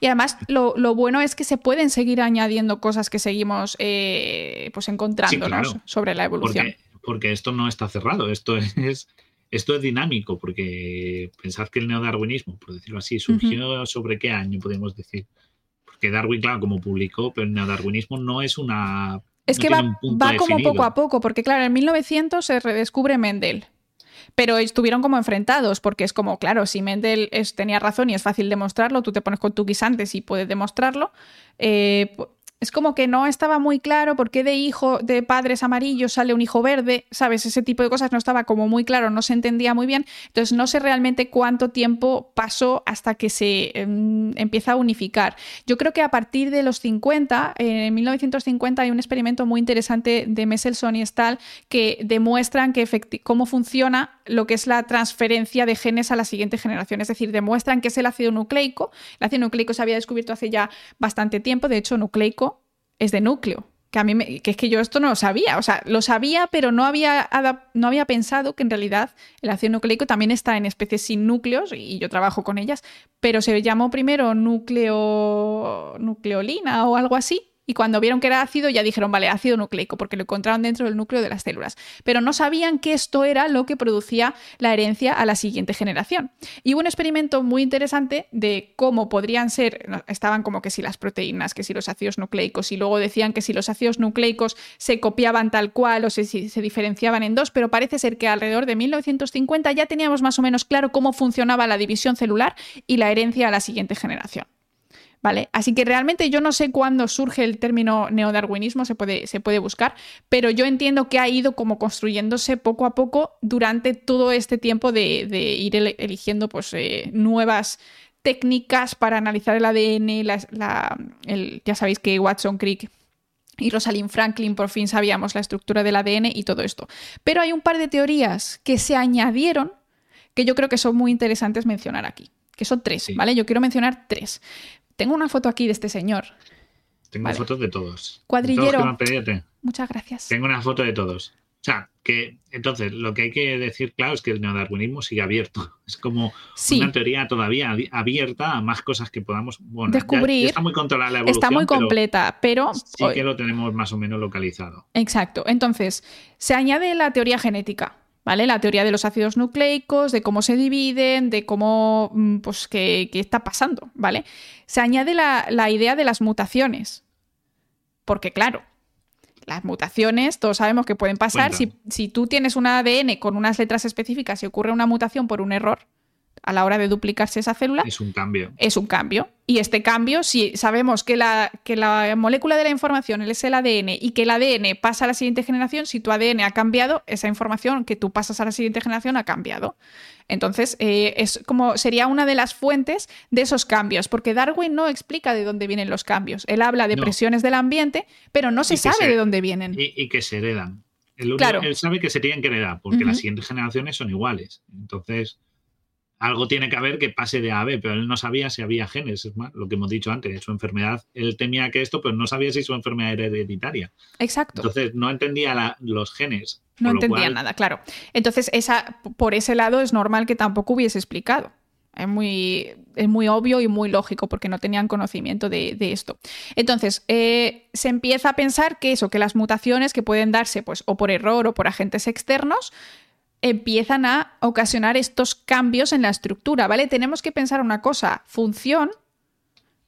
Y además lo, bueno es que se pueden seguir añadiendo cosas que seguimos eh, pues encontrando sobre la evolución. Porque, esto no está cerrado, esto es... Esto es dinámico, porque pensad que el neodarwinismo, por decirlo así, surgió sobre qué año, podemos decir. Porque Darwin, claro, como publicó, pero el neodarwinismo no es una es que va, va como poco a poco, porque claro, en 1900 se redescubre Mendel pero estuvieron como enfrentados, porque es como, claro, si Mendel es, tenía razón y es fácil demostrarlo, tú te pones con tu guisantes y puedes demostrarlo, eh, es como que no estaba muy claro por qué de hijo de padres amarillos sale un hijo verde, ¿sabes? Ese tipo de cosas no estaba como muy claro, no se entendía muy bien. Entonces no sé realmente cuánto tiempo pasó hasta que se em, empieza a unificar. Yo creo que a partir de los 50, en 1950 hay un experimento muy interesante de Messelson y Stahl que demuestran que cómo funciona lo que es la transferencia de genes a la siguiente generación. Es decir, demuestran que es el ácido nucleico. El ácido nucleico se había descubierto hace ya bastante tiempo, de hecho nucleico es de núcleo. Que a mí me, que es que yo esto no lo sabía, o sea, lo sabía, pero no había, no había pensado que en realidad el ácido nucleico también está en especies sin núcleos y yo trabajo con ellas, pero se llamó primero núcleo nucleolina o algo así y cuando vieron que era ácido ya dijeron, vale, ácido nucleico, porque lo encontraron dentro del núcleo de las células. Pero no sabían que esto era lo que producía la herencia a la siguiente generación. Y hubo un experimento muy interesante de cómo podrían ser, estaban como que si las proteínas, que si los ácidos nucleicos, y luego decían que si los ácidos nucleicos se copiaban tal cual o si se diferenciaban en dos, pero parece ser que alrededor de 1950 ya teníamos más o menos claro cómo funcionaba la división celular y la herencia a la siguiente generación. ¿Vale? Así que realmente yo no sé cuándo surge el término neodarwinismo, se puede, se puede buscar, pero yo entiendo que ha ido como construyéndose poco a poco durante todo este tiempo de, ir eligiendo pues, eh, nuevas técnicas para analizar el ADN, ya sabéis que Watson Crick y Rosalind Franklin por fin sabíamos la estructura del ADN y todo esto. Pero hay un par de teorías que se añadieron que yo creo que son muy interesantes mencionar aquí, que son tres, ¿vale? Yo quiero mencionar tres. Tengo una foto aquí de este señor. Tengo fotos de todos. Cuadrillero. Muchas gracias. Tengo una foto de todos. O sea, que entonces lo que hay que decir claro es que el neodarwinismo sigue abierto. [laughs] Es como una teoría todavía abierta a más cosas que podamos descubrir. está muy controlada la evolución. Está muy completa, pero, sí que lo tenemos más o menos localizado. Exacto. Entonces, se añade la teoría genética. ¿Vale? La teoría de los ácidos nucleicos, de cómo se dividen, de cómo, mm, pues, qué, está pasando, ¿vale? Se añade la, idea de las mutaciones, porque claro, las mutaciones, todos sabemos que pueden pasar. Si, si, tú tienes un ADN con unas letras específicas y ocurre una mutación por un error, a la hora de duplicarse esa célula. Es un cambio. Es un cambio. Y este cambio, si sabemos que la, que la molécula de la información es el ADN y que el ADN pasa a la siguiente generación, si tu ADN ha cambiado, esa información que tú pasas a la siguiente generación ha cambiado. Entonces, eh, es como sería una de las fuentes de esos cambios, porque Darwin no explica de dónde vienen los cambios. Él habla de presiones del ambiente, pero no se sabe de dónde vienen. Y, que se heredan. Él, claro. él sabe que se tienen que heredar, porque las siguientes generaciones son iguales. Entonces algo tiene que haber que pase de A a B, pero él no sabía si había genes, es más, lo que hemos dicho antes, su enfermedad, él temía que esto, pero no sabía si su enfermedad era hereditaria. Exacto. Entonces no entendía los genes. No entendía nada, claro. Entonces, esa, por ese lado es normal que tampoco hubiese explicado. Es muy, es muy obvio y muy lógico porque no tenían conocimiento de, esto. Entonces, eh, se empieza a pensar que eso, que las mutaciones que pueden darse pues, o por error o por agentes externos, empiezan a ocasionar estos cambios en la estructura, ¿vale? Tenemos que pensar una cosa, función,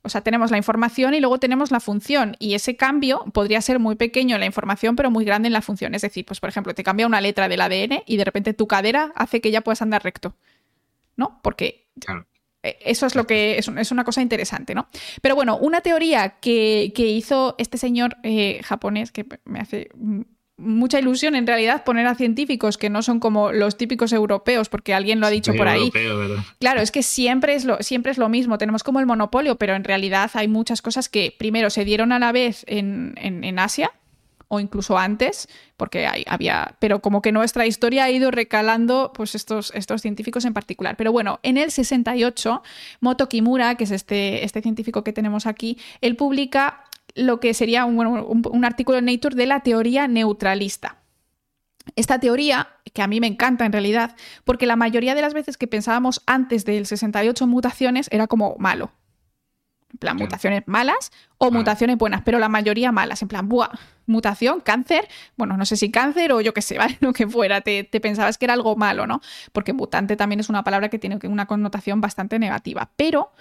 o sea, tenemos la información y luego tenemos la función y ese cambio podría ser muy pequeño en la información pero muy grande en la función. Es decir, pues por ejemplo, te cambia una letra del ADN y de repente tu cadera hace que ya puedas andar recto, ¿no? Porque... E, eso es lo que es, una cosa interesante, ¿no? Pero bueno, una teoría que, hizo este señor eh, japonés, que me hace mucha ilusión en realidad poner a científicos que no son como los típicos europeos, porque alguien lo ha dicho por ahí. claro, es que siempre es, lo, siempre es lo mismo, tenemos como el monopolio, pero en realidad hay muchas cosas que primero se dieron a la vez en, Asia o incluso antes, porque había, pero como que nuestra historia ha ido recalando pues estos, estos científicos en particular. Pero bueno, en el 68, Moto Kimura, que es este, este científico que tenemos aquí, él publica lo que sería un, artículo en Nature de la teoría neutralista. Esta teoría, que a mí me encanta en realidad, porque la mayoría de las veces que pensábamos antes del 68 mutaciones era como malo. En plan, mutaciones malas o mutaciones buenas, pero la mayoría malas. En plan, buah, mutación, cáncer. Bueno, no sé si cáncer o yo qué sé, [laughs] ¿vale? Lo que fuera. Te, te, pensabas que era algo malo, ¿no? Porque mutante también es una palabra que tiene una connotación bastante negativa. Pero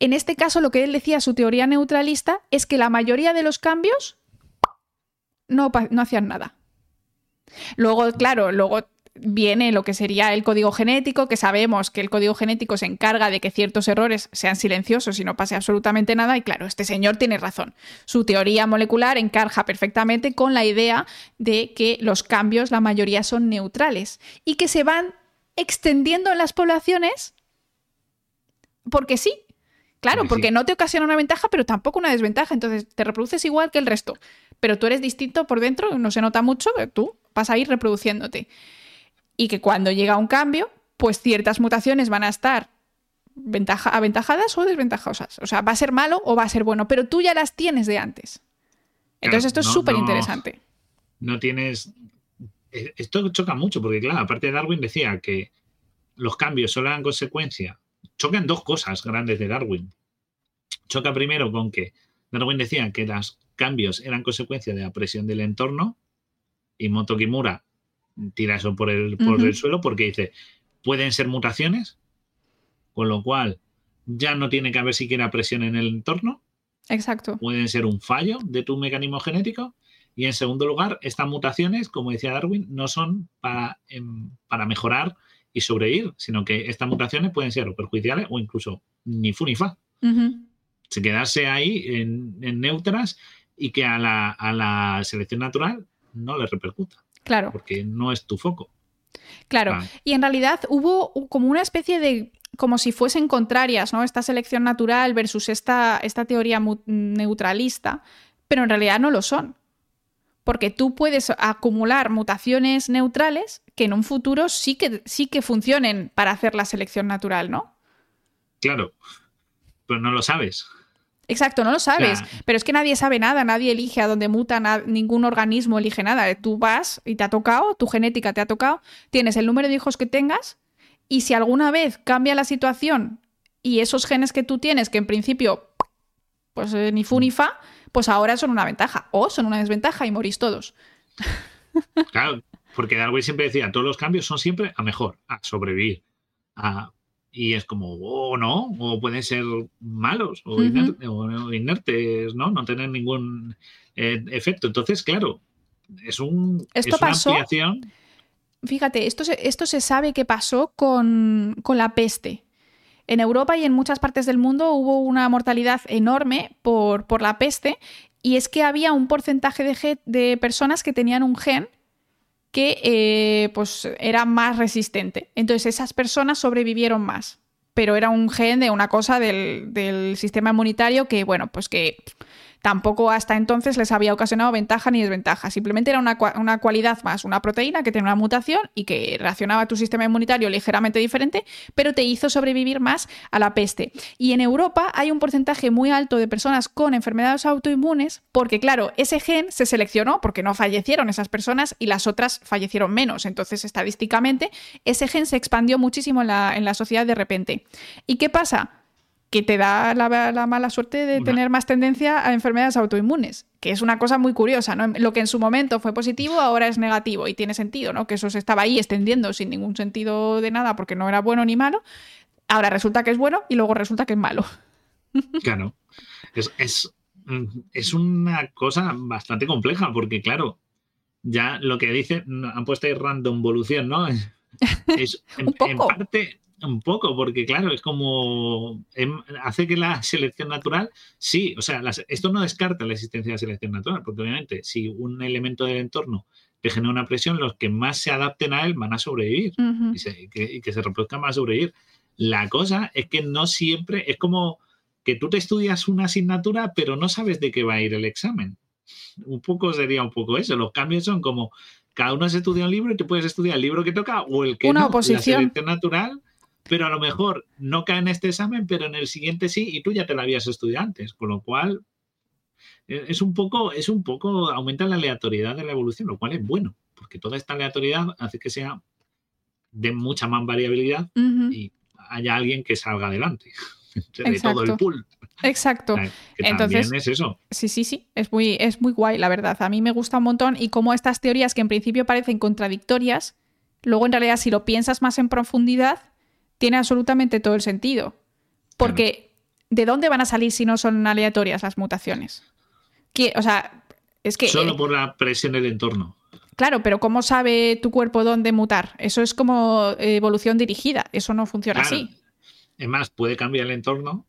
en este caso, lo que él decía, su teoría neutralista, es que la mayoría de los cambios no, no hacían nada. Luego, claro, luego viene lo que sería el código genético, que sabemos que el código genético se encarga de que ciertos errores sean silenciosos y no pase absolutamente nada. Y claro, este señor tiene razón. Su teoría molecular encaja perfectamente con la idea de que los cambios, la mayoría son neutrales y que se van extendiendo en las poblaciones porque sí. Claro, porque no te ocasiona una ventaja, pero tampoco una desventaja. Entonces te reproduces igual que el resto. Pero tú eres distinto por dentro, no se nota mucho, tú vas a ir reproduciéndote y que cuando llega un cambio, pues ciertas mutaciones van a estar aventajadas o desventajosas. O sea, va a ser malo o va a ser bueno, pero tú ya las tienes de antes. Entonces esto es súper interesante. No, tienes... Eh, esto choca mucho porque, claro, aparte de Darwin decía que los cambios solo eran consecuencia. Chocan dos cosas grandes de Darwin. Choca primero con que Darwin decía que los cambios eran consecuencia de la presión del entorno y Moto Kimura tira eso por el, por el suelo porque dice, pueden ser mutaciones, con lo cual ya no tiene que haber siquiera presión en el entorno. Exacto. Pueden ser un fallo de tu mecanismo genético. Y en segundo lugar, estas mutaciones, como decía Darwin, no son para, em, para mejorar y sobrevivir, sino que estas mutaciones pueden ser perjudiciales o incluso ni fu ni fa. Se quedarse ahí en, neutras y que a la, a la selección natural no le repercuta. Claro. Porque no es tu foco. Claro. Y en realidad hubo como una especie de como si fuesen contrarias, ¿no? Esta selección natural versus esta, esta teoría neutralista, pero en realidad no lo son. Porque tú puedes acumular mutaciones neutrales que en un futuro sí que, sí que funcionen para hacer la selección natural, ¿no? Claro, pero no lo sabes. Exacto, no lo sabes. Pero es que nadie sabe nada, nadie elige a dónde muta, ningún organismo elige nada. Tú vas y te ha tocado, tu genética te ha tocado, tienes el número de hijos que tengas y si alguna vez cambia la situación y esos genes que tú tienes, que en principio, pues eh, ni fu ni fa, pues ahora son una ventaja o son una desventaja y morís todos. Claro, porque Darwin siempre decía, todos los cambios son siempre a mejor, a sobrevivir, a y es como, o oh, no, o pueden ser malos o, inertes, ¿no? No tener ningún eh, efecto. Entonces, claro, es, un, esto una pasó, ampliación. Fíjate, esto se, esto se sabe que pasó con, la peste. En Europa y en muchas partes del mundo hubo una mortalidad enorme por, por la peste y es que había un porcentaje de, de personas que tenían un gen que eh, pues era más resistente. Entonces esas personas sobrevivieron más, pero era un gen de una cosa del, del sistema inmunitario que, bueno, pues que tampoco hasta entonces les había ocasionado ventaja ni desventaja. Simplemente era una, una, cualidad más, una proteína que tenía una mutación y que reaccionaba a tu sistema inmunitario ligeramente diferente, pero te hizo sobrevivir más a la peste. Y en Europa hay un porcentaje muy alto de personas con enfermedades autoinmunes, porque claro, ese gen se seleccionó porque no fallecieron esas personas y las otras fallecieron menos. Entonces, estadísticamente, ese gen se expandió muchísimo en la, en la sociedad de repente. ¿Y qué pasa? Que te da la, mala suerte de tener más tendencia a enfermedades autoinmunes, que es una cosa muy curiosa, ¿no? Lo que en su momento fue positivo ahora es negativo y tiene sentido, ¿no? Que eso se estaba ahí extendiendo sin ningún sentido de nada porque no era bueno ni malo. Ahora resulta que es bueno y luego resulta que es malo. [laughs] Claro. Es, es, una cosa bastante compleja porque, claro, ya lo que dice, han puesto ahí random evolución, ¿no? Es [laughs] en parte un poco, porque claro, es como em, hace que la selección natural, sí, o sea, esto no descarta la existencia de la selección natural, porque obviamente si un elemento del entorno te genera una presión, los que más se adapten a él van a sobrevivir y, que, se reproduzcan van a sobrevivir. La cosa es que no siempre, es como que tú te estudias una asignatura, pero no sabes de qué va a ir el examen. Un poco sería un poco eso. Los cambios son como cada uno se estudia un libro y tú puedes estudiar el libro que toca o el que una no. Oposición. La selección natural pero a lo mejor no cae en este examen, pero en el siguiente sí, y tú ya te lo habías estudiado antes, con lo cual e, es un poco, es un poco, aumenta la aleatoriedad de la evolución, lo cual es bueno, porque toda esta aleatoriedad hace que sea de mucha más variabilidad y haya alguien que salga adelante [laughs] de todo el pool. Exacto. Entonces, es eso. Sí, sí, sí. Es muy, es muy guay, la verdad. A mí me gusta un montón. Y como estas teorías que en principio parecen contradictorias, luego en realidad, si lo piensas más en profundidad, tiene absolutamente todo el sentido. Porque, ¿de dónde van a salir si no son aleatorias las mutaciones? o sea, es que. Solo por la presión del entorno. Claro, pero ¿cómo sabe tu cuerpo dónde mutar? Eso es como evolución dirigida, eso no funciona así. Es más, puede cambiar el entorno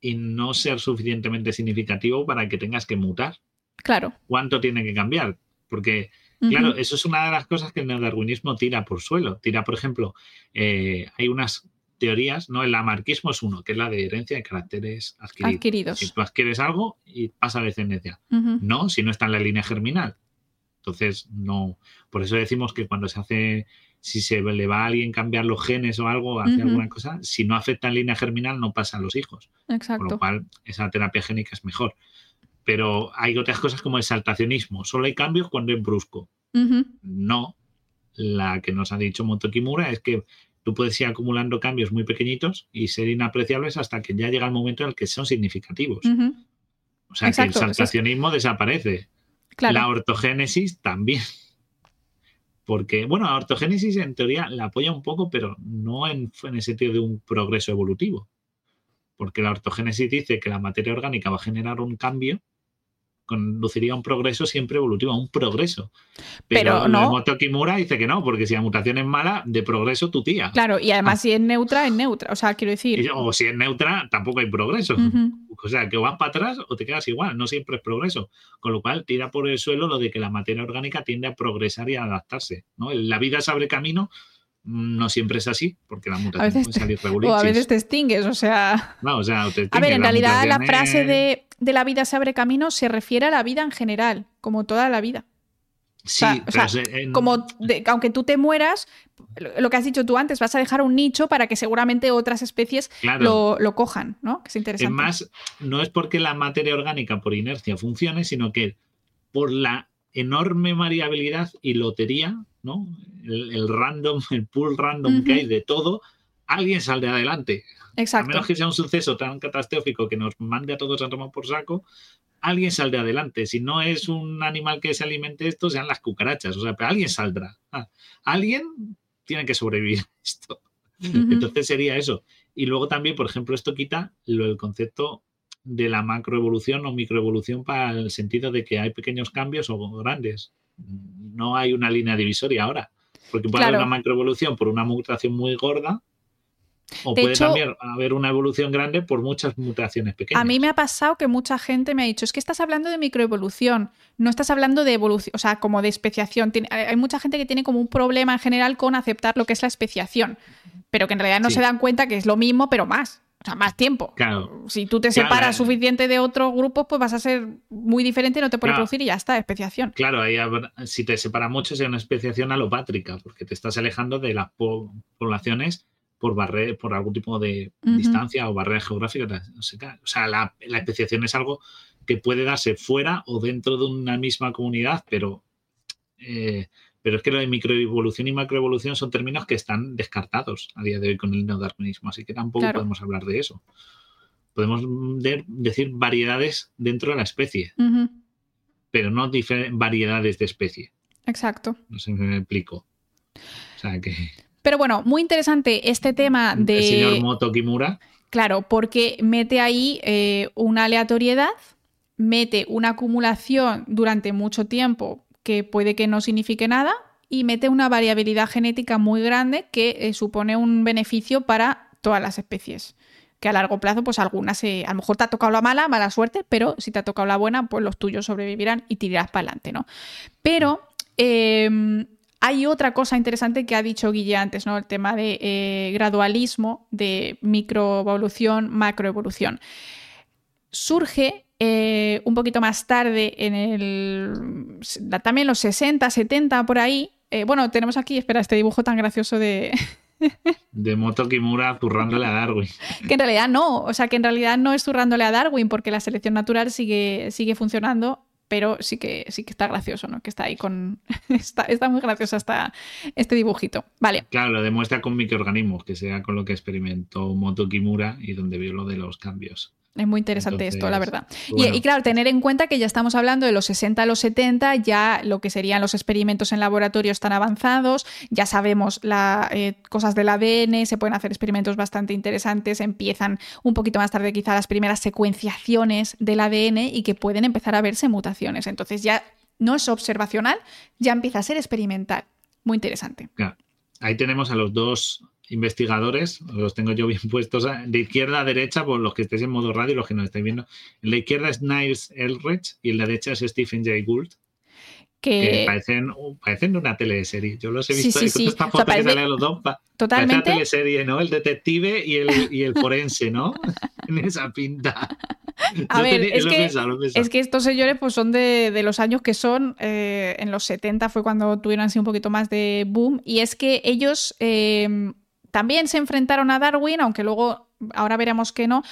y no ser suficientemente significativo para que tengas que mutar. Claro. ¿Cuánto tiene que cambiar? Porque, claro, eso es una de las cosas que el neodarwinismo tira por suelo. Tira, por ejemplo, eh, hay unas teorías, ¿no? El amarquismo es uno, que es la de herencia de caracteres adquiridos. Si tú adquieres algo y pasa a descendencia. No, si no está en la línea germinal. Entonces, no. Por eso decimos que cuando se hace, si se le va a alguien cambiar los genes o algo, hace alguna cosa, si no afecta en línea germinal, no pasa a los hijos. Exacto. Con lo cual, esa terapia génica es mejor. Pero hay otras cosas como el saltacionismo. Solo hay cambios cuando es brusco. No. La que nos ha dicho Moto Kimura es que tú puedes ir acumulando cambios muy pequeñitos y ser inapreciables hasta que ya llega el momento en el que son significativos. O sea, que el saltacionismo desaparece. La ortogénesis también. [laughs] Porque, bueno, la ortogénesis en teoría la apoya un poco, pero no en, en el sentido de un progreso evolutivo. Porque la ortogénesis dice que la materia orgánica va a generar un cambio conduciría a un progreso siempre evolutivo, a un progreso. Pero, Pero no. Moto Kimura dice que no, porque si la mutación es mala, de progreso tu tía. Claro, y además ah. si es neutra, es neutra. O sea, quiero decir. O si es neutra, tampoco hay progreso. O sea, que vas para atrás o te quedas igual, no siempre es progreso. Con lo cual, tira por el suelo lo de que la materia orgánica tiende a progresar y a adaptarse. ¿no? La vida se abre camino no siempre es así, porque la mutación puede salir O a veces te extingues, o sea. No, o sea, te A ver, en realidad la frase de, de, la vida se abre camino se refiere a la vida en general, como toda la vida. Sí, o sea, como aunque tú te mueras, lo que has dicho tú antes, vas a dejar un nicho para que seguramente otras especies lo, lo, cojan, ¿no? Que es interesante. Es más, no es porque la materia orgánica por inercia funcione, sino que por la enorme variabilidad y lotería el, random, [laughs] el pool random que hay de todo, alguien saldrá adelante. Exacto. A menos que sea un suceso tan catastrófico que nos mande a todos a tomar por saco, alguien saldrá adelante. Si no es un animal que se alimente esto, sean las cucarachas. O sea, pero alguien saldrá. Ah, alguien tiene que sobrevivir esto. Entonces sería eso. Y luego también, por ejemplo, esto quita lo, el concepto de la macroevolución o microevolución para el sentido de que hay pequeños cambios o grandes no hay una línea divisoria ahora. Porque puede haber una macroevolución por una mutación muy gorda o puede también haber una evolución grande por muchas mutaciones pequeñas. A mí me ha pasado que mucha gente me ha dicho, es que estás hablando de microevolución, no estás hablando de evolución, o sea, como de especiación. hay mucha gente que tiene como un problema en general con aceptar lo que es la especiación, pero que en realidad no se dan cuenta que es lo mismo, pero más. O sea, más tiempo. Claro. Si tú te separas suficiente de otros grupos, pues vas a ser muy diferente, no te puede producir y ya está, especiación. Claro, ahí si te separas mucho es una especiación alopátrica, porque te estás alejando de las poblaciones por barrer, por algún tipo de distancia o barrera geográfica. O sea, la, la, especiación es algo que puede darse fuera o dentro de una misma comunidad, pero eh, pero es que lo de microevolución y macroevolución son términos que están descartados a día de hoy con el neodarwinismo, así que tampoco podemos hablar de eso. Podemos decir variedades dentro de la especie, pero no variedades de especie. Exacto. No sé si me explico. O sea que... Pero bueno, muy interesante este tema de... El señor Moto Kimura. Claro, porque mete ahí eh, una aleatoriedad, mete una acumulación durante mucho tiempo que puede que no signifique nada y mete una variabilidad genética muy grande que eh, supone un beneficio para todas las especies. Que a largo plazo, pues algunas, a lo mejor te ha tocado la mala, mala suerte, pero si te ha tocado la buena, pues los tuyos sobrevivirán y tirarás para adelante, ¿no? Pero em, hay otra cosa interesante que ha dicho Guille antes, ¿no? El tema de eh, gradualismo, de microevolución, macroevolución. Surge eh, un poquito más tarde, en el. también los 60, 70, por ahí. Eh, bueno, tenemos aquí, espera, este dibujo tan gracioso de. [laughs] de Moto Kimura zurrándole a Darwin. que en realidad no, o sea, que en realidad no es zurrándole a Darwin, porque la selección natural sigue, sigue funcionando, pero sí que, sí que está gracioso, ¿no? Que está ahí con. [laughs] está, está muy gracioso hasta este dibujito. Vale. Claro, lo demuestra con microorganismos, que sea con lo que experimentó Moto Kimura y donde vio lo de los cambios. Es muy interesante esto, la verdad. Y, claro, tener en cuenta que ya estamos hablando de los 60 a los 70, ya lo que serían los experimentos en laboratorio están avanzados, ya sabemos las eh, cosas del ADN, se pueden hacer experimentos bastante interesantes, empiezan un poquito más tarde quizá las primeras secuenciaciones del ADN y que pueden empezar a verse mutaciones. Entonces ya no es observacional, ya empieza a ser experimental. Muy interesante. Ahí tenemos a los dos investigadores, los tengo yo bien [laughs] puestos de izquierda a derecha, por los que estéis en modo radio y los que nos estáis viendo. En la izquierda es Niles Elrich y en la derecha es Stephen Jay Gould. Que... parecen, parecen una teleserie. Yo los he visto. Sí, sí, Esta foto que sale a los dos. Totalmente. Parece una teleserie, ¿no? El detective y el, y el forense, ¿no? [laughs] [laughs] en esa pinta. A ver, es, que, es, que, estos señores pues son de, de los años que son, eh, en los 70 fue cuando tuvieron así un poquito más de boom, y es que ellos eh, también se enfrentaron a Darwin, aunque luego ahora veremos que no,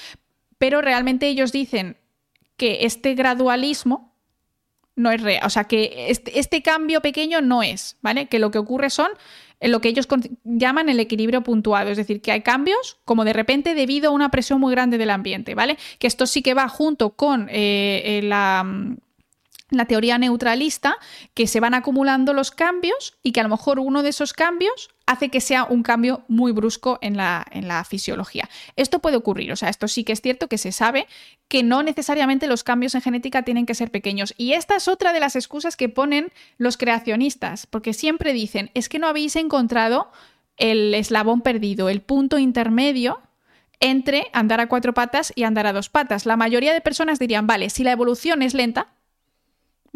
pero realmente ellos dicen que este gradualismo no es real, o sea, que este, este, cambio pequeño no es, ¿vale? Que lo que ocurre son lo que ellos llaman el equilibrio puntuado, es decir, que hay cambios como de repente debido a una presión muy grande del ambiente, ¿vale? Que esto sí que va junto con eh, eh, la la teoría neutralista, que se van acumulando los cambios y que a lo mejor uno de esos cambios hace que sea un cambio muy brusco en la, en la, fisiología. Esto puede ocurrir, o sea, esto sí que es cierto que se sabe que no necesariamente los cambios en genética tienen que ser pequeños. Y esta es otra de las excusas que ponen los creacionistas, porque siempre dicen, es que no habéis encontrado el eslabón perdido, el punto intermedio entre andar a cuatro patas y andar a dos patas. La mayoría de personas dirían, vale, si la evolución es lenta,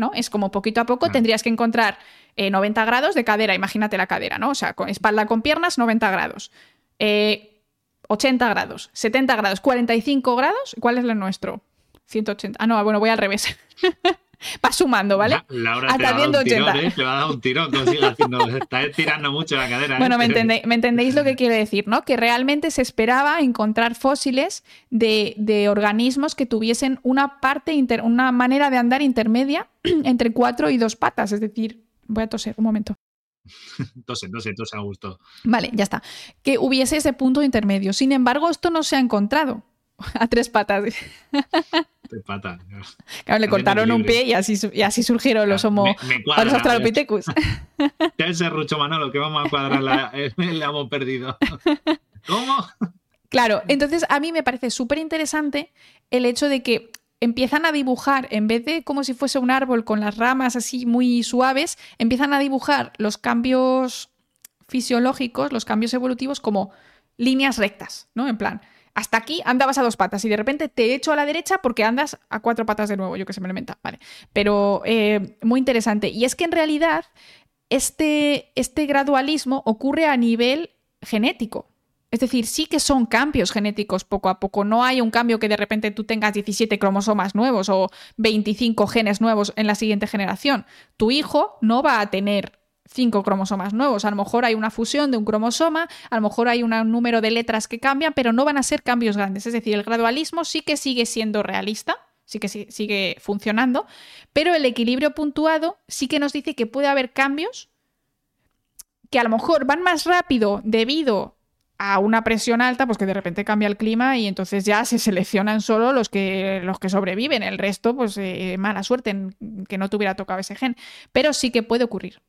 ¿no? Es como poquito a poco tendrías que encontrar 90 eh, grados de cadera, imagínate la cadera, ¿no? O sea, con espalda con piernas, 90 grados. 80 eh, grados, 70 grados, 45 grados. ¿Cuál es el nuestro? 180. Ah, no, bueno, voy al revés. [laughs] [laughs] va sumando, ¿vale? Laura Hasta te, va un tirón, ¿eh? te va a dar un tirón, haciendo, [laughs] está tirando mucho la cadera. Bueno, ¿me, entendéis, lo que quiero decir, ¿no? Que realmente se esperaba encontrar fósiles de, organismos que tuviesen una parte, una manera de andar intermedia [clears throat] entre cuatro y dos patas, es decir, voy a toser un momento. [laughs] tose, tose, tose a gusto. Vale, ya está. Que hubiese ese punto intermedio. Sin embargo, esto no se ha encontrado [laughs] a tres patas. Tres patas. le cortaron un pie y así, y así surgieron los homo los australopithecus. [laughs] Ese Rucho Manolo que vamos a cuadrar [laughs] el amo perdido. ¿Cómo? Claro, entonces a mí me parece súper interesante el hecho de que empiezan a dibujar, en vez de como si fuese un árbol con las ramas así muy suaves, empiezan a dibujar los cambios fisiológicos, los cambios evolutivos como líneas rectas, ¿no? En plan, hasta aquí andabas a dos patas y de repente te echo a la derecha porque andas a cuatro patas de nuevo, yo que se me lo vale. Pero eh, muy interesante. Y es que en realidad este, este gradualismo ocurre a nivel genético. Es decir, sí que son cambios genéticos poco a poco. No hay un cambio que de repente tú tengas 17 cromosomas nuevos o 25 genes nuevos en la siguiente generación. Tu hijo no va a tener cinco cromosomas nuevos. A lo mejor hay una fusión de un cromosoma, a lo mejor hay un número de letras que cambian, pero no van a ser cambios grandes. Es decir, el gradualismo sí que sigue siendo realista, sí que sigue funcionando, pero el equilibrio puntuado sí que nos dice que puede haber cambios que a lo mejor van más rápido debido a una presión alta, pues que de repente cambia el clima y entonces ya se seleccionan solo los que, los que sobreviven. El resto, pues eh, mala suerte en que no tuviera tocado ese gen. Pero sí que puede ocurrir.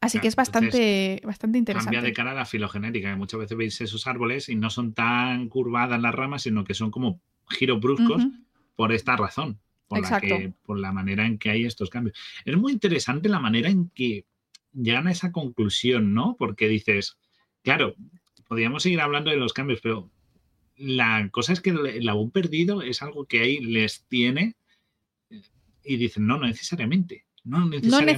Así que es bastante, bastante interesante. Cambia de cara a la filogenética, que muchas veces veis esos árboles y no son tan curvadas las ramas, sino que son como giros bruscos por esta razón, por la, por la manera en que hay estos cambios. Es muy interesante la manera en que llegan a esa conclusión, ¿no? Porque dices, claro, podríamos seguir hablando de los cambios, pero la cosa es que el labón perdido es algo que ahí les tiene y dicen, no, no necesariamente. No,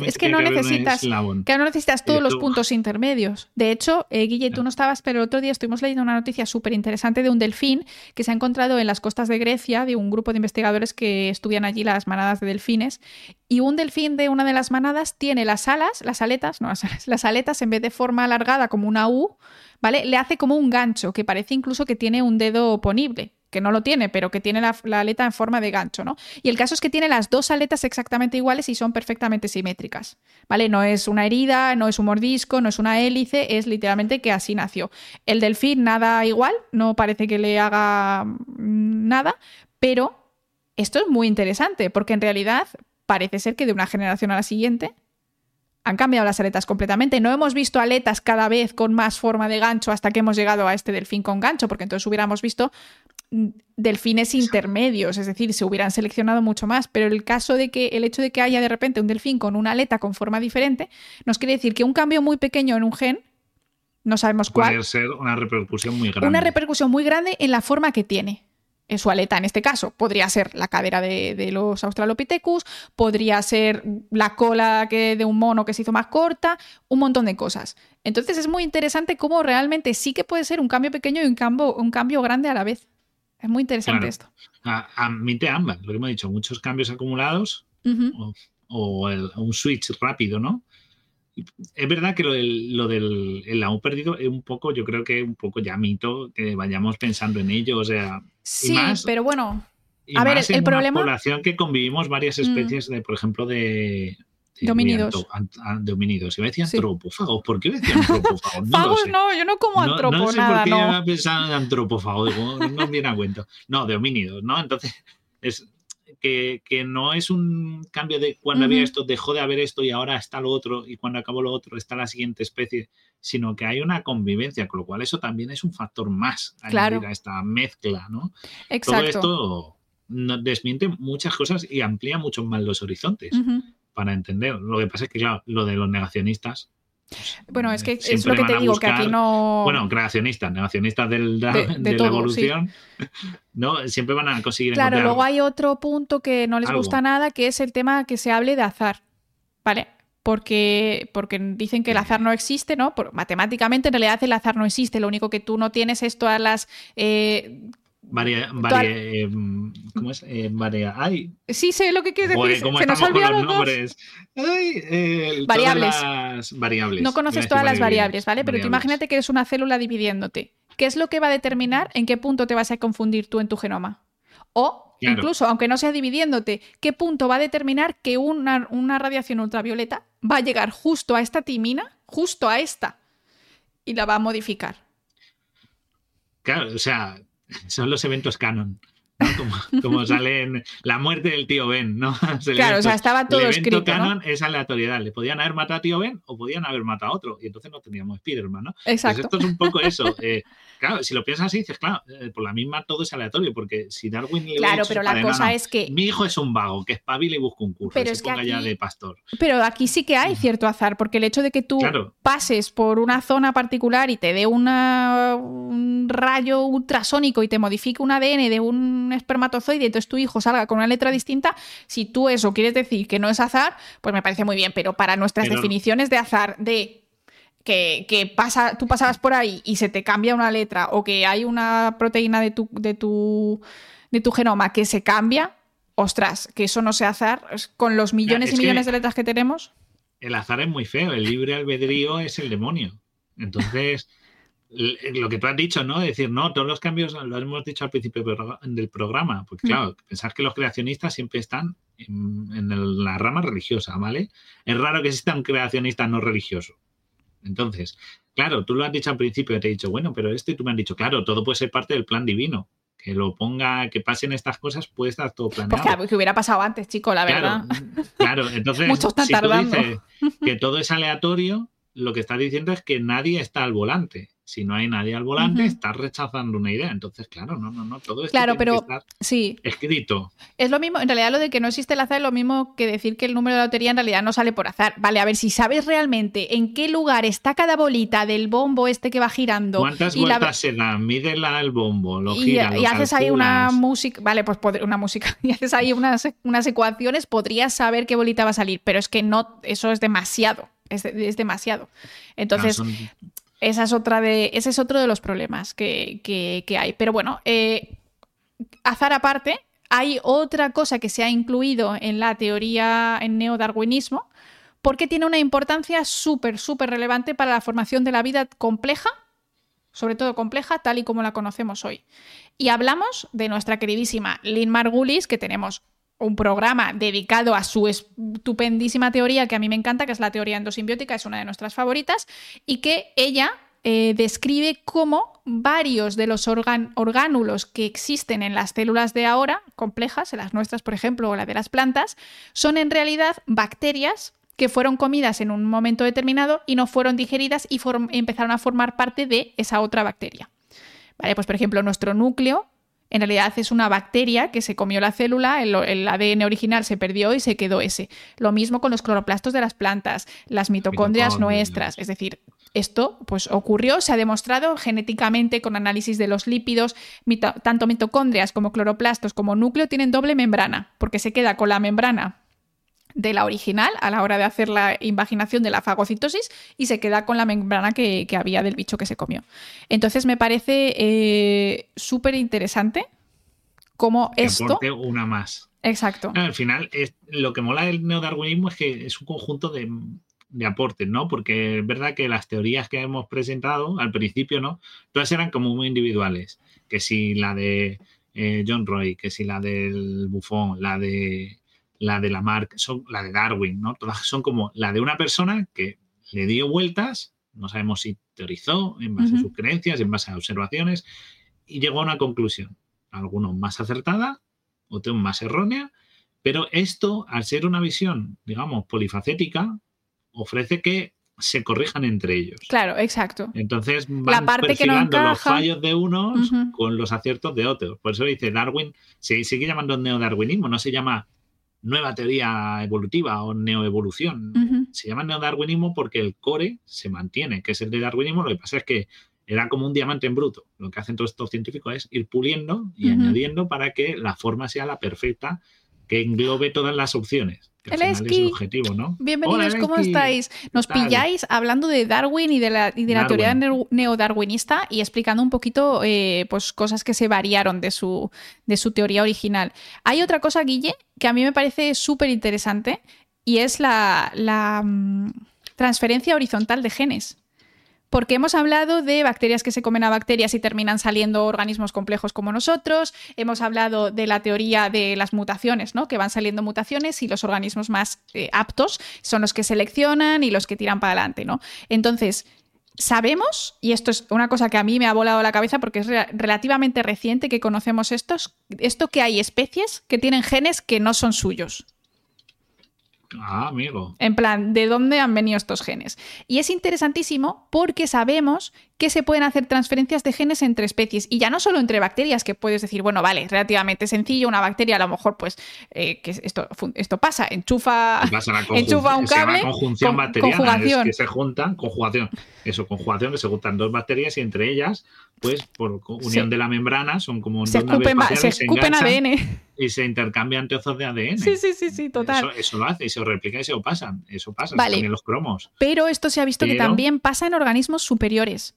es que no necesitas, que no necesitas todos los puntos intermedios. De hecho, eh, Guille, tú no estabas, pero el otro día estuvimos leyendo una noticia súper interesante de un delfín que se ha encontrado en las costas de Grecia, de un grupo de investigadores que estudian allí las manadas de delfines. Y un delfín de una de las manadas tiene las alas, las aletas, no las alas, las aletas en vez de forma alargada como una U, ¿vale? Le hace como un gancho que parece incluso que tiene un dedo ponible que no lo tiene, pero que tiene la, aleta en forma de gancho, ¿no? Y el caso es que tiene las dos aletas exactamente iguales y son perfectamente simétricas, ¿vale? No es una herida, no es un mordisco, no es una hélice, es literalmente que así nació. El delfín nada igual, no parece que le haga mm, nada, pero esto es muy interesante porque en realidad parece ser que de una generación a la siguiente han cambiado las aletas completamente. No hemos visto aletas cada vez con más forma de gancho hasta que hemos llegado a este delfín con gancho, porque entonces hubiéramos visto delfines intermedios, es decir, se hubieran seleccionado mucho más, pero el caso de que el hecho de que haya de repente un delfín con una aleta con forma diferente, nos quiere decir que un cambio muy pequeño en un gen, no sabemos cuál, Puede ser una repercusión muy grande. una repercusión muy grande en la forma que tiene. En su aleta, en este caso, podría ser la cadera de, de los Australopithecus, podría ser la cola que, de un mono que se hizo más corta, un montón de cosas. Entonces es muy interesante cómo realmente sí que puede ser un cambio pequeño y un cambio, un cambio grande a la vez. Es muy interesante Claro. esto. A- Admite ambas, lo que hemos dicho, muchos cambios acumulados Ujú. o, o el- un switch rápido, ¿no? Es verdad que lo del, lo del el aún perdido es un poco, yo creo que un poco ya mito que vayamos pensando en ello, o sea, Sí, más- pero bueno, A ver, el- el una problema- población que convivimos varias Mm. especies de, por ejemplo, de, an- de homínidos. Iba a decir antropófagos. ¿Por qué iba a decir antropófagos? No Fagos no, yo no como No- antropo, no, sé nada, por qué no. iba en antropófago, digo, no me viene a cuento. No, de homínidos, ¿no? Entonces, es que, que no es un cambio de cuando había esto, dejó de haber esto y ahora está lo otro, y cuando acabó lo otro está la siguiente especie, sino que hay una convivencia, con lo cual eso también es un factor más a Claro. añadir a esta mezcla, ¿no? Exacto. Todo esto no- desmiente muchas cosas y amplía mucho más los horizontes Ujú. Para entender. Lo que pasa es que, claro, lo de los negacionistas. Bueno, es que es lo que te digo, que aquí no... Bueno, creacionistas, negacionistas del, de, De- de de la evolución, ¿no? Siempre van a conseguir Claro, luego hay otro punto que no les Algo. gusta nada, que es el tema que se hable de azar, ¿vale? Porque, porque dicen que el azar no existe, ¿no? Por- matemáticamente, en realidad, el azar no existe. Lo único que tú no tienes es todas las... eh, varia, varia- eh, ¿cómo es? Eh, varia- ay, Sí, sé lo que quieres decir. ¿cómo Se nos ha olvidado los nombres? Ay, eh, Variables. las variables. No conoces todas las variables, ¿vale? Pero tú imagínate que eres una célula dividiéndote. ¿Qué es lo que va a determinar en qué punto te vas a confundir tú en tu genoma? O Claro. incluso, aunque no sea dividiéndote, ¿qué punto va a determinar que una, una radiación ultravioleta va a llegar justo a esta timina, justo a esta, y la va a modificar? Claro, o sea, son los eventos canon. ¿No? Como, como salen la muerte del tío Ben, ¿no? [laughs] Es Claro, o sea, estaba todo el evento escrito, ¿no? canon es aleatoriedad. Le podían haber matado a tío Ben o podían haber matado a otro. Y entonces no tendríamos Spider-Man, ¿no? Pues Exacto. esto es un poco [laughs] eso. eh, claro, si lo piensas así, dices, claro, eh, por la misma todo es aleatorio, porque si Darwin le Claro, pero la padre, "No, cosa no, es que Mi hijo es un vago, que espabile y busca un curso. Pero es se que ponga ya aquí- de pastor. Pero aquí sí que hay cierto azar, porque el hecho de que tú Claro. pases por una zona particular y te dé una- un rayo ultrasónico y te modifique un ADN de un espermatozoide y entonces tu hijo salga con una letra distinta, si tú eso quieres decir que no es azar, pues me parece muy bien, pero para nuestras Pero- definiciones de azar de que, que pasa, tú pasabas por ahí y se te cambia una letra o que hay una proteína de tu, de tu, de tu genoma que se cambia, ostras, que eso no sea azar, con los millones es y millones de letras que tenemos. El azar es muy feo, el libre albedrío es el demonio. Entonces, lo que tú has dicho, ¿no? Decir, no, todos los cambios lo hemos dicho al principio del programa- porque Mm. claro, pensar que los creacionistas siempre están en, la rama religiosa, ¿vale? Es raro que exista un creacionista no religioso. Entonces, claro, tú lo has dicho al principio, te he dicho, bueno, pero esto y tú me has dicho, claro, todo puede ser parte del plan divino. Que lo ponga, que pasen estas cosas, puede estar todo Pues planeado. que, que hubiera pasado antes, chico, la verdad. Claro, [laughs] claro, entonces si tú dices que todo es aleatorio, lo que estás diciendo es que nadie está al volante. Si no hay nadie al volante, estás rechazando una idea. Entonces, claro, no, no, no, todo esto Claro, tiene pero- que estar Sí, escrito. es lo mismo, en realidad lo de que no existe el azar es lo mismo que decir que el número de la lotería en realidad no sale por azar. Vale, a ver, si sabes realmente en qué lugar está cada bolita del bombo este que va girando ¿Cuántas y, la- vueltas se dan? Mídela el bombo, lo gira, y lo haces ahí una música, vale, pues una música, [laughs] y haces ahí unas, unas ecuaciones, podrías saber qué bolita va a salir, pero es que no, eso es demasiado, es, de- es demasiado. Entonces, son- Esa es otra de, ese es otro de los problemas que, que- hay. Pero bueno, eh, azar aparte, hay otra cosa que se ha incluido en la teoría en neodarwinismo porque tiene una importancia súper, súper relevante para la formación de la vida compleja, sobre todo compleja, tal y como la conocemos hoy. Y hablamos de nuestra queridísima Lynn Margulis, que tenemos un programa dedicado a su estupendísima teoría que a mí me encanta, que es la teoría endosimbiótica, es una de nuestras favoritas, y que ella eh, describe cómo varios de los orgánulos que existen en las células de ahora, complejas, en las nuestras, por ejemplo, o la de las plantas, son en realidad bacterias que fueron comidas en un momento determinado y no fueron digeridas y empezaron a formar parte de esa otra bacteria. Vale, pues por ejemplo, nuestro núcleo en realidad es una bacteria que se comió la célula, el, el ADN original se perdió y se quedó ese. Lo mismo con los cloroplastos de las plantas, las mitocondrias nuestras, es decir, esto pues ocurrió, se ha demostrado genéticamente con análisis de los lípidos, tanto mitocondrias como cloroplastos como núcleo tienen doble membrana, porque se queda con la membrana de la original a la hora de hacer la invaginación de la fagocitosis y se queda con la membrana que, había del bicho que se comió. Entonces me parece eh, súper interesante cómo esto... una más. Exacto. al final, es, lo que mola del neodarwinismo es que es un conjunto de, de aportes, ¿no? Porque es verdad que las teorías que hemos presentado al principio, ¿no? Todas eran como muy individuales. Que si la de eh, John Roy, que si la del Buffon, la de la de Lamarck, son la de Darwin, ¿no? Todas son como la de una persona que le dio vueltas, no sabemos si teorizó en base a sus creencias, en base a observaciones, y llegó a una conclusión. Algunos más acertada, otros más errónea, pero esto, al ser una visión, digamos, polifacética, ofrece que se corrijan entre ellos. Claro, exacto. Entonces van la parte que los fallos de unos con los aciertos de otros. Por eso dice Darwin, se sigue llamando neodarwinismo, no se llama nueva teoría evolutiva o neoevolución. Se llama neodarwinismo porque el core se mantiene, que es el de darwinismo. Lo que pasa es que era como un diamante en bruto. Lo que hacen todos estos científicos es ir puliendo y añadiendo para que la forma sea la perfecta que englobe todas las opciones. El esquí. Bienvenidos, ¿cómo estáis? Nos pilláis hablando de Darwin y de la, teoría neodarwinista y explicando un poquito eh, pues, cosas que se variaron de su, de su teoría original. Hay otra cosa, Guille, que a mí me parece súper interesante y es la, la mm, transferencia horizontal de genes porque hemos hablado de bacterias que se comen a bacterias y terminan saliendo organismos complejos como nosotros, hemos hablado de la teoría de las mutaciones, ¿no? que van saliendo mutaciones y los organismos más eh, aptos son los que seleccionan y los que tiran para adelante. ¿no? Entonces, sabemos, y esto es una cosa que a mí me ha volado la cabeza porque es relativamente reciente que conocemos estos, esto que hay especies que tienen genes que no son suyos. Ah, amigo. En plan, ¿de dónde han venido estos genes? Y es interesantísimo porque sabemos que se pueden hacer transferencias de genes entre especies y ya no solo entre bacterias, que puedes decir, bueno, vale, relativamente sencillo, una bacteria a lo mejor, pues, eh, que esto, esto pasa, enchufa, [laughs] enchufa un cable, conjunción conjugación. que se juntan, conjugación, eso, conjugación, que se juntan dos bacterias y entre ellas, pues, por unión de la membrana, son como se escupen, se escupen ADN y se intercambian trozos de ADN. Sí, sí, sí, sí, total. Eso, lo hace y se replica y se lo pasan. Eso pasa vale. en los cromos. Pero esto se ha visto que también pasa en organismos superiores.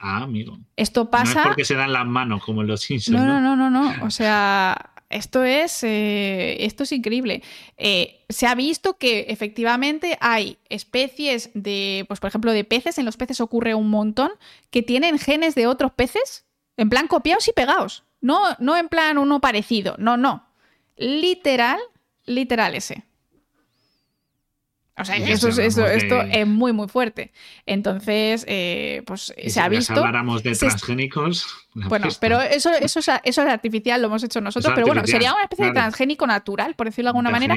Ah, amigo. Esto pasa. No es porque se dan las manos como en los Simpsons. No, no, no, no, no. O sea, esto es, eh, esto es increíble. Eh, se ha visto que efectivamente hay especies de, pues por ejemplo, de peces, en los peces ocurre un montón, que tienen genes de otros peces, en plan copiados y pegados. No, no en plan uno parecido, no, no. Literal, literal ese. O sea, eso, esto es muy, muy fuerte. Entonces, eh, pues se ha visto. Si habláramos de transgénicos. Bueno, pero eso, eso, es, eso es artificial, lo hemos hecho nosotros. Pero bueno, sería una especie de transgénico natural, por decirlo de alguna manera.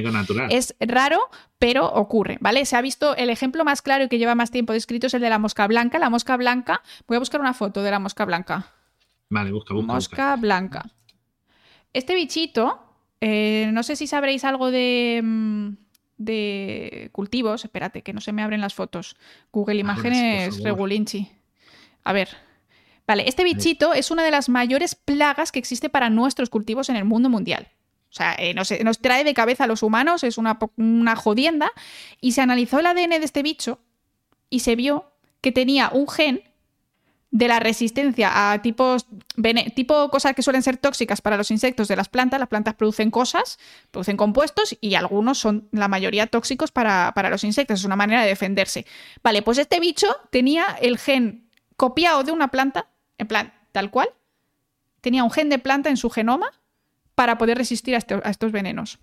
Es raro, pero ocurre, ¿vale? Se ha visto el ejemplo más claro y que lleva más tiempo descrito es el de la mosca blanca. La mosca blanca. Voy a buscar una foto de la mosca blanca. Vale, busca, busca. Mosca blanca. Este bichito, eh, no sé si sabréis algo de. De cultivos. Espérate, que no se me abren las fotos. Google Imágenes Regulinchi. A ver. Vale, este bichito es una de las mayores plagas que existe para nuestros cultivos en el mundo mundial. O sea, eh, nos, trae de cabeza a los humanos, es una, una jodienda. Y se analizó el ADN de este bicho y se vio que tenía un gen de la resistencia a tipos, tipo cosas que suelen ser tóxicas para los insectos de las plantas. Las plantas producen cosas, producen compuestos y algunos son la mayoría tóxicos para, para los insectos. Es una manera de defenderse. Vale, pues este bicho tenía el gen copiado de una planta, en plan, tal cual. Tenía un gen de planta en su genoma para poder resistir a, estos venenos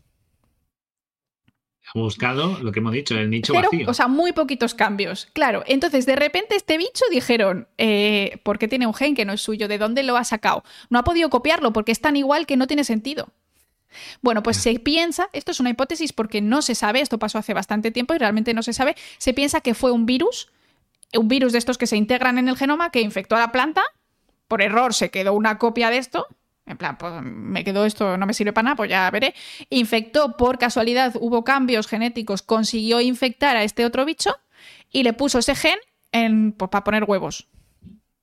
buscado lo que hemos dicho, el nicho vacío. O sea, muy poquitos cambios. Claro, entonces de repente este bicho dijeron, eh, ¿por qué tiene un gen que no es suyo? ¿De dónde lo ha sacado? No ha podido copiarlo porque es tan igual que no tiene sentido. Bueno, pues se piensa, esto es una hipótesis porque no se sabe, esto pasó hace bastante tiempo y realmente no se sabe, se piensa que fue un virus, un virus de estos que se integran en el genoma que infectó a la planta, por error se quedó una copia de esto En plan, pues me quedó esto, no me sirve para nada, pues ya veré. Infectó por casualidad, hubo cambios genéticos, consiguió infectar a este otro bicho y le puso ese gen en, pues, para poner huevos.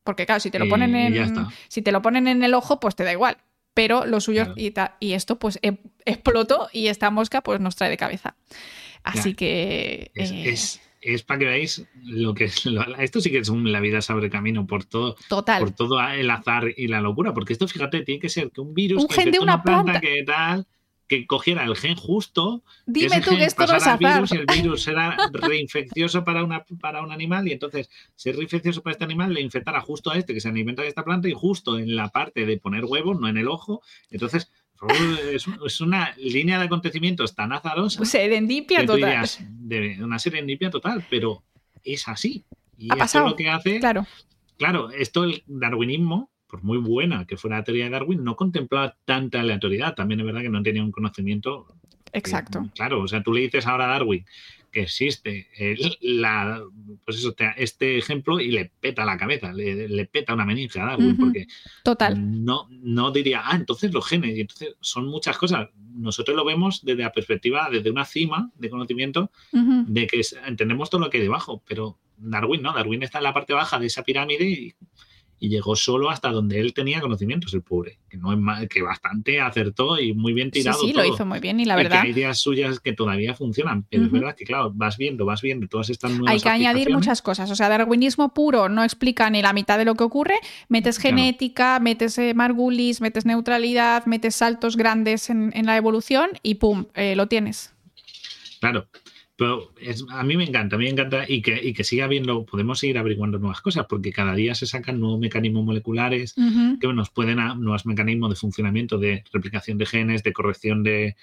Porque claro, si te lo ponen en, si te lo ponen en el ojo, pues te da igual. Pero lo suyo y, y, esto pues e, explotó y esta mosca pues nos trae de cabeza. Así que eh, es para que veáis lo que es. esto sí que es un, la vida sobre camino por todo. Total. Por todo el azar y la locura. Porque esto, fíjate, tiene que ser que un virus. Un gen de una, planta, que tal que cogiera el gen justo. Dime tú que esto no es azar. Virus, y el virus era [laughs] reinfeccioso para, una, para un animal y entonces ser reinfeccioso para este animal le infectara justo a este que se alimenta de esta planta y justo en la parte de poner huevos, no en el ojo. Entonces es, una línea de acontecimientos tan azarosa. Serendipia total. de una serendipia total, pero es así. Y ha pasado. lo que hace. Claro. Claro, esto el darwinismo, por muy buena que fuera la teoría de Darwin, no contemplaba tanta aleatoriedad. También es verdad que no tenía un conocimiento. Exacto. claro, o sea, tú le dices ahora a Darwin que existe la, pues eso, este ejemplo y le peta la cabeza, le, peta una meninge a Darwin, porque Total. No, no diría, ah, entonces los genes, y entonces son muchas cosas. Nosotros lo vemos desde la perspectiva, desde una cima de conocimiento, de que entendemos todo lo que hay debajo, pero Darwin no, Darwin está en la parte baja de esa pirámide y y llegó solo hasta donde él tenía conocimientos, el pobre, que no es mal, que bastante acertó y muy bien tirado. Sí, sí, lo hizo muy bien y la verdad. hay ideas suyas que todavía funcionan, pero es verdad que, claro, vas viendo, vas viendo todas estas nuevas. Hay que añadir muchas cosas. O sea, darwinismo puro no explica ni la mitad de lo que ocurre. Metes genética, metes eh, margulis, metes neutralidad, metes saltos grandes en, la evolución y pum, eh, lo tienes. Claro, pero a mí me encanta, a mí me encanta y que, y que siga habiendo, podemos seguir averiguando nuevas cosas, porque cada día se sacan nuevos mecanismos moleculares que nos pueden, a, nuevos mecanismos de funcionamiento, de replicación de genes, de corrección de...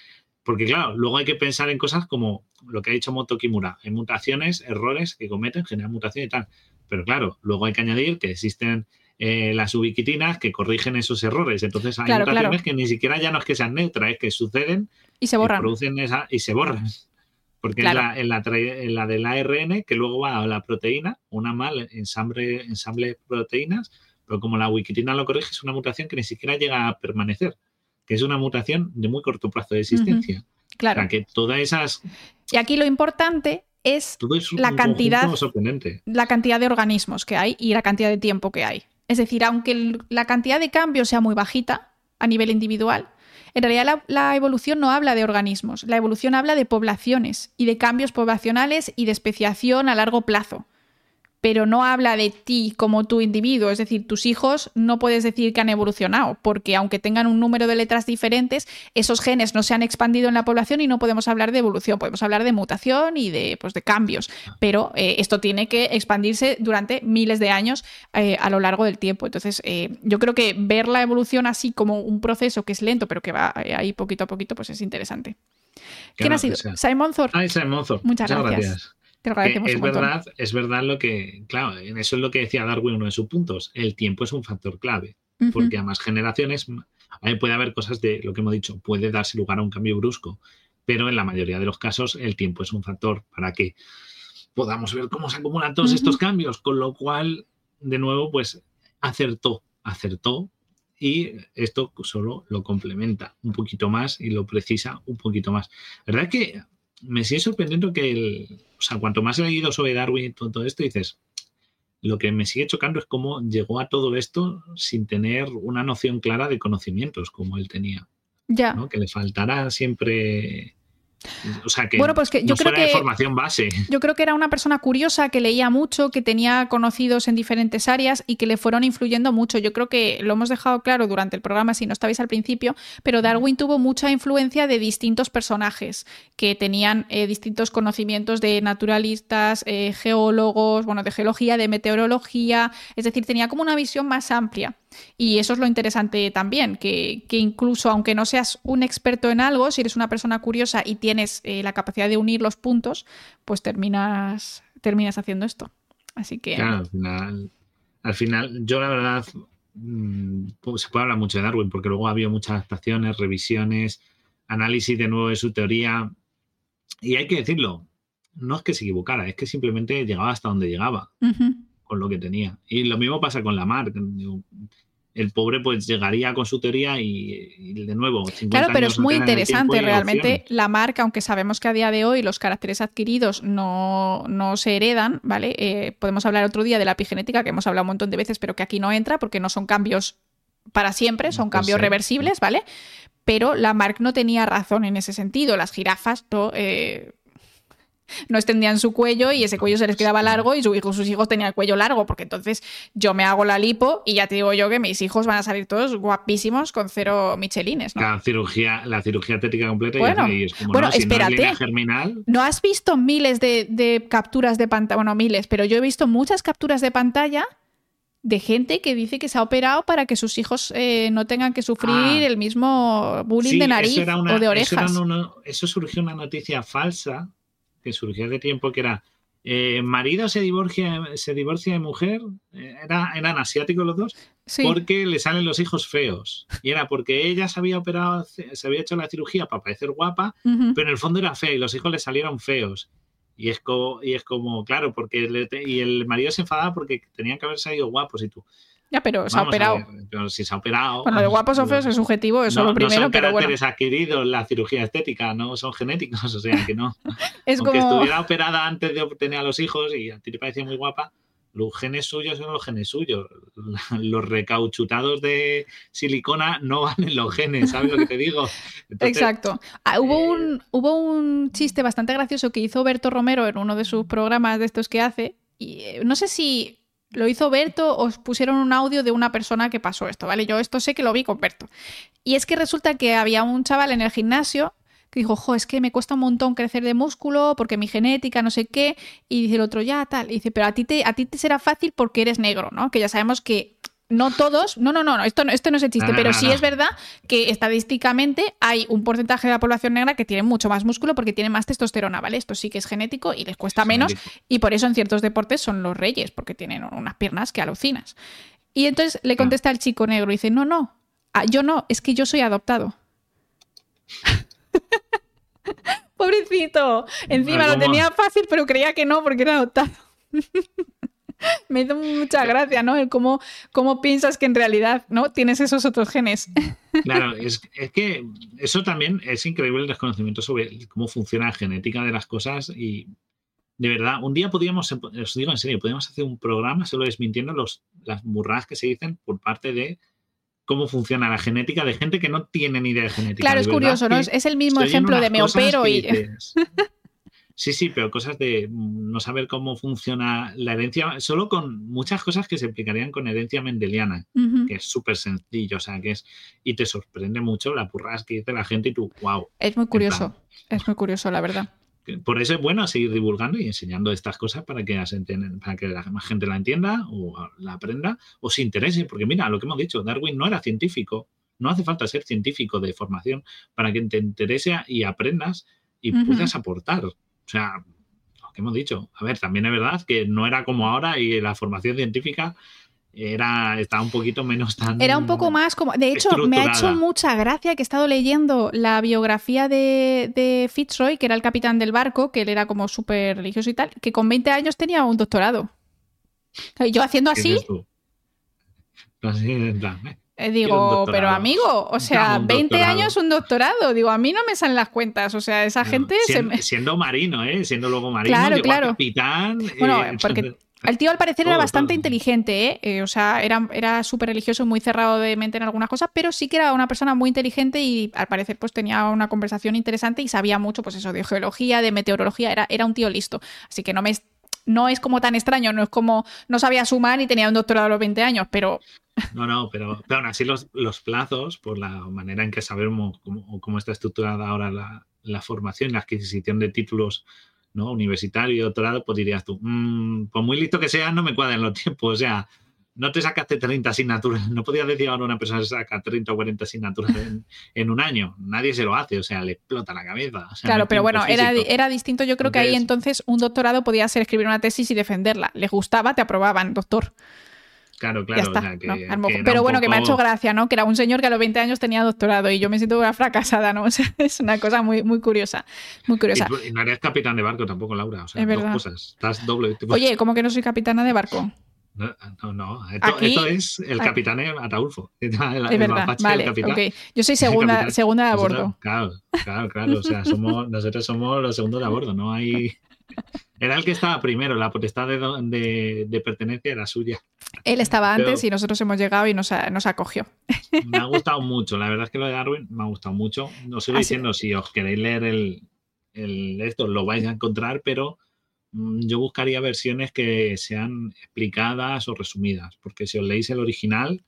Porque claro, luego hay que pensar en cosas como lo que ha dicho Moto Kimura, hay mutaciones, errores que cometen, generan mutaciones y tal. Pero claro, luego hay que añadir que existen eh, las ubiquitinas que corrigen esos errores. Entonces hay mutaciones que ni siquiera ya no es que sean neutras, es que suceden y se borran. producen esa, y se borran. Porque es la, en, la, en la del ARN que luego va a la proteína, una mal ensamble, ensamble de proteínas, pero como la wikitina lo corrige, es una mutación que ni siquiera llega a permanecer, que es una mutación de muy corto plazo de existencia. Claro. que todas esas. Y aquí lo importante es, la cantidad la cantidad de organismos que hay y la cantidad de tiempo que hay. Es decir, aunque la cantidad de cambios sea muy bajita a nivel individual, en realidad la, evolución no habla de organismos, la evolución habla de poblaciones y de cambios poblacionales y de especiación a largo plazo pero no habla de ti como tu individuo. Es decir, tus hijos no puedes decir que han evolucionado, porque aunque tengan un número de letras diferentes, esos genes no se han expandido en la población y no podemos hablar de evolución, podemos hablar de mutación y de, pues, de cambios. Pero eh, esto tiene que expandirse durante miles de años eh, a lo largo del tiempo. Entonces, eh, yo creo que ver la evolución así como un proceso que es lento, pero que va ahí poquito a poquito, pues es interesante. ¿Quién ha sido? Simon Thor. Simon Thor. Muchas, gracias es verdad, es verdad lo que, claro, en eso es lo que decía Darwin, uno de sus puntos. El tiempo es un factor clave, porque a más generaciones puede haber cosas de lo que hemos dicho, puede darse lugar a un cambio brusco, pero en la mayoría de los casos el tiempo es un factor para que podamos ver cómo se acumulan todos estos cambios, con lo cual, de nuevo, pues acertó, acertó y esto solo lo complementa un poquito más y lo precisa un poquito más. La verdad que me sigue sorprendiendo que el, o sea, cuanto más he leído sobre Darwin y todo, esto, dices, lo que me sigue chocando es cómo llegó a todo esto sin tener una noción clara de conocimientos como él tenía. Ya. Que le faltara siempre o sea, que, bueno, pues que yo creo que formación base. Yo creo que era una persona curiosa, que leía mucho, que tenía conocidos en diferentes áreas y que le fueron influyendo mucho. Yo creo que lo hemos dejado claro durante el programa, si no estabais al principio, pero Darwin tuvo mucha influencia de distintos personajes que tenían eh, distintos conocimientos de naturalistas, eh, geólogos, bueno, de geología, de meteorología, es decir, tenía como una visión más amplia. Y eso es lo interesante también, que, incluso aunque no seas un experto en algo, si eres una persona curiosa y tienes eh, la capacidad de unir los puntos, pues terminas, terminas haciendo esto. Así que... Claro, al final, al final yo la verdad, mm, se puede hablar mucho de Darwin, porque luego ha habido muchas adaptaciones, revisiones, análisis de nuevo de su teoría. Y hay que decirlo, no es que se equivocara, es que simplemente llegaba hasta donde llegaba con lo que tenía. Y lo mismo pasa con la mar. El pobre pues llegaría con su teoría y, de nuevo. claro, pero es muy interesante realmente la marca, aunque sabemos que a día de hoy los caracteres adquiridos no, se heredan, ¿vale? Eh, podemos hablar otro día de la epigenética, que hemos hablado un montón de veces, pero que aquí no entra porque no son cambios para siempre, son pues cambios reversibles, ¿vale? Pero la marca no tenía razón en ese sentido. Las jirafas, eh, no extendían su cuello y ese cuello se les quedaba largo y su hijo, sus hijos tenían el cuello largo, porque entonces yo me hago la lipo y ya te digo yo que mis hijos van a salir todos guapísimos con cero michelines. La cirugía, la cirugía estética completa bueno, y es como, bueno, no, espérate. no, germinal... no has visto miles de, capturas de pantalla, bueno, miles, pero yo he visto muchas capturas de pantalla de gente que dice que se ha operado para que sus hijos eh, no tengan que sufrir ah. el mismo bullying de nariz o de orejas. Eso, eso surgió una noticia falsa que surgió hace tiempo, que era eh, marido se divorcia, se divorcia de mujer, eh, era, eran asiáticos los dos, porque le salen los hijos feos. Y era porque ella se había operado, se había hecho la cirugía para parecer guapa, pero en el fondo era fea y los hijos le salieron feos. Y es como, y es como claro, porque y el marido se enfadaba porque tenían que haber salido guapos y tú. Ya, pero se ha operado. pero si se ha operado. Bueno, de guapos o feos es subjetivo, eso es lo primero, no son pero bueno. adquiridos la cirugía estética, no son genéticos, [laughs] o sea que no. [laughs] es Aunque estuviera operada antes de obtener a los hijos y a ti te parecía muy guapa, los genes suyos son los genes suyos. [laughs] Los recauchutados de silicona no van en los genes, ¿sabes lo que te digo? Exacto. Ah, hubo, eh, un, hubo un chiste bastante gracioso que hizo Berto Romero en uno de sus programas de estos que hace. Y eh, no sé si lo hizo Berto, os pusieron un audio de una persona que pasó esto, ¿vale? Yo esto sé que lo vi con Berto. Y es que resulta que había un chaval en el gimnasio que dijo, jo, es que me cuesta un montón crecer de músculo porque mi genética, no sé qué. Y dice el otro, ya, tal. Y dice, pero a ti te, a ti te será fácil porque eres negro, ¿no? Que ya sabemos que no todos, no, no, no, esto, esto no es el chiste, pero sí es verdad que estadísticamente hay un porcentaje de la población negra que tiene mucho más músculo porque tiene más testosterona, ¿vale? Esto sí que es genético y les cuesta menos y por eso en ciertos deportes son los reyes, porque tienen unas piernas que alucinas. Y entonces le contesta al chico negro y dice, no, no, ah, yo no, es que yo soy adoptado. [laughs] Pobrecito. Encima lo tenía fácil, pero creía que no porque era adoptado. [laughs] [laughs] Me hizo mucha gracia, ¿no? El cómo, cómo piensas que en realidad no tienes esos otros genes. [laughs] Claro, es, que eso también es increíble el desconocimiento sobre cómo funciona la genética de las cosas y de verdad, un día podríamos, os digo en serio, podríamos hacer un programa solo desmintiendo los, las burradas que se dicen por parte de cómo funciona la genética de gente que no tiene ni idea de genética. Claro, es curioso, ¿no? Es el mismo ejemplo de me opero y... [laughs] Sí, sí, pero cosas de no saber cómo funciona la herencia, solo con muchas cosas que se explicarían con herencia mendeliana, que es súper sencillo, o sea, que es, y te sorprende mucho la burras que dice la gente y tú, wow. Es muy curioso, es muy curioso, la verdad. Por eso es bueno seguir divulgando y enseñando estas cosas para que, las para que la más gente la entienda o la aprenda o se interese, porque mira, lo que hemos dicho, Darwin no era científico, no hace falta ser científico de formación para que te interese y aprendas y puedas aportar. O sea, lo que hemos dicho. A ver, también es verdad que no era como ahora y la formación científica era estaba un poquito menos tan era un poco más como de hecho me ha hecho mucha gracia que he estado leyendo la biografía de, de Fitzroy que era el capitán del barco que él era como súper religioso y tal que con 20 años tenía un doctorado yo haciendo así así en plan, ¿eh? Eh, digo, pero amigo, o sea, 20 años un doctorado. Digo, a mí no me salen las cuentas. O sea, esa gente. Siendo, marino, ¿eh? Siendo luego marino, claro, claro. capitán. Bueno, eh, porque [laughs] el tío al parecer era bastante inteligente, ¿eh? ¿eh? O sea, era, era súper religioso, muy cerrado de mente en algunas cosas, pero sí que era una persona muy inteligente y al parecer pues tenía una conversación interesante y sabía mucho, pues eso, de geología, de meteorología. Era, era un tío listo. Así que no me no es como tan extraño, no es como no sabía sumar y tenía un doctorado a los 20 años, pero... No, no, pero, aún así los, los, plazos, por la manera en que sabemos cómo, cómo está estructurada ahora la, la, formación, la adquisición de títulos ¿no? universitario y doctorado, pues dirías tú, mmm, muy listo que sea, no me cuadran los tiempos, o sea, no te sacaste 30 asignaturas, [laughs] no podías decir ahora una persona se saca 30 o 40 asignaturas en, un año, nadie se lo hace, o sea, le explota la cabeza. claro, pero bueno, era, era, distinto, yo creo que ahí entonces un doctorado podía ser escribir una tesis y defenderla, les gustaba, te aprobaban, doctor. Claro, claro. pero bueno, que me ha hecho gracia, ¿no? Que era un señor que a los 20 años tenía doctorado y yo me siento una fracasada, ¿no? [laughs] O sea, es una cosa muy, muy curiosa. Muy curiosa. Y, no eres capitán de barco tampoco, Laura. O sea, es verdad. dos cosas. Estás doble. Oye, ¿cómo que no soy capitana de barco? No, no, Esto, es el capitán Ataulfo. [laughs] es verdad, vale, okay. Yo soy [laughs] segunda, segunda de a bordo. claro, claro, claro. O sea, [laughs] somos, nosotros somos los segundos de a bordo, no hay... Era el que estaba primero, la potestad de, de, pertenencia era suya. Él estaba antes y nosotros hemos llegado y nos, nos acogió. Me ha gustado mucho, la verdad es que lo de Darwin me ha gustado mucho. No sigo diciendo, si os queréis leer el, el, esto, lo vais a encontrar, pero yo buscaría versiones que sean explicadas o resumidas, porque si os leéis el original...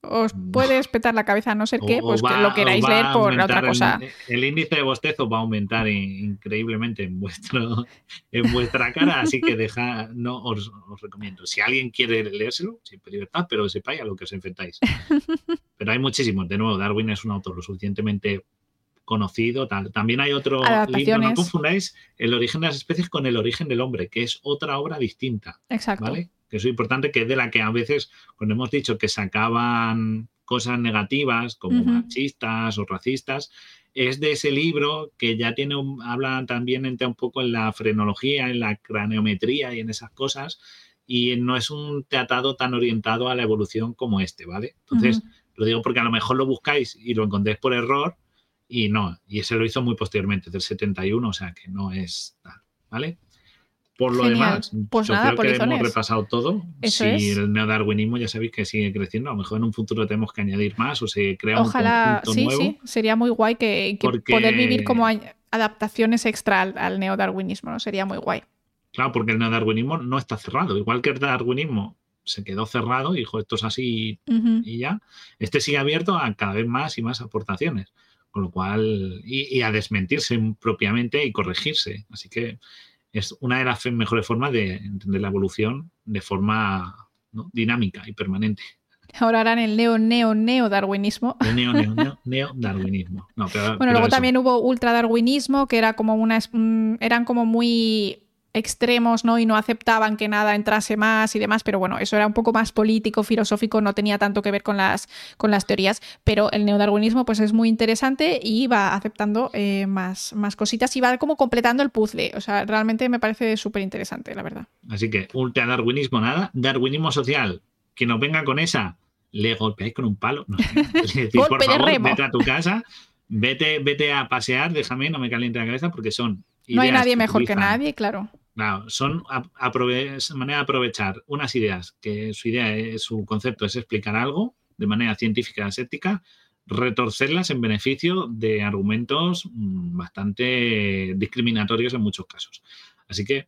Os mm, puede espetar la cabeza, a no ser que, pues, lo queráis leer por otra cosa. El, índice de bostezo va a aumentar increíblemente en, vuestro, [laughs] en vuestra cara, así que deja, no os, recomiendo. Si alguien quiere leérselo, siempre libertad, pero sepáis a lo que os enfrentáis. [laughs] Pero hay muchísimos. De nuevo, Darwin es un autor lo suficientemente conocido. Tal. También hay otro libro, no confundáis el origen de las especies con el origen del hombre, que es otra obra distinta. Exacto. ¿vale? Que es importante, que es de la que a veces, cuando hemos dicho que sacaban cosas negativas como machistas o racistas, es de ese libro que ya tiene habla también entra un poco en la frenología, en la craneometría y en esas cosas, y no es un tratado tan orientado a la evolución como este, ¿vale? Entonces, lo digo porque a lo mejor lo buscáis y lo encontréis por error, y no, y ese lo hizo muy posteriormente, del 71, o sea que no es tal, ¿vale? Por lo demás, pues yo creo que hemos repasado todo. si el neodarwinismo ya sabéis que sigue creciendo, a lo mejor en un futuro tenemos que añadir más o se crea Ojalá, un sí, Sí, sería muy guay que, poder vivir como adaptaciones extra al, neodarwinismo, ¿no? Sería muy guay. Claro, porque el neodarwinismo no está cerrado. Igual que el darwinismo se quedó cerrado y dijo esto es así y ya. Este sigue abierto a cada vez más y más aportaciones. Con lo cual, y, a desmentirse propiamente y corregirse. Así que es una de las mejores formas de entender la evolución de forma dinámica y permanente. Ahora harán el neo, neo, neo darwinismo. El neo, neo, neo, neo darwinismo. bueno, luego también hubo ultra darwinismo, que era como una, eran como muy extremos, ¿no? Y no aceptaban que nada entrase más y demás, pero bueno, eso era un poco más político, filosófico, no tenía tanto que ver con las, con las teorías, pero el neodarwinismo pues es muy interesante y va aceptando eh, más, más cositas y va como completando el puzzle, o sea, realmente me parece súper interesante, la verdad. Así que, ultra darwinismo nada, darwinismo social, que nos venga con esa, le golpeáis con un palo, no sé. [laughs] por favor, vete a tu casa, vete, vete a pasear, déjame, no me caliente la cabeza porque son no hay nadie mejor que nadie, claro. Claro, son manera de aprovechar unas ideas que su idea, su concepto es explicar algo de manera científica y aséptica, retorcerlas en beneficio de argumentos mm, bastante discriminatorios en muchos casos. Así que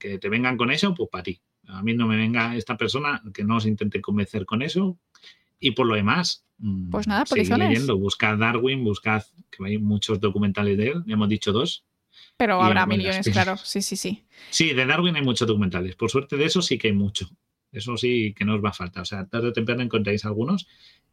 que te vengan con eso, pues para ti. A mí no me venga esta persona que no os intente convencer con eso. Y por lo demás, mm, pues nada, leyendo, buscad Darwin, buscad, que hay muchos documentales de él, ya hemos dicho dos, pero habrá millones, claro. Sí, sí, sí. Sí, de Darwin hay muchos documentales. Por suerte de eso sí que hay mucho. Eso sí que no os va a faltar. O sea, tarde o temprano encontráis algunos.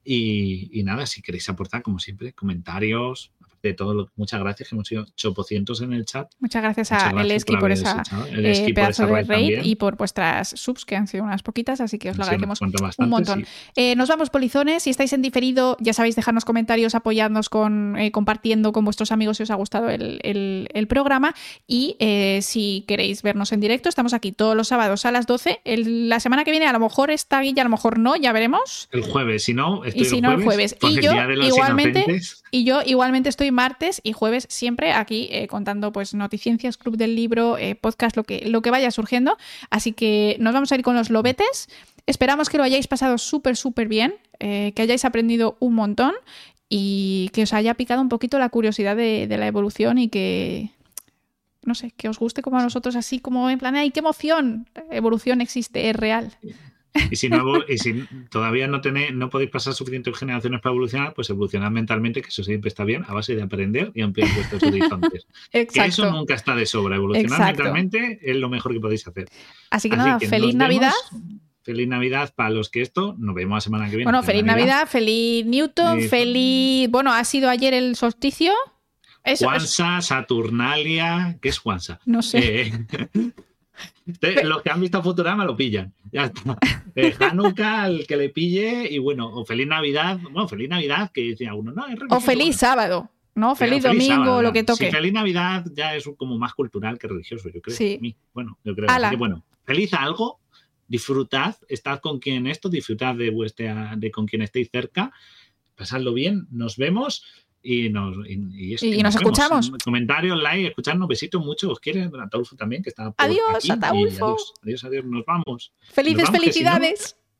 Y, y nada, si queréis aportar, como siempre, comentarios, de todo muchas gracias, que hemos sido chopocientos en el chat. Muchas gracias a Eleski por, esa eh, pedazo de raid y por vuestras subs, que han sido unas poquitas, así que os lo agradecemos un montón. Eh, nos vamos, polizones. Si estáis en diferido, ya sabéis, dejarnos comentarios, apoyarnos con, eh, compartiendo con vuestros amigos si os ha gustado el, programa. Y si queréis vernos en directo, estamos aquí todos los sábados a las 12. la semana que viene, a lo mejor está Guilla, a lo mejor no, ya veremos. El jueves, si no, estoy y si no, el jueves. Y yo, igualmente, y yo igualmente estoy martes y jueves siempre aquí eh, contando pues noticiencias, club del libro, eh, podcast, lo que, lo que vaya surgiendo. Así que nos vamos a ir con los lobetes. Esperamos que lo hayáis pasado súper, súper bien, eh, que hayáis aprendido un montón y que os haya picado un poquito la curiosidad de, de la evolución y que, no sé, que os guste como a nosotros, así como en plan, ¡ay, qué emoción! Evolución existe, es real. Y si, no, y si todavía no, tenéis, no podéis pasar suficientes generaciones para evolucionar, pues evolucionar mentalmente, que eso siempre está bien, a base de aprender y ampliar vuestros [laughs] horizontes. Exacto. Que eso nunca está de sobra. Evolucionar mentalmente es lo mejor que podéis hacer. Así que nada, feliz Navidad. feliz Navidad para los que esto, nos vemos la semana que viene. Bueno, feliz Navidad, feliz Newton, feliz... Bueno, ha sido ayer el solsticio. Juansa, Saturnalia, ¿qué es Juansa? No sé. Eh, [laughs] los que han visto Futurama lo pillan. Ya está. [laughs] Eh, Hanukkah, el que le pille, y bueno, o feliz Navidad. Bueno, feliz Navidad, que decía uno, no, O feliz sábado. ¿no? Feliz, domingo, lo que toque. feliz Navidad ya es como más cultural que religioso, yo creo. Sí. Bueno, yo creo. que bueno, feliz algo, disfrutad, estad con quien esto, disfrutad de vuestra, de con quien estéis cerca, pasadlo bien, nos vemos y nos, y, nos, escuchamos. Comentarios, like, escucharnos, besitos mucho, os quieren, Ataulfo también, que está Adiós, Ataulfo. Adiós, adiós, adiós, nos vamos. Felices felicidades.